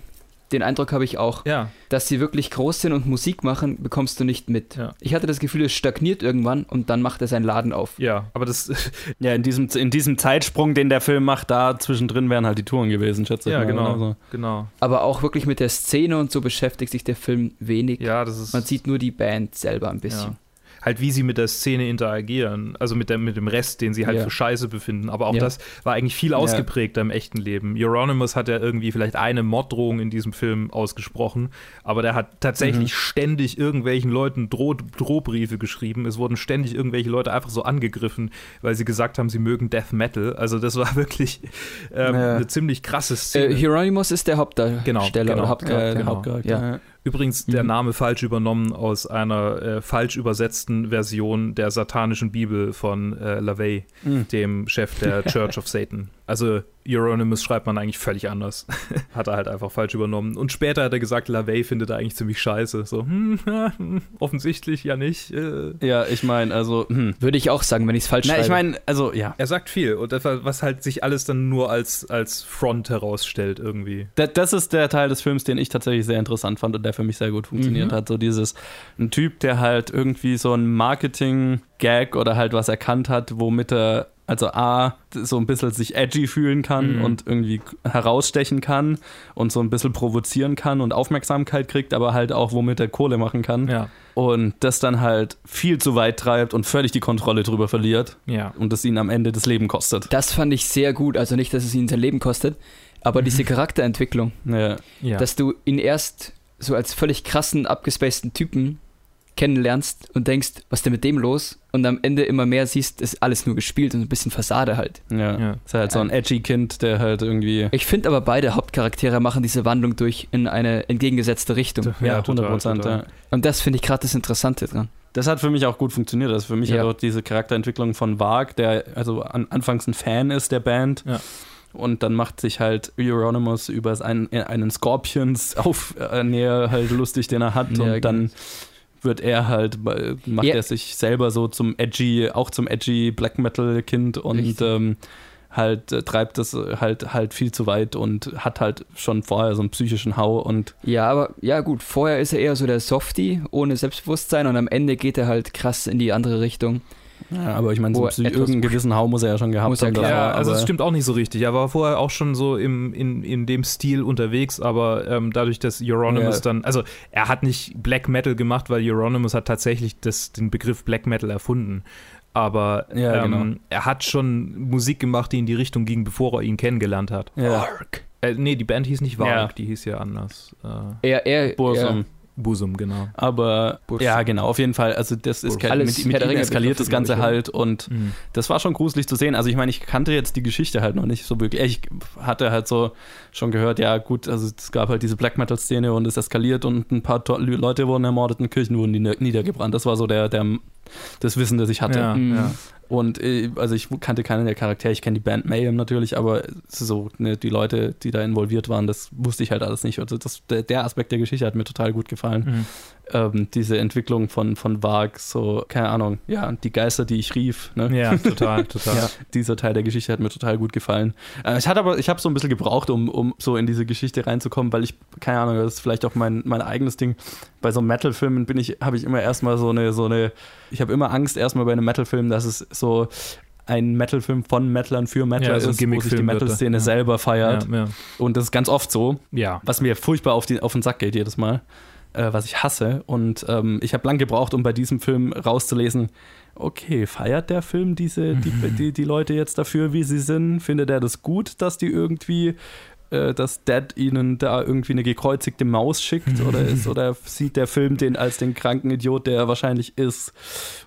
Den Eindruck habe ich auch. Ja, Dass sie wirklich groß sind und Musik machen, bekommst du nicht mit. Ja. Ich hatte das Gefühl, es stagniert irgendwann und dann macht er seinen Laden auf. ja, aber das, <laughs> Ja, in diesem, in diesem Zeitsprung, den der Film macht, da zwischendrin wären halt die Touren gewesen, schätze ich ja, mal. genau, Also, genau. Aber auch wirklich mit der Szene und so beschäftigt sich der Film wenig. Ja, das ist Man sieht nur die Band selber ein bisschen. ja. Halt, wie sie mit der Szene interagieren, also mit, der, mit dem Rest, den sie halt Ja. für Scheiße befinden. Aber auch Ja. das war eigentlich viel ausgeprägter im echten Leben. Euronymous hat ja irgendwie vielleicht eine Morddrohung in diesem Film ausgesprochen, aber der hat tatsächlich Mhm. ständig irgendwelchen Leuten Droh Drohbriefe geschrieben. Es wurden ständig irgendwelche Leute einfach so angegriffen, weil sie gesagt haben, sie mögen Death Metal. Also das war <laughs> wirklich ähm, eine ziemlich krasse Szene. Äh, Hieronymus ist der Hauptdarsteller Genau, genau. oder äh, genau. Hauptcharakter. Ja. Übrigens der Mhm. Name falsch übernommen aus einer äh, falsch übersetzten Version der satanischen Bibel von äh, LaVey, Mhm. dem Chef der <laughs> Church of Satan. Also Euronymous schreibt man eigentlich völlig anders. <laughs> hat er halt einfach falsch übernommen. Und später hat er gesagt, LaVey findet er eigentlich ziemlich scheiße. So, hm, offensichtlich ja nicht. Äh. ja, ich meine, also, hm. Würde ich auch sagen, wenn ich es falsch Na, schreibe. ich meine, also, ja. Er sagt viel und das, was halt sich alles dann nur als, als Front herausstellt irgendwie. Da- Das ist der Teil des Films, den ich tatsächlich sehr interessant fand und der für mich sehr gut funktioniert Mhm. hat. So dieses, ein Typ, der halt irgendwie so ein Marketing-Gag oder halt was erkannt hat, womit er Also A, so ein bisschen sich edgy fühlen kann Mhm. und irgendwie herausstechen kann und so ein bisschen provozieren kann und Aufmerksamkeit kriegt, aber halt auch womit er Kohle machen kann. Ja. Und das dann halt viel zu weit treibt und völlig die Kontrolle drüber verliert Ja. und das ihn am Ende das Leben kostet. Das fand ich sehr gut. Also nicht, dass es ihn sein Leben kostet, aber diese Charakterentwicklung, Ja. ja. dass du ihn erst so als völlig krassen, abgespaceden Typen kennenlernst und denkst, was ist denn mit dem los? Und am Ende immer mehr siehst, ist alles nur gespielt und ein bisschen Fassade halt. Ja. Ja. Ist halt so ein edgy Kind, der halt irgendwie. Ich finde aber beide Hauptcharaktere machen diese Wandlung durch in eine entgegengesetzte Richtung. Ja, total, 100 Prozent. Ja. Und das finde ich gerade das Interessante dran. Das hat für mich auch gut funktioniert. Das ist für mich Ja. halt auch diese Charakterentwicklung von Varg, der also an, anfangs ein Fan ist der Band. Ja. Und dann macht sich halt Euronymous über einen, einen Scorpions auf äh, näher halt lustig, den er hat. Ja, und genau. dann wird er halt, äh, macht Ja. er sich selber so zum edgy, auch zum edgy Black Metal Kind und ähm, halt äh, treibt das halt halt viel zu weit und hat halt schon vorher so einen psychischen Hau und Ja, aber ja gut, vorher ist er eher so der Softie ohne Selbstbewusstsein und am Ende geht er halt krass in die andere Richtung. Ja, aber ich meine, so irgendeinen gewissen Hau muss er ja schon gehabt Muss ja haben. klar. also es stimmt auch nicht so richtig. Er war vorher auch schon so im, in, in dem Stil unterwegs, aber ähm, dadurch, dass Euronymous Ja. dann, also er hat nicht Black Metal gemacht, weil Euronymous hat tatsächlich das, den Begriff Black Metal erfunden. Aber Ja, ähm, genau. er hat schon Musik gemacht, die in die Richtung ging, bevor er ihn kennengelernt hat. Ja. Äh, nee, die Band hieß nicht Varg, Ja. die hieß ja anders. Äh, Er, er, Bursum. Busum, genau. Aber Bursum. ja, genau, auf jeden Fall. Also das ist Alles mit, mit ihm eskaliert das Ganze halt und Mhm. das war schon gruselig zu sehen. Also ich meine, ich kannte jetzt die Geschichte halt noch nicht so wirklich. Ich hatte halt so schon gehört, ja gut, also es gab halt diese Black Metal Szene und es eskaliert und ein paar Leute wurden ermordet und Kirchen wurden nieder niedergebrannt. Das war so der, der das Wissen, das ich hatte. Ja, Mhm. ja. Und äh, also ich kannte keinen der Charaktere, ich kenne die Band Mayhem natürlich, aber so, ne, die Leute, die da involviert waren, das wusste ich halt alles nicht. Also das, der, der Aspekt der Geschichte hat mir total gut gefallen. Mhm. Ähm, diese Entwicklung von, von Varg, so, keine Ahnung, ja, die Geister, die ich rief, ne? ja, <laughs> total, total. Ja, dieser Teil der Geschichte hat mir total gut gefallen. Äh, ich hatte aber, ich habe so ein bisschen gebraucht, um, um so in diese Geschichte reinzukommen, weil ich, keine Ahnung, das ist vielleicht auch mein, mein eigenes Ding. Bei so Metal-Filmen bin ich, habe ich immer erstmal so eine, so eine, ich habe immer Angst erstmal bei einem Metal-Film, dass es so ein Metal-Film von Metalern für Metaler Ja, ist, wo sich die Metal-Szene ja. selber feiert. Ja. Und das ist ganz oft so was mir furchtbar auf, die, auf den Sack geht jedes Mal, äh, was ich hasse. Und ähm, ich habe lang gebraucht, um bei diesem Film rauszulesen, okay, feiert der Film diese, die, die, die Leute jetzt dafür, wie sie sind? Findet er das gut, dass die irgendwie, äh, dass Dad ihnen da irgendwie eine gekreuzigte Maus schickt? Oder, <laughs> ist, oder sieht der Film den als den kranken Idiot, der er wahrscheinlich ist?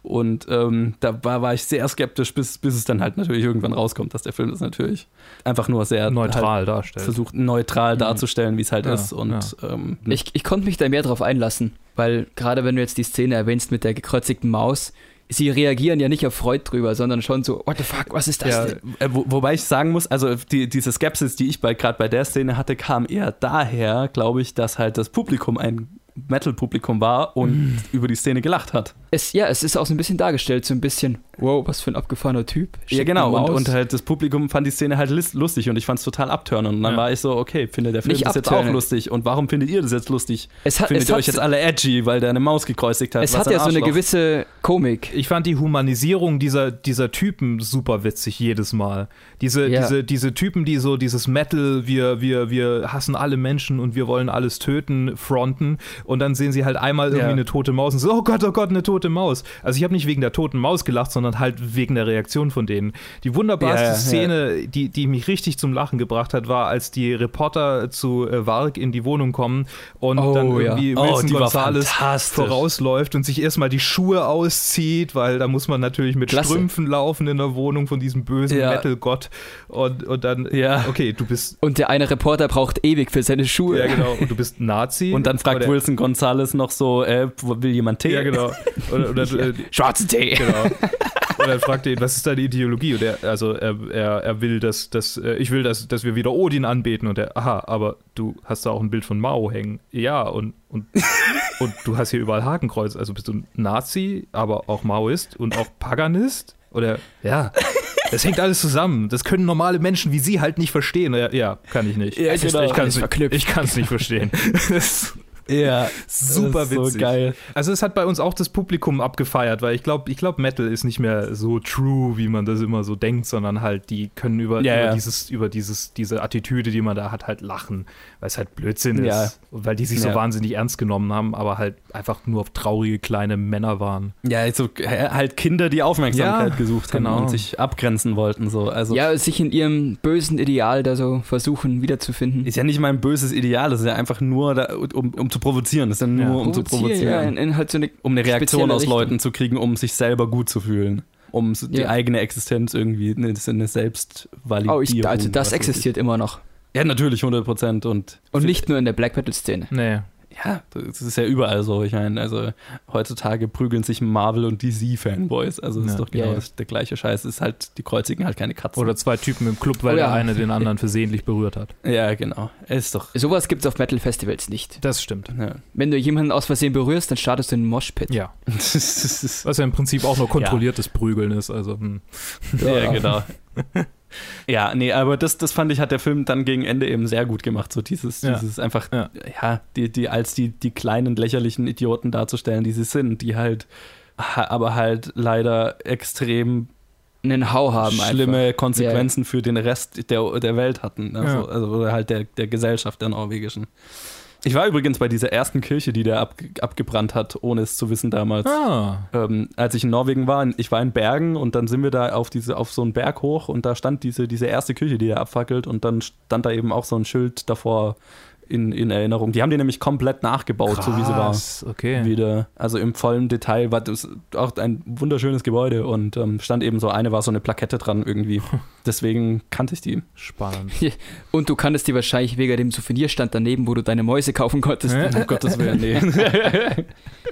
Und ähm, da war, war ich sehr skeptisch, bis, bis es dann halt natürlich irgendwann rauskommt, dass der Film das natürlich einfach nur sehr halt Neutral darstellt. versucht neutral Mhm. darzustellen, wie es halt Ja, ist. Und ähm, Ich, ich konnte mich da mehr drauf einlassen, weil gerade wenn du jetzt die Szene erwähnst mit der gekreuzigten Maus, sie reagieren ja nicht auf Freud drüber, sondern schon so, what the fuck, was ist das ja, denn? äh, wo, wobei ich sagen muss, also die, diese Skepsis, die ich gerade bei der Szene hatte, kam eher daher, glaube ich, dass halt das Publikum ein Metal-Publikum war und Mhm. über die Szene gelacht hat. Es, ja, es ist auch so ein bisschen dargestellt, so ein bisschen, wow, was für ein abgefahrener Typ. ja, Schickt genau. Und, und halt das Publikum fand die Szene halt lustig und ich fand es total abtörnend. Und dann Ja. war ich so, okay, findet der Film Nicht das jetzt auch lustig? Und warum findet ihr das jetzt lustig? es hat, Findet es ihr hat, euch jetzt alle edgy, weil der eine Maus gekreuzigt hat? es hat ja so eine gewisse Komik. Ich fand die Humanisierung dieser, dieser Typen super witzig jedes Mal. Diese, Ja. diese, diese Typen, die so dieses Metal, wir, wir, wir hassen alle Menschen und wir wollen alles töten, fronten und dann sehen sie halt einmal irgendwie Ja. eine tote Maus und so, oh Gott, oh Gott, eine tote Maus. Also ich habe nicht wegen der toten Maus gelacht, sondern halt wegen der Reaktion von denen. Die wunderbarste Ja, ja. Szene, die, die mich richtig zum Lachen gebracht hat, war, als die Reporter zu äh, Varg in die Wohnung kommen und Oh, dann ja. irgendwie Oh, Wilson war Gonzales vorausläuft und sich erstmal die Schuhe auszieht, weil da muss man natürlich mit Klasse. Strümpfen laufen in der Wohnung von diesem bösen Ja. Metal-Gott. Und, und dann, Ja. okay, du bist, Und der eine Reporter braucht ewig für seine Schuhe. ja genau, und du bist Nazi. Und dann fragt Wilson Gonzalez noch so, äh, will jemand Tee? Ja, genau. Oder, oder, <laughs> äh, Schwarzen Tee. genau. <laughs> Und dann fragt er ihn, was ist deine Ideologie? Und er, also er, er, er will, dass, dass äh, ich will, dass, dass wir wieder Odin anbeten. Und er, aha, aber du hast da auch ein Bild von Mao hängen. Ja, und, und, <laughs> und du hast hier überall Hakenkreuz. Also bist du ein Nazi, aber auch Maoist und auch Paganist? Oder, ja, das hängt alles zusammen. Das können normale Menschen wie Sie halt nicht verstehen. Ja, kann ich nicht. Ja, ist- genau. Ich kann es nicht, ich verstehen. <laughs> Das- Ja, <laughs> Super das ist witzig. So geil. Also es hat bei uns auch das Publikum abgefeiert, weil ich glaube, ich glaube, Metal ist nicht mehr so true, wie man das immer so denkt, sondern halt, die können über, Ja, über ja. dieses, über dieses, diese Attitüde, die man da hat, halt lachen, weil es halt Blödsinn Ja. ist. Und weil die sich so wahnsinnig ernst genommen haben, aber halt einfach nur traurige kleine Männer waren. Ja, so äh, halt Kinder, die Aufmerksamkeit Ja, gesucht haben genau. und sich abgrenzen wollten. So. Also Ja, sich in ihrem bösen Ideal da so versuchen wiederzufinden. ist ja nicht mein böses Ideal, das ist ja einfach nur, da, um, um zu provozieren. Das ist ja nur, Ja. um zu provozieren. Ja, in, in halt so eine um eine Reaktion aus Richtung. Leuten zu kriegen, um sich selber gut zu fühlen. Um so die eigene Existenz irgendwie, eine, das ist eine Selbstvalidierung. Oh, ich, also das existiert immer noch. Ja, natürlich, 100 Prozent. Und, Und nicht nur in der Black Metal-Szene. Nee. Ja, das ist ja überall so. Ich meine, also heutzutage prügeln sich Marvel- und DC-Fanboys. Also das Ja. ist doch genau Ja, ja. Das, der gleiche Scheiß. Es ist halt, die kreuzigen halt keine Katzen. Oder zwei Typen im Club, weil Oh ja. der eine den anderen versehentlich berührt hat. ja, genau. Ist doch. Sowas gibt es auf Metal-Festivals nicht. Das stimmt. Ja. Wenn du jemanden aus Versehen berührst, dann startest du einen Moshpit. Ja. <laughs> Das ist- Was ja im Prinzip auch nur kontrolliertes Prügeln ist. Also, hm. ja, genau. <laughs> Ja, nee, aber das, das fand ich, hat der Film dann gegen Ende eben sehr gut gemacht. So dieses, Ja. dieses einfach, ja, Ja. die, die, als die, die kleinen lächerlichen Idioten darzustellen, die sie sind, die halt, ha- aber halt leider extrem Einen Hau haben schlimme einfach. Konsequenzen für den Rest der, der Welt hatten. Also, Ja. also oder halt der, der Gesellschaft der norwegischen. Ich war übrigens bei dieser ersten Kirche, die der ab, abgebrannt hat, ohne es zu wissen damals. Ah. Ähm, als ich in Norwegen war, ich war in Bergen und dann sind wir da auf diese auf so einen Berg hoch und da stand diese, diese erste Kirche, die er abfackelt und dann stand da eben auch so ein Schild davor in, in Erinnerung. Die haben die nämlich komplett nachgebaut, so wie sie war. Krass, Okay. Wieder, also im vollen Detail war das auch ein wunderschönes Gebäude und ähm, stand eben so eine war so eine Plakette dran irgendwie. <laughs> Deswegen kannte ich die. Spannend. Und du kanntest die wahrscheinlich wegen dem Souvenirstand daneben, wo du deine Mäuse kaufen konntest. Um Gottes Willen, nee. <laughs>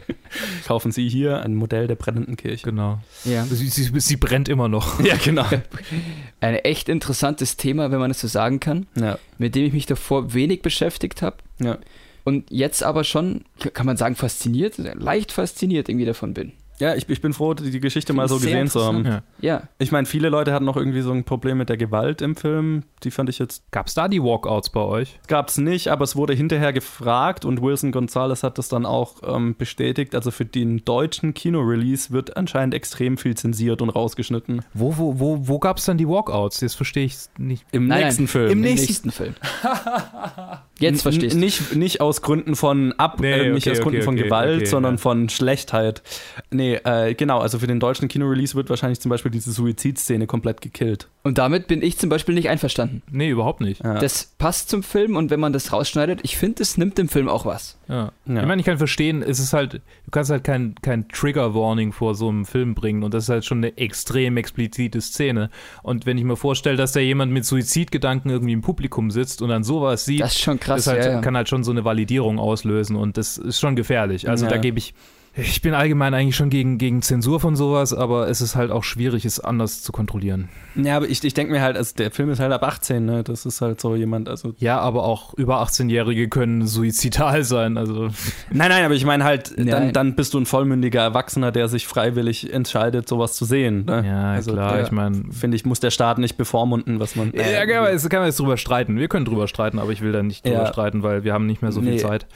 <laughs> <laughs> Kaufen Sie hier ein Modell der brennenden Kirche. Genau. Ja. Sie, sie, sie brennt immer noch. Ja, genau. <laughs> Ein echt interessantes Thema, wenn man es so sagen kann, Ja, mit dem ich mich davor wenig beschäftigt habe. ja. Und jetzt aber schon, kann man sagen, fasziniert, leicht fasziniert irgendwie davon bin. Ja, ich, ich bin froh, die Geschichte mal ich so gesehen zu haben. Ja. Ja, Ich meine, viele Leute hatten noch irgendwie so ein Problem mit der Gewalt im Film. Die fand ich jetzt, Gab es da die Walkouts bei euch? gab es nicht, aber es wurde hinterher gefragt und Wilson Gonzalez hat das dann auch ähm, bestätigt. Also für den deutschen Kinorelease wird anscheinend extrem viel zensiert und rausgeschnitten. Wo, wo, wo, wo gab es dann die Walkouts? Jetzt verstehe ich nicht. Im Nein, nächsten nein, Film. im nächsten- nächsten Film. <laughs> Jetzt verstehst N- du. Nicht, nicht aus Gründen von Ab, Nee, äh, nicht okay, aus Gründen okay, von okay, Gewalt, okay, sondern ja. von Schlechtheit. Nee, äh, genau, also für den deutschen Kinorelease wird wahrscheinlich zum Beispiel diese Suizidszene komplett gekillt. Und damit bin ich zum Beispiel nicht einverstanden. Nee, überhaupt nicht. Ja. Das passt zum Film und wenn man das rausschneidet, ich finde, es nimmt dem Film auch was. Ja. Ja. Ich meine, ich kann verstehen, es ist halt, du kannst halt kein, kein Trigger-Warning vor so einem Film bringen und das ist halt schon eine extrem explizite Szene. Und wenn ich mir vorstelle, dass da jemand mit Suizidgedanken irgendwie im Publikum sitzt und dann sowas sieht, Das ist schon krass. das halt, ja, ja. kann halt schon so eine Validierung auslösen und das ist schon gefährlich. Also Ja. da gebe ich, ich bin allgemein eigentlich schon gegen, gegen Zensur von sowas, aber es ist halt auch schwierig, es anders zu kontrollieren. Ja, aber ich, ich denke mir halt, also der Film ist halt ab 18, ne? Das ist halt so jemand, also. Ja, aber auch über 18-Jährige können suizidal sein. Also Nein, nein, aber ich meine halt, dann, Nein. dann bist du ein vollmündiger Erwachsener, der sich freiwillig entscheidet, sowas zu sehen. Ne? ja, Also klar, der- ich meine. Finde ich, muss der Staat nicht bevormunden, was man. äh, Ja, kann man, jetzt, kann man jetzt drüber streiten. Wir können drüber streiten, aber ich will da nicht drüber Ja. streiten, weil wir haben nicht mehr so viel Nee. Zeit.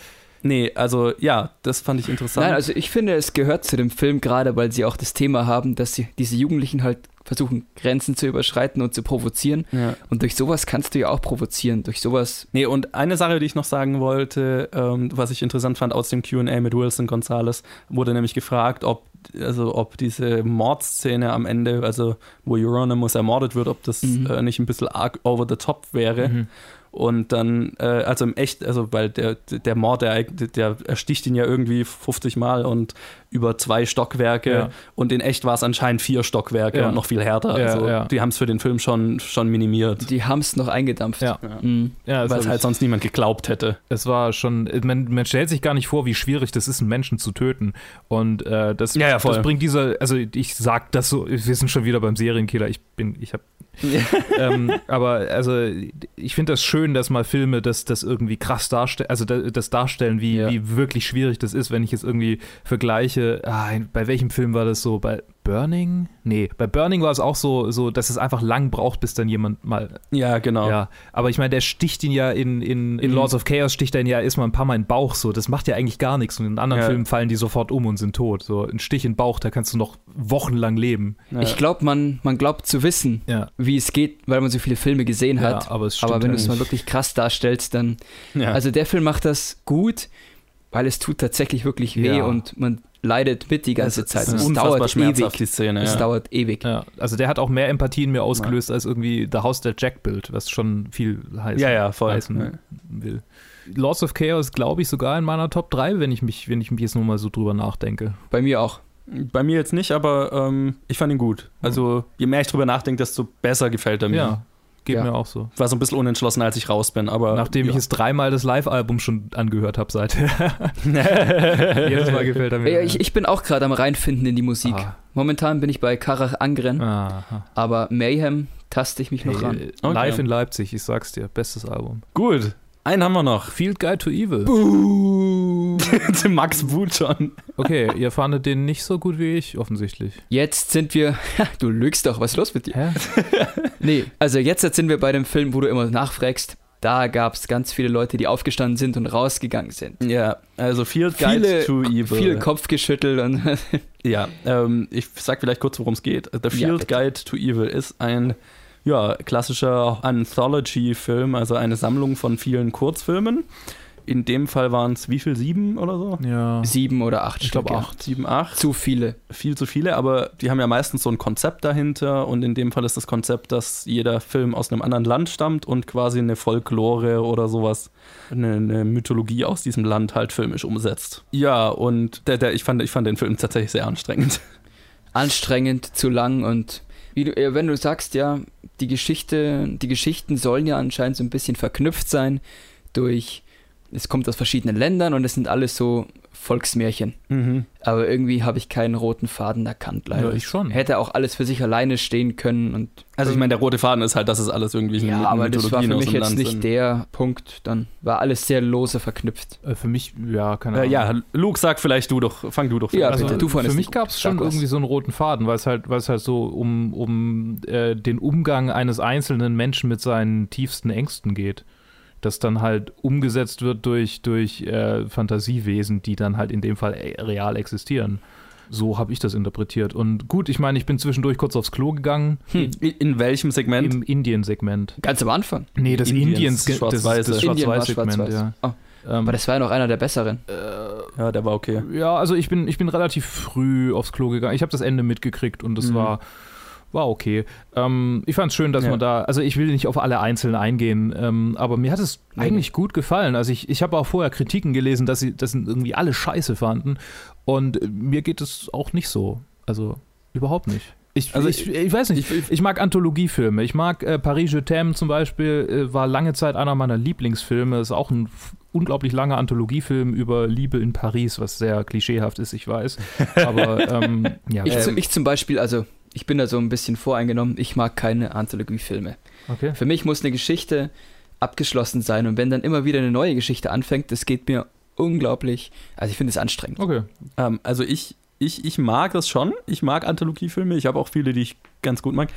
Nee, also ja, das fand ich interessant. Nein, also ich finde, es gehört zu dem Film gerade, weil sie auch das Thema haben, dass sie diese Jugendlichen halt versuchen, Grenzen zu überschreiten und zu provozieren. ja. Und durch sowas kannst du ja auch provozieren. Durch sowas. Nee, und eine Sache, die ich noch sagen wollte, ähm, was ich interessant fand aus dem QA mit Wilson Gonzalez, wurde nämlich gefragt, ob, also ob diese Mordszene am Ende, also wo Euronymous ermordet wird, ob das Mhm. äh, nicht ein bisschen arg over the top wäre. Mhm. Und dann, äh, also im Echt, also weil der, der Mord, der, der ersticht ihn ja irgendwie 50 Mal und über zwei Stockwerke Ja. und in echt war es anscheinend vier Stockwerke Ja. und noch viel härter. Ja, also ja. die haben es für den Film schon, schon minimiert, Die haben es noch eingedampft. Ja. Mhm. Weil es halt ich- sonst niemand geglaubt hätte. es war schon, man, man stellt sich gar nicht vor, wie schwierig das ist, einen Menschen zu töten. Und äh, das, Ja, ja, voll. das bringt dieser, also ich sag das so, wir sind schon wieder beim Serienkiller, ich bin, ich habe <laughs> ähm, aber also ich finde das schön, dass mal Filme das, das irgendwie krass darstellen, also da- das darstellen, wie, Ja. wie wirklich schwierig das ist, wenn ich jetzt irgendwie vergleiche, ah, bei welchem Film war das so? Bei Burning? Nee, bei Burning war es auch so, so, dass es einfach lang braucht, bis dann jemand mal. Ja, genau. Ja, aber ich meine, der sticht ihn ja in, in, in Mhm. Lords of Chaos, sticht er ihn ja erstmal ein paar Mal in den Bauch. So, das macht ja eigentlich gar nichts. Und in anderen Ja. Filmen fallen die sofort um und sind tot. So, ein Stich in den Bauch, da kannst du noch wochenlang leben. Ja. Ich glaube, man, man glaubt zu wissen, Ja, wie es geht, weil man so viele Filme gesehen hat. aber aber wenn du es mal wirklich krass darstellst, dann. Also der Film macht das gut, weil es tut tatsächlich wirklich weh und man leidet mit die ganze es Zeit. ist Und es unfassbar dauert schmerzhaft, ewig. die Szene. Es Ja. dauert ewig. Ja, also der hat auch mehr Empathie in mir ausgelöst als irgendwie The House That Jack Bild, was schon viel heißen, Ja, ja, voll. heißen Ja. will. Lords of Chaos glaube ich sogar in meiner Top 3, wenn ich mich, wenn ich mich jetzt nur mal so drüber nachdenke. Bei mir auch. Bei mir jetzt nicht, aber ähm, ich fand ihn gut. Also je mehr ich drüber nachdenke, desto besser gefällt er mir. Ja, geht Ja. mir auch so. Ich war so ein bisschen unentschlossen, als ich raus bin, aber Nachdem ja. ich es dreimal das Live-Album schon angehört habe seither. <laughs> <laughs> Jedes Mal gefällt er mir. Ja, ich, ich bin auch gerade am reinfinden in die Musik. Ah. Momentan bin ich bei Karach Angren, Aha. aber Mayhem taste ich mich noch ran. Hey, Okay. Live in Leipzig, ich sag's dir, bestes Album. Gut, einen haben wir noch. Field Guide to Evil. <laughs> Max Buchon. Okay, ihr fandet den nicht so gut wie ich, offensichtlich. Jetzt sind wir. <laughs> Du lügst doch, was ist los mit dir? Hä? <laughs> Nee, also jetzt sind wir bei dem Film, wo du immer nachfragst. Da gab es ganz viele Leute, die aufgestanden sind und rausgegangen sind. Ja, also Field Guide Viele, to Evil. viel Kopfgeschüttel und Ja, ähm, ich sag vielleicht kurz, worum es geht. The Field bitte. Guide to Evil ist ein ja, klassischer Anthology-Film, also eine Sammlung von vielen Kurzfilmen. In dem Fall waren es wie viel? Sieben oder so? Ja. sieben oder acht Ich glaube acht. Sieben, acht. Zu viele. viel zu viele, aber die haben ja meistens so ein Konzept dahinter und in dem Fall ist das Konzept, dass jeder Film aus einem anderen Land stammt und quasi eine Folklore oder sowas, eine, eine Mythologie aus diesem Land halt filmisch umsetzt. Ja, und der, der, ich, fand, ich fand den Film tatsächlich sehr anstrengend. Anstrengend, zu lang und du, äh, wenn du sagst, ja, die Geschichte, die Geschichten sollen ja anscheinend so ein bisschen verknüpft sein durch, es kommt aus verschiedenen Ländern und es sind alles so Volksmärchen. Aber irgendwie habe ich keinen roten Faden erkannt, leider. Ja, ich schon. Hätte auch alles für sich alleine stehen können und Also ich meine, der rote Faden ist halt, dass es alles irgendwie ja, aber das war für mich jetzt Land nicht sind. der Punkt. Dann war alles sehr lose verknüpft. Äh, Für mich, ja, keine Äh, Ahnung. ja, Luke, sag vielleicht du doch, fang du doch Ja, also bitte, an. du für mich gab es schon was. irgendwie so einen roten Faden, weil es halt, weil es halt so um, um äh, den Umgang eines einzelnen Menschen mit seinen tiefsten Ängsten geht. Das dann halt umgesetzt wird durch, durch äh, Fantasiewesen, die dann halt in dem Fall äh, real existieren. So habe ich das interpretiert. Und gut, ich meine, ich bin zwischendurch kurz aufs Klo gegangen In, in welchem Segment? im Indien-Segment. Ganz am Anfang. Nee, das Indiens, Indiens, das, das Schwarz-Weiß-Segment, schwarz-weiß. ja. Oh, Ähm, aber das war ja noch einer der besseren. ja, der war okay. Ja, also ich bin, ich bin relativ früh aufs Klo gegangen. Ich habe das Ende mitgekriegt und es Mhm. war, war okay. Ähm, ich fand es schön, dass Ja. man da, also ich will nicht auf alle einzeln eingehen, ähm, aber mir hat es Nee, eigentlich gut gefallen. Also ich, ich habe auch vorher Kritiken gelesen, dass sie das irgendwie alle scheiße fanden und äh, mir geht es auch nicht so. Also überhaupt nicht. Ich, Also ich, ich weiß nicht, ich, ich mag Anthologiefilme. Ich mag äh, Paris Je t'aime zum Beispiel, äh, war lange Zeit einer meiner Lieblingsfilme. Ist auch ein unglaublich langer Anthologiefilm über Liebe in Paris, was sehr klischeehaft ist, ich weiß. Aber ähm, <laughs> ja, Ich, Ähm. ich zum Beispiel, also ich bin da so ein bisschen voreingenommen, ich mag keine Anthologiefilme. okay. Für mich muss eine Geschichte abgeschlossen sein und wenn dann immer wieder eine neue Geschichte anfängt, das geht mir unglaublich, also ich finde es anstrengend. Okay. Ähm, also ich, ich, ich mag das schon. Ich mag Anthologiefilme. Ich habe auch viele, die ich ganz gut mag.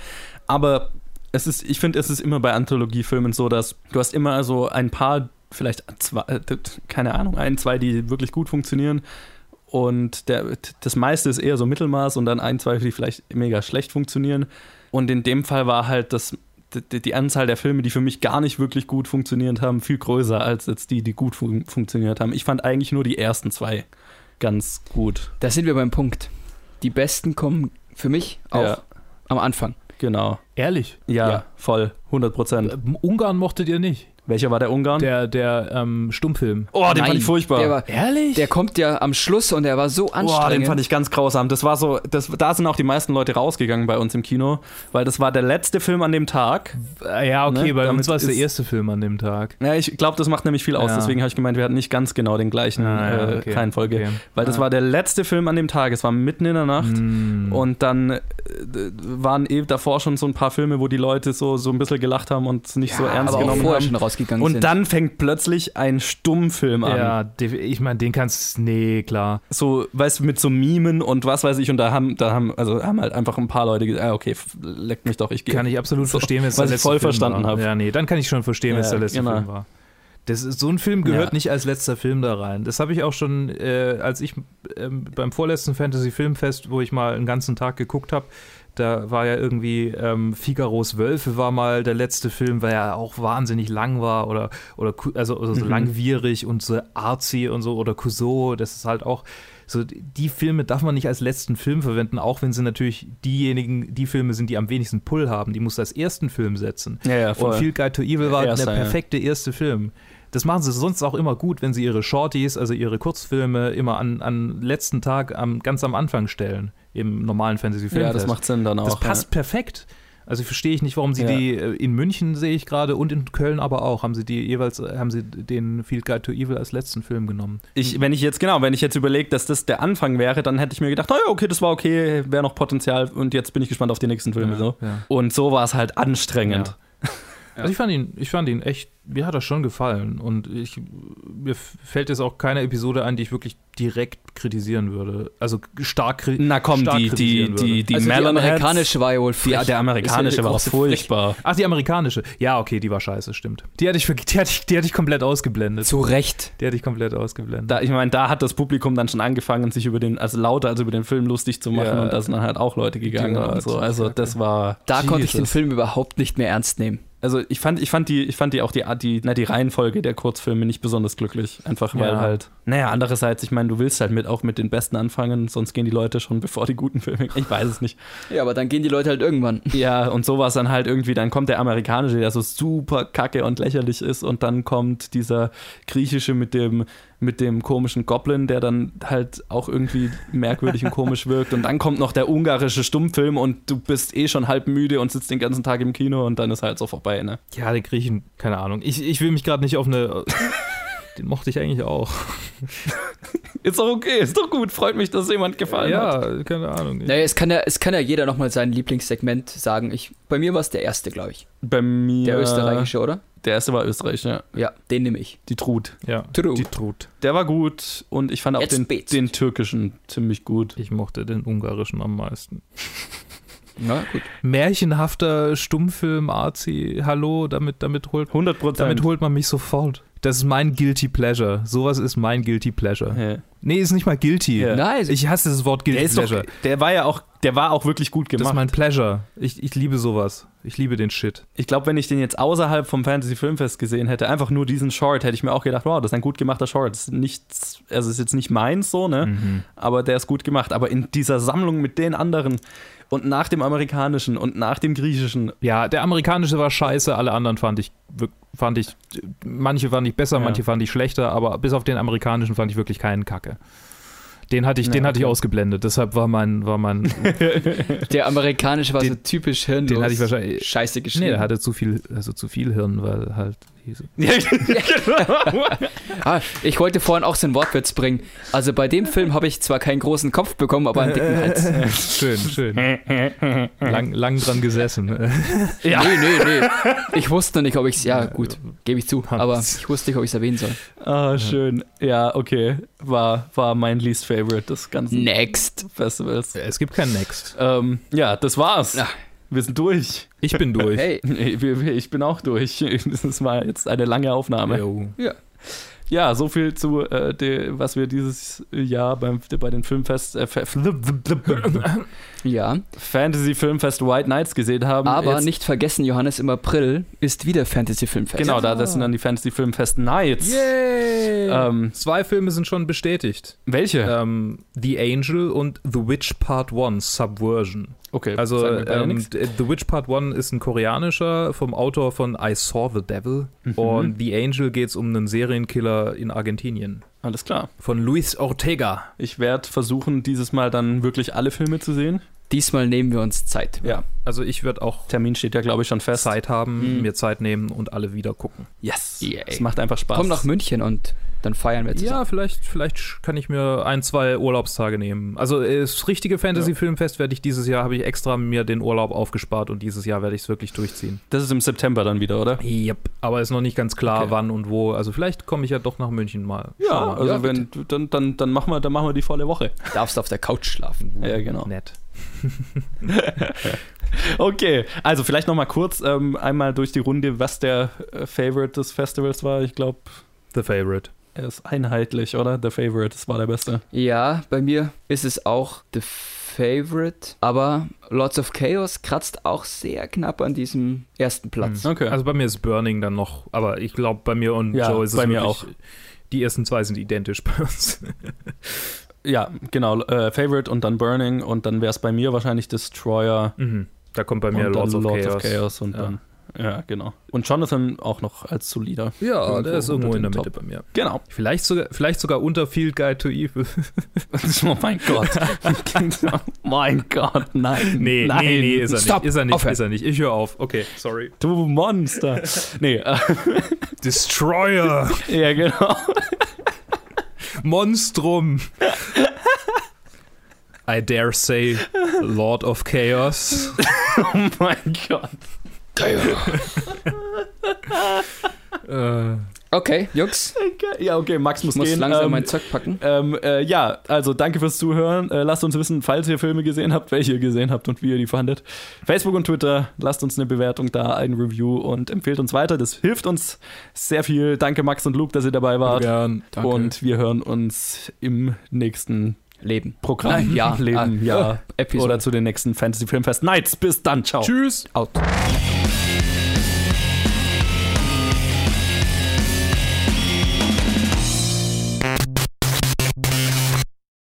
Aber es ist, ich finde, es ist immer bei Anthologiefilmen so, dass du hast immer so ein paar, vielleicht zwei, äh, keine Ahnung, ein, zwei, die wirklich gut funktionieren. Und der, das meiste ist eher so Mittelmaß und dann ein, zwei, die vielleicht mega schlecht funktionieren. Und in dem Fall war halt das, die, die Anzahl der Filme, die für mich gar nicht wirklich gut funktioniert haben, viel größer als jetzt die, die gut fun funktioniert haben. Ich fand eigentlich nur die ersten zwei ganz gut. Da sind wir beim Punkt. Die besten kommen für mich auch Ja. am Anfang. Genau. Ehrlich. Ja, Ja. voll. 100 Prozent. Äh, Ungarn mochtet ihr nicht. Welcher war der Ungarn? Der, der ähm, Stummfilm. oh, den Nein, fand ich furchtbar. Der, war, Ehrlich? der kommt ja am Schluss und der war so anstrengend. den fand ich ganz grausam. Das war so, das, da sind auch die meisten Leute rausgegangen bei uns im Kino, weil das war der letzte Film an dem Tag. Äh, ja, okay, Ne, bei damit uns war es der erste Film an dem Tag. Ja, ich glaube, das macht nämlich viel aus. Ja. Deswegen habe ich gemeint, wir hatten nicht ganz genau den gleichen Ah, ja, äh, okay, Reihenfolge. okay. Weil das Ah. war der letzte Film an dem Tag. Es war mitten in der Nacht. Mm. Und dann äh, waren eh davor schon so ein paar Filme, wo die Leute so, so ein bisschen gelacht haben und nicht so ernst aber auch genommen vorher haben. Ausgegangen Und sind. dann fängt plötzlich ein Stummfilm an. Ja, ich meine, den kannst nee, klar. So, weißt du, mit so Mimen und was weiß ich, und da haben, da haben, also haben halt einfach ein paar Leute gesagt, ah, okay, leckt mich doch, ich gehe. Kann ich absolut So, verstehen, wenn es was der ich letzte voll Film verstanden war. habe. Ja, nee, dann kann ich schon verstehen, wenn es Ja, der letzte genau. Film war. Das ist, so ein Film gehört Ja. nicht als letzter Film da rein. Das habe ich auch schon, äh, als ich ähm, beim vorletzten Fantasy Filmfest, wo ich mal einen ganzen Tag geguckt habe, da war ja irgendwie ähm, Figaros Wölfe war mal der letzte Film, weil er auch wahnsinnig lang war oder, oder also, oder so Mhm. langwierig und so artsy und so oder Cousteau, das ist halt auch so, die Filme darf man nicht als letzten Film verwenden, auch wenn sie natürlich diejenigen, die Filme sind, die am wenigsten Pull haben. Die musst du als ersten Film setzen. Ja, ja, Und voll. Field Guide to Evil war der ja. perfekte erste Film. Das machen sie sonst auch immer gut, wenn sie ihre Shorties, also ihre Kurzfilme, immer an, an letzten Tag am, ganz am Anfang stellen, im normalen Fantasy-Film. ja, das macht Sinn dann auch. Das passt perfekt. Also verstehe ich nicht, warum sie Ja. die äh, in München sehe ich gerade und in Köln aber auch haben sie die jeweils äh, haben sie den Field Guide to Evil als letzten Film genommen. Ich, wenn ich jetzt, genau, wenn ich jetzt überlege, dass das der Anfang wäre, dann hätte ich mir gedacht, naja, okay, das war okay, wäre noch Potenzial und jetzt bin ich gespannt auf die nächsten Filme. So. Ja. Und so war es halt anstrengend. Ja. Also ich fand ihn, ich fand ihn echt, mir hat das schon gefallen und ich, mir fällt jetzt auch keine Episode ein, die ich wirklich direkt kritisieren würde. Also stark, kri Na komm, stark die, die, kritisieren die, würde. die also die amerikanische war ja wohl frech. der amerikanische ja war große furchtbar. Ach, die amerikanische. Ja, okay, die war scheiße, stimmt. Die hatte ich, die hatte ich, die hatte ich komplett ausgeblendet. Zu Recht. Die hatte ich komplett ausgeblendet. Da, ich meine, da hat das Publikum dann schon angefangen, sich über den, also lauter als über den Film lustig zu machen Ja. und da sind dann halt auch Leute gegangen Die und so. Also das war. Da konnte ich den Jesus. Film überhaupt nicht mehr ernst nehmen. Also ich fand, ich fand die, ich fand die auch die, die, na, die Reihenfolge der Kurzfilme nicht besonders glücklich. Einfach weil Ja. halt. Naja, andererseits, ich meine, du willst halt mit auch mit den besten anfangen, sonst gehen die Leute schon bevor die guten Filme. Ich weiß es nicht. Ja, aber dann gehen die Leute halt irgendwann. Ja, und so war es dann halt irgendwie, dann kommt der amerikanische, der so super kacke und lächerlich ist, und dann kommt dieser griechische mit dem, mit dem komischen Goblin, der dann halt auch irgendwie merkwürdig und komisch wirkt. Und dann kommt noch der ungarische Stummfilm und du bist eh schon halb müde und sitzt den ganzen Tag im Kino und dann ist halt so vorbei, ne? ja, die Griechen, keine Ahnung. Ich, ich will mich gerade nicht auf eine. <laughs> Den mochte ich eigentlich auch. <laughs> Ist doch okay, ist doch gut, freut mich, dass jemand gefallen hat. ja, keine Ahnung. Ich- Naja, es kann ja, es kann ja jeder nochmal sein Lieblingssegment sagen. Ich, bei mir war es der erste, glaube ich. Bei mir. Der österreichische, oder? Der erste war Österreich, ja. Ja, den nehme ich. Die Trut. Ja, True. die Trut. Der war gut und ich fand auch den, den türkischen ziemlich gut. Ich mochte den ungarischen am meisten. <laughs> Na gut. Märchenhafter Stummfilm, Arzi, hallo, damit, damit, holt, 100 Prozent. damit holt man mich sofort. Das ist mein Guilty Pleasure. Sowas ist mein Guilty Pleasure. Ja. Nee, ist nicht mal Guilty. Ja. Nice. Ich hasse das Wort Guilty Der ist doch, Pleasure. der war ja auch, der war auch wirklich gut das gemacht. ist mein Pleasure. Ich, ich liebe sowas. Ich liebe den Shit. ich glaube, wenn ich den jetzt außerhalb vom Fantasy Filmfest gesehen hätte, einfach nur diesen Short, hätte ich mir auch gedacht, wow, das ist ein gut gemachter Short. Das ist nichts, also ist jetzt nicht meins so, ne? Mhm. Aber der ist gut gemacht. Aber in dieser Sammlung mit den anderen und nach dem amerikanischen und nach dem griechischen, Ja, der amerikanische war scheiße, alle anderen fand ich, fand ich, manche fand ich besser, Ja. manche fand ich schlechter, aber bis auf den amerikanischen fand ich wirklich keinen Kacke. Den hatte ich, Ja, den hatte ich ausgeblendet, deshalb war mein, war mein, <laughs> Der amerikanische war Den- so typisch hirnlos. den hatte ich wahrscheinlich, Scheiße geschrieben. nee, der hatte zu viel, also zu viel Hirn, weil halt, diese- <laughs> Ah, ich wollte vorhin auch so einen Wortwitz bringen. Also bei dem Film habe ich zwar keinen großen Kopf bekommen, aber einen dicken Hals. <laughs> schön, schön, lang, lang dran gesessen. <laughs> Ja. Nee, nee, nee. Ich wusste nicht, ob ich es. Ja, gut, gebe ich zu. Aber ich wusste nicht, ob ich es erwähnen soll. Ah, schön. Ja, okay. War, war mein least favorite des ganzen Next. Festivals. Es gibt kein Next. Ähm, ja, das war's. Ja. Wir sind durch. Ich bin durch. Hey, Ich bin auch durch. Das war jetzt eine lange Aufnahme. Jo. Ja, so viel zu, äh, de, was wir dieses Jahr beim, bei den Filmfest, äh, ja. Fantasy Filmfest White Nights gesehen haben. Aber Jetzt- nicht vergessen, Johannes, im April ist wieder Fantasy Filmfest. Genau, da das sind dann die Fantasy Filmfest Nights. Yay! Ähm, Zwei Filme sind schon bestätigt. welche? Ähm, The Angel und The Witch Part 1 Subversion. okay, Also ähm, The Witch Part 1 ist ein koreanischer vom Autor von I Saw the Devil Mhm. und The Angel geht es um einen Serienkiller in Argentinien Alles klar. von Luis Ortega. Ich werde versuchen, dieses Mal dann wirklich alle Filme zu sehen. Diesmal nehmen wir uns Zeit. Ja. Also ich werde auch Termin steht ja, glaube ich, schon fest. Zeit haben, Mhm. mir Zeit nehmen und alle wieder gucken. Yes. Yay. Es macht einfach Spaß. Komm nach München und Dann feiern wir zusammen. Ja, vielleicht, vielleicht kann ich mir ein, zwei Urlaubstage nehmen. Also äh, das richtige Fantasy-Filmfest werde ich dieses Jahr, habe ich extra mir den Urlaub aufgespart und dieses Jahr werde ich es wirklich durchziehen. Das ist im September dann wieder, oder? Yep. Aber ist noch nicht ganz klar, Okay. wann und wo. Also vielleicht komme ich ja doch nach München mal. Wir mal. also Ja, wenn, dann, dann, dann, machen wir, dann machen wir die volle Woche. Darfst auf der Couch schlafen. <laughs> Ja, genau. Nett. <laughs> Okay, also vielleicht noch mal kurz ähm, einmal durch die Runde, was der äh, Favorite des Festivals war. Ich glaube, The Favorite. Er ist einheitlich, oder? Der Favorite, das war der beste. Ja, bei mir ist es auch The Favorite, aber Lords of Chaos kratzt auch sehr knapp an diesem ersten Platz. Okay. Also bei mir ist Burning dann noch, aber ich glaube bei mir und Ja, Joe ist es bei mir wirklich, auch. Die ersten zwei sind identisch bei uns. <laughs> ja, genau, äh, Favorite und dann Burning und dann wäre es bei mir wahrscheinlich Destroyer mhm. Da kommt bei mir Lords, of, Chaos. of Chaos und Ja. dann, ja, genau. Und Jonathan auch noch als solider. Ja, Irgendwo der ist irgendwo in der Mitte Top. bei mir. Genau. Vielleicht sogar, vielleicht sogar unter Field Guide to Evil. <laughs> oh mein Gott. <laughs> mein Gott, nein. Nee, nein. nee, nee, ist er Stopp, nicht. Ist er nicht, aufhören. ist er nicht. Ich höre auf. Okay, sorry. Du Monster. nee, äh, Destroyer. <laughs> ja, genau. Monstrum. I dare say Lord of Chaos. Oh mein Gott. Äh, <laughs> Okay, Jungs, Ja, okay, Max ich muss, muss gehen. langsam ähm, mein Zeug packen. ähm, äh, ja, also danke fürs Zuhören. Äh, lasst uns wissen, falls ihr Filme gesehen habt, welche ihr gesehen habt und wie ihr die fandet. Facebook und Twitter, lasst uns eine Bewertung da, ein Review und empfehlt uns weiter. Das hilft uns sehr viel. Danke Max und Luke, dass ihr dabei wart. gern. Danke. Und wir hören uns im nächsten Leben. Programm. Nein, ja. Leben, Ah, ja. Episode. Oder zu den nächsten Fantasy Filmfest Nights. Bis dann, ciao. Tschüss. Out.